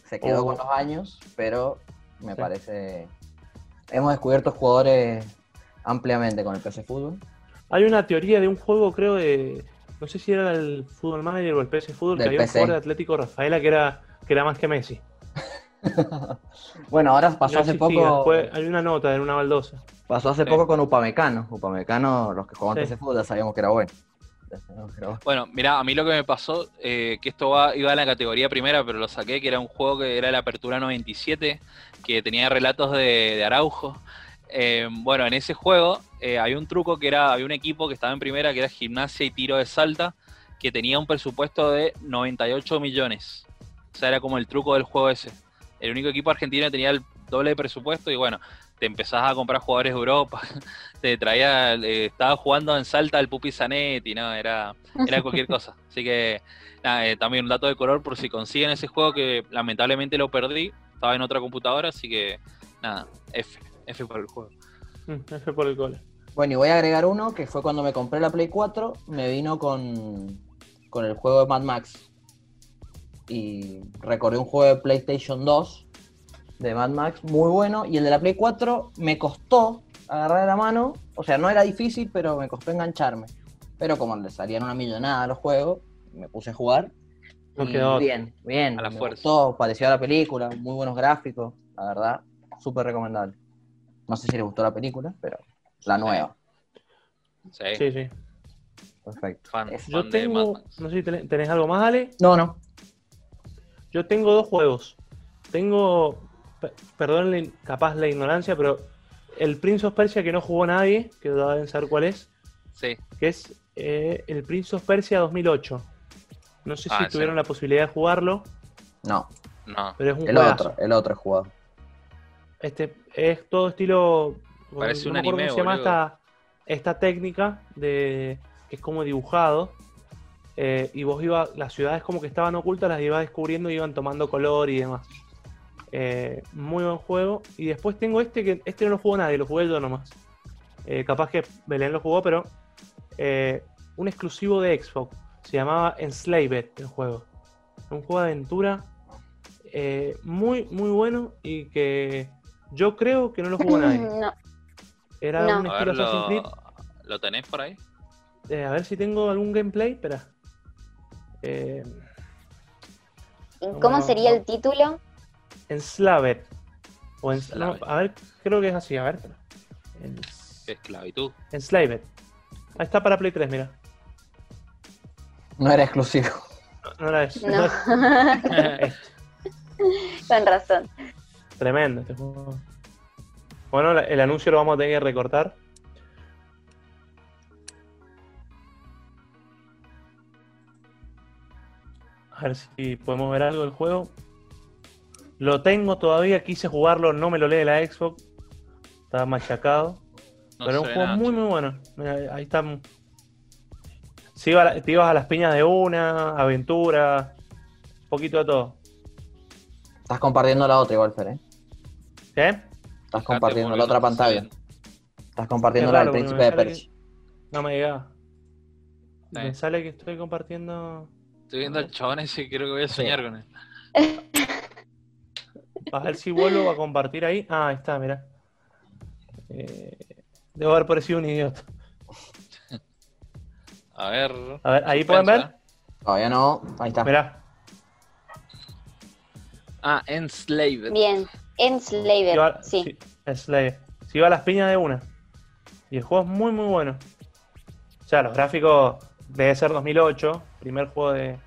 Se quedó Oh. con los años, pero me Sí. parece. Hemos descubierto jugadores ampliamente con el PC Fútbol. Hay una teoría de un juego, creo, de. No sé si era el Fútbol Manager o el PS Fútbol, que había un jugador de Atlético Rafaela que era, que era más que Messi. bueno, ahora pasó No hace poco. después hay una nota en una baldosa. Pasó hace Sí. poco con Upamecano. Upamecano, los que jugaban Sí. PC Fútbol ya sabíamos que era bueno. Bueno. Mira, a mí lo que me pasó, eh, que esto iba a la categoría primera, pero lo saqué, que era un juego que era la Apertura 97, que tenía relatos de, Araujo. Eh, bueno, en ese juego eh, había un truco que era, había un equipo que estaba en primera, que era gimnasia y tiro de salta, que tenía un presupuesto de 98 millones. O sea, era como el truco del juego ese. El único equipo argentino tenía el doble de presupuesto y bueno, te empezás a comprar jugadores de Europa, te traía, eh, estaba jugando en Salta el Pupi Zanetti, ¿no? Era, era cualquier cosa. Así que, nada, eh, también un dato de color por si consiguen ese juego que lamentablemente lo perdí, estaba en otra computadora, así que, nada, F, F por el juego. Mm, F por el cole. Bueno, y voy a agregar uno que fue cuando me compré la Play 4, me vino con, con el juego de Mad Max. Y recordé un juego de PlayStation 2 de Mad Max muy bueno. Y el de la Play 4 me costó agarrar la mano. O sea, no era difícil, pero me costó engancharme. Pero como le salían una millonada a los juegos, me puse a jugar. No quedó bien, bien. A la me fuerza. gustó, pareció a la película, muy buenos gráficos, la verdad, súper recomendable. No sé si les gustó la película, pero la nueva. Sí, Sí, sí. Perfecto. fan, Yo tengo. No sé si tenés, tenés algo más, Ale. No, no. Yo tengo dos juegos. Tengo perdón capaz la ignorancia, pero el Prince of Persia que no jugó nadie, que deben saber cuál es, Sí. que es eh, el Prince of Persia 2008. No sé Ah, si tuvieron la posibilidad de jugarlo, No, No. pero es un el juegazo. otro, el otro es jugado. Este es todo estilo. Parece no un anime, cómo se llama esta técnica de que es como dibujado. eh, y vos ibas, las ciudades como que estaban ocultas, las ibas descubriendo y iban tomando color y demás. Eh, muy buen juego. Y después tengo este que este no lo jugó nadie, lo jugué yo nomás. Eh, capaz que Belén lo jugó, pero eh, un exclusivo de Xbox. Se llamaba Enslaved el juego. Un juego de aventura eh, muy, muy bueno y que yo creo que no lo jugó nadie. No, Era No. un estilo ver, Assassin's Creed. ¿lo, ¿lo tenés por ahí? Eh, a ver si tengo algún gameplay. Espera. Eh, ¿Y No, ¿Cómo no, sería no. el título? Enslaved. O ens- no, a ver, creo que es así. A ver. Esclavitud. Enslaved. Ahí está para Play 3, mira. No era exclusivo. No, no era eso. No. Con razón. Tremendo este juego. Bueno, el anuncio lo vamos a tener que recortar. A ver si podemos ver algo del juego. Lo tengo todavía, quise jugarlo, no me lo lee la Xbox. Estaba machacado. No pero es un juego nada, muy, muy bueno. Mira, ahí está. Si iba a la- te ibas a las piñas de una, aventura, un poquito de todo. Estás compartiendo la otra igual, Fer, ¿eh? ¿Qué? Estás compartiendo la otra pantalla. Estás compartiendo Qué la del raro, príncipe me de Persia. No me llega. Me Sí. sale que estoy compartiendo. Estoy viendo al chabón ese y creo que voy a Sí. soñar con él. A ver si vuelvo a compartir ahí. Ah, ahí está, mira. Eh, debo haber parecido un idiota. A ver. A ver, ahí pueden ver. ¿eh? Todavía no. Ahí está. Mirá, Ah, Enslaved. Bien. Va, sí. si- Slave. Si va a las piñas de una. Y el juego es muy, muy bueno. O sea, los gráficos debe ser 2008, primer juego de.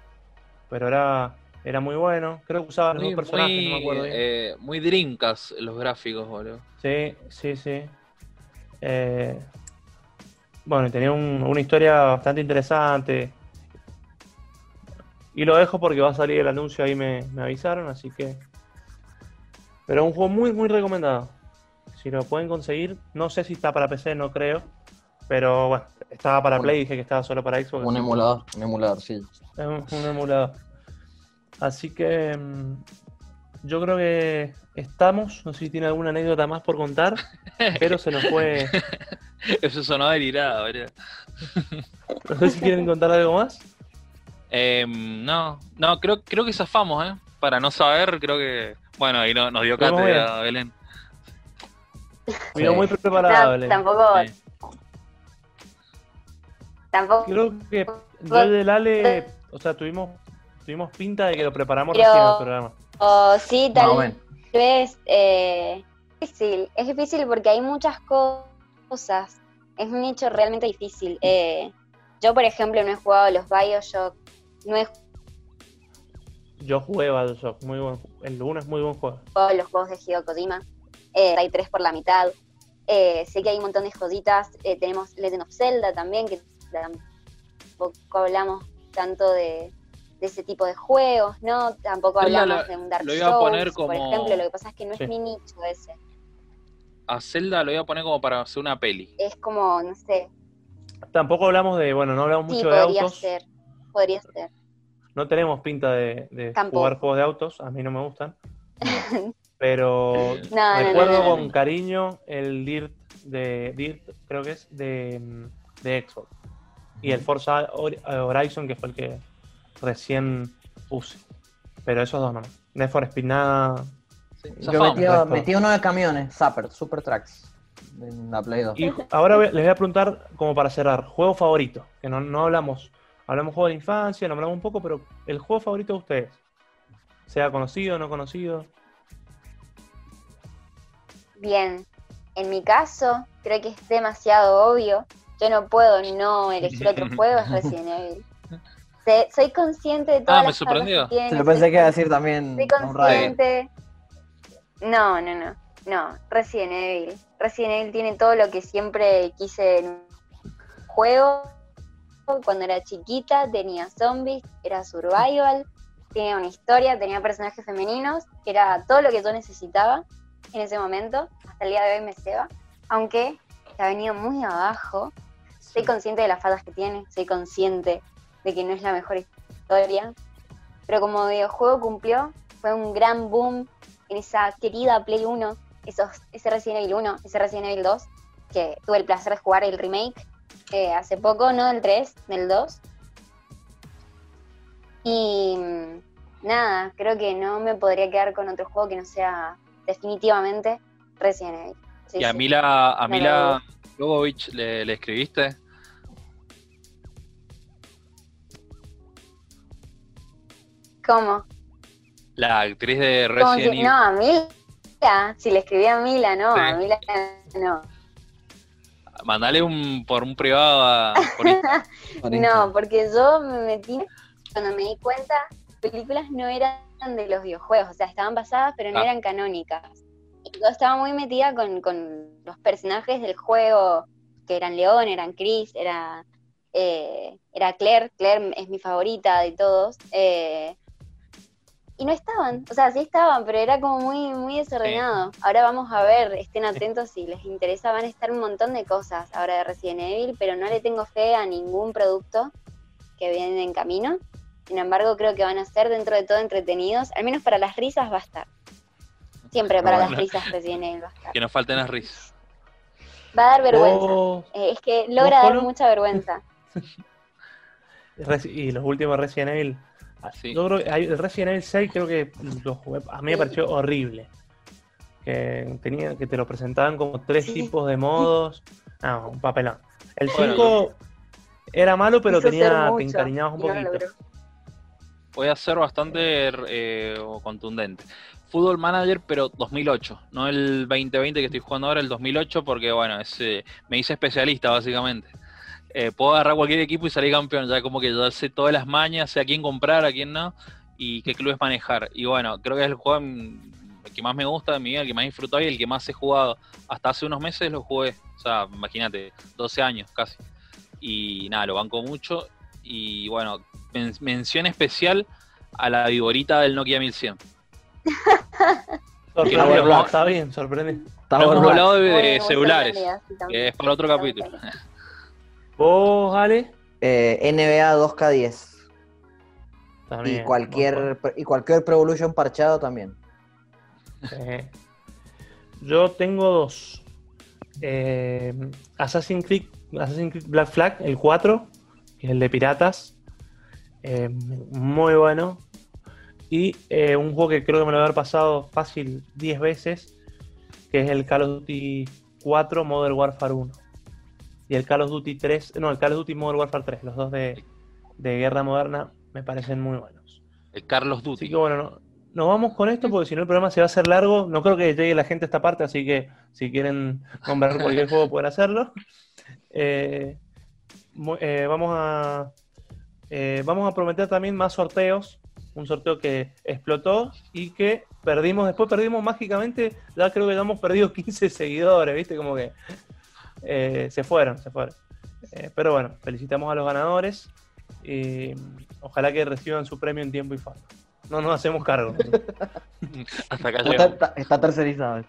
Pero era, era muy bueno. Creo que usaba los Muy, dos personajes, no me muy, acuerdo bien. eh, muy drinkas los gráficos, boludo. Sí, sí, sí. Eh, bueno, y tenía un- una historia bastante interesante. Y lo dejo porque va a salir el anuncio, ahí me, me avisaron, así que... Pero un juego muy, muy recomendado. Si lo pueden conseguir, no sé si está para PC, no creo. Pero bueno, estaba para Un- Play, dije que estaba solo para Xbox. Un emulador. Un emulador, sí. es un, un emulador. Así que mm, yo creo que estamos. No sé si tiene alguna anécdota más por contar, pero se nos fue. Eso sonó delirado, boludo. No sé si quieren contar algo más. Em, no, no, creo, creo que zafamos, ¿eh? Para no saber, creo que. Bueno, ahí no- nos dio cátedra, Belén. Vino Sí. muy No, preparado. Belén. tampoco, Sí. tampoco. Creo que yo y el Ale, o sea, tuvimos, tuvimos pinta de que lo preparamos Pero- recién el programa. o sí, tal menos. vez. Eh, es difícil. Es difícil porque hay muchas co- cosas. Es un nicho realmente difícil. Eh, yo, por ejemplo, no he jugado los Bioshock. No he Yo jugué Bioshock, muy buen, el 1 es muy buen juego. jugado los juegos de Hideo Kojima. Eh, hay tres por la mitad. Eh, sé que hay un montón de joyitas. Eh, tenemos Legend of Zelda también, que tampoco hablamos tanto de, de ese tipo de juegos, ¿no? Tampoco hablamos lo- de un Dark lo iba a Souls, poner por como- ejemplo. Lo que pasa es que no es mi nicho ese. A Zelda lo voy a poner como para hacer una peli. Es como, no sé, Tampoco hablamos de, bueno, no hablamos sí, mucho de podría autos. ser. Podría ser. No tenemos pinta de, jugar juegos de autos, a mí no me gustan. Pero No, recuerdo no, no. con cariño el Dirt de Dirt, creo que es, de, mm, de Xbox. Y el Forza Hor- Horizon, que fue el que recién puse. Pero esos dos no. Need for Speed nada. Sí, Yo metí, uno de camiones, Zapper, Super Tracks. En la Play 2. Y ahora voy- les voy a preguntar, como para cerrar, juego favorito. Que no, no hablamos. Hablamos juego de la infancia, no hablamos un poco, pero el juego favorito de ustedes. Sea conocido, no conocido. Bien, en mi caso, creo que es demasiado obvio. Yo no puedo no elegir otro juego, es Resident Evil. Sé- soy consciente de todas Ah, me las sorprendió. que Sí, yo pensé que iba a decir también Soy consciente. No, no, no. No, Resident Evil. Resident Evil tiene todo lo que siempre quise en un juego. Cuando era chiquita tenía zombies, era survival, tenía una historia, tenía personajes femeninos, era todo lo que yo necesitaba en ese momento. Hasta el día de hoy me ceba. Aunque se ha venido muy abajo. Soy consciente de las fallas que tiene, soy consciente de que no es la mejor historia. Pero como videojuego cumplió, fue un gran boom en esa querida Play 1, esos, ese Resident Evil 1, ese Resident Evil 2, que tuve el placer de jugar el remake eh, hace poco, no del 3, del 2. Y mm, nada, creo que no me podría quedar con otro juego que no sea definitivamente Resident Evil. Sí, y a sí. Mila, a Mila Jovovich le, le escribiste. ¿Cómo? La actriz de Resident si- Evil. no, a Mila. Si le escribí a Mila, no, Sí. a Mila no. Mandale un, por un privado a. por Insta. No, porque yo me metí, cuando me di cuenta, películas no eran de los videojuegos, o sea, estaban basadas, pero no Ah. eran canónicas. Y yo estaba muy metida con, con los personajes del juego, que eran León, eran Chris, era, eh, era Claire, Claire es mi favorita de todos. eh, y no estaban, o sea, sí estaban, pero era como muy, muy desordenado. Ahora vamos a ver, estén atentos si les interesa, van a estar un montón de cosas ahora de Resident Evil, pero no le tengo fe a ningún producto que viene en camino. Sin embargo, creo que van a ser dentro de todo entretenidos, al menos para las risas va a estar. Siempre para Bueno. las risas Resident Evil va a estar. Que no falten las risas. Va a dar vergüenza. Vos- Eh, es que logra dar mucha vergüenza. Y los últimos Resident Evil. Ah, Sí. Yo creo que hay- el Resident Evil 6 creo que lo jugué- a mí me pareció horrible. Que tenía que te lo presentaban como tres Sí. tipos de modos. Ah, un papelón. El Bueno, 5 era malo, pero tenía, te encariñabas un poquito. Voy a ser bastante eh, contundente. Fútbol Manager, pero 2008, no el 2020 que estoy jugando ahora, el 2008, porque bueno, es, eh, me hice especialista básicamente. Eh, puedo agarrar cualquier equipo y salir campeón, ya como que ya sé todas las mañas, sé a quién comprar, a quién no, y qué clubes manejar. Y bueno, creo que es el juego mm, que más me gusta de mi vida, el que más he disfrutado y el que más he jugado. Hasta hace unos meses lo jugué, o sea, imagínate, 12 años casi. Y nada, lo banco mucho. Y bueno, men- mención especial a la viborita del Nokia 1100. Sorprendió, Está bien, sorprende. Está No hemos hablado de, celulares, que es para otro capítulo. Vos, Ale, Eh, NBA 2K10. también. Y cualquier, y cualquier Pro Evolution parchado también. Eh, yo tengo dos. Eh, Assassin's Creed, Assassin's Creed Black Flag, el 4, que es el de piratas. Eh, muy bueno. Y eh, un juego que creo que me lo voy a haber pasado fácil 10 veces, que es el Call of Duty 4 Modern Warfare 1. Y el Call of Duty 3, no, el Call of Duty Modern Warfare 3, los dos de, de guerra moderna me parecen muy buenos. El Carlos Así Duty. que bueno, no- nos vamos con esto porque si no el programa se va a hacer largo. No creo que llegue la gente a esta parte, así que si quieren comprar cualquier juego pueden hacerlo. Eh, eh, vamos a eh, vamos a prometer también más sorteos. Un sorteo que explotó y que perdimos. Después perdimos mágicamente. Ya creo que ya hemos perdido 15 seguidores, ¿viste? Como que eh, se fueron, se fueron. Eh, pero bueno, felicitamos a los ganadores. Y ojalá que reciban su premio en tiempo y forma. No nos hacemos cargo. Hasta acá Está, llegamos. está- está tercerizado.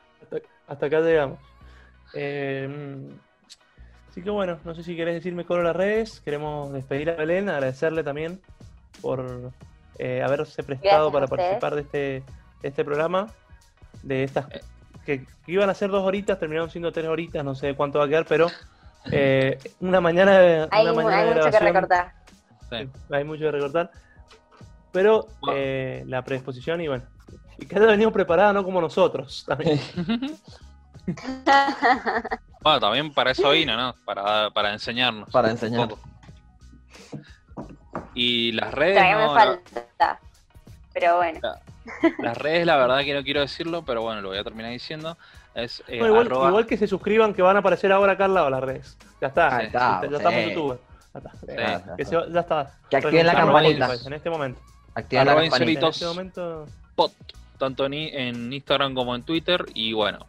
Hasta acá llegamos. Eh, así que bueno, no sé si querés decirme con las redes. Queremos despedir a Belén, agradecerle también por eh, haberse prestado Gracias para participar de este, de este programa. De estas que, que iban a ser dos horitas, terminaron siendo tres horitas, no sé cuánto va a quedar, pero eh, una mañana, de- Hay, una mañana hay de mucho que recortar. Sí. hay mucho que recortar. Pero eh, la predisposición y bueno. Y que haya venido preparada, no como nosotros. También. Bueno, también para eso vino, ¿no? Para, para enseñarnos. Para enseñar. Y las redes, Todavía me no, falta. Pero bueno. Las redes, la verdad que no quiero decirlo, pero bueno, lo voy a terminar diciendo. Es eh, No, igual, arroba- igual que se suscriban que van a aparecer ahora acá al lado las redes. Ya está. Ahí está, ya estamos sí. en YouTube. Ya está. Sí. Que se- ya está. Que activen la campanita. En este momento. Activa la campanita. En este momento. Pod. tanto en, Instagram como en Twitter. Y bueno,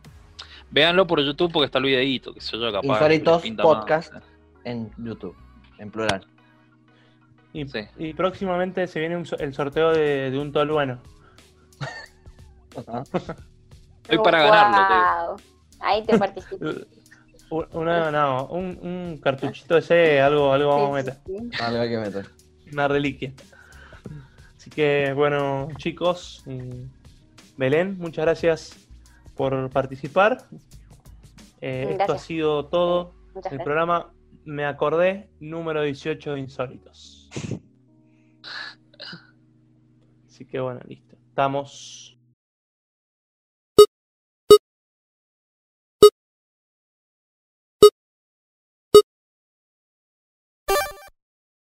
véanlo por YouTube porque está el videíto, que sé yo, capaz. Insólitos más, Podcast. sé. En YouTube, en plural. Y, Sí. y próximamente se viene un el sorteo de, de un tol bueno. Ajá. Estoy para ganarlo, digo. Guau. Ahí te Una, no, un, un cartuchito ese, algo, algo vamos a meter. sí, sí. Vale, hay que meter. Una reliquia. Así que, bueno, chicos, Belén, muchas gracias por participar. Eh, esto ha sido todo. Muchas El gracias. programa Me Acordé, número 18 de Insólitos. Así que, bueno, listo. Estamos.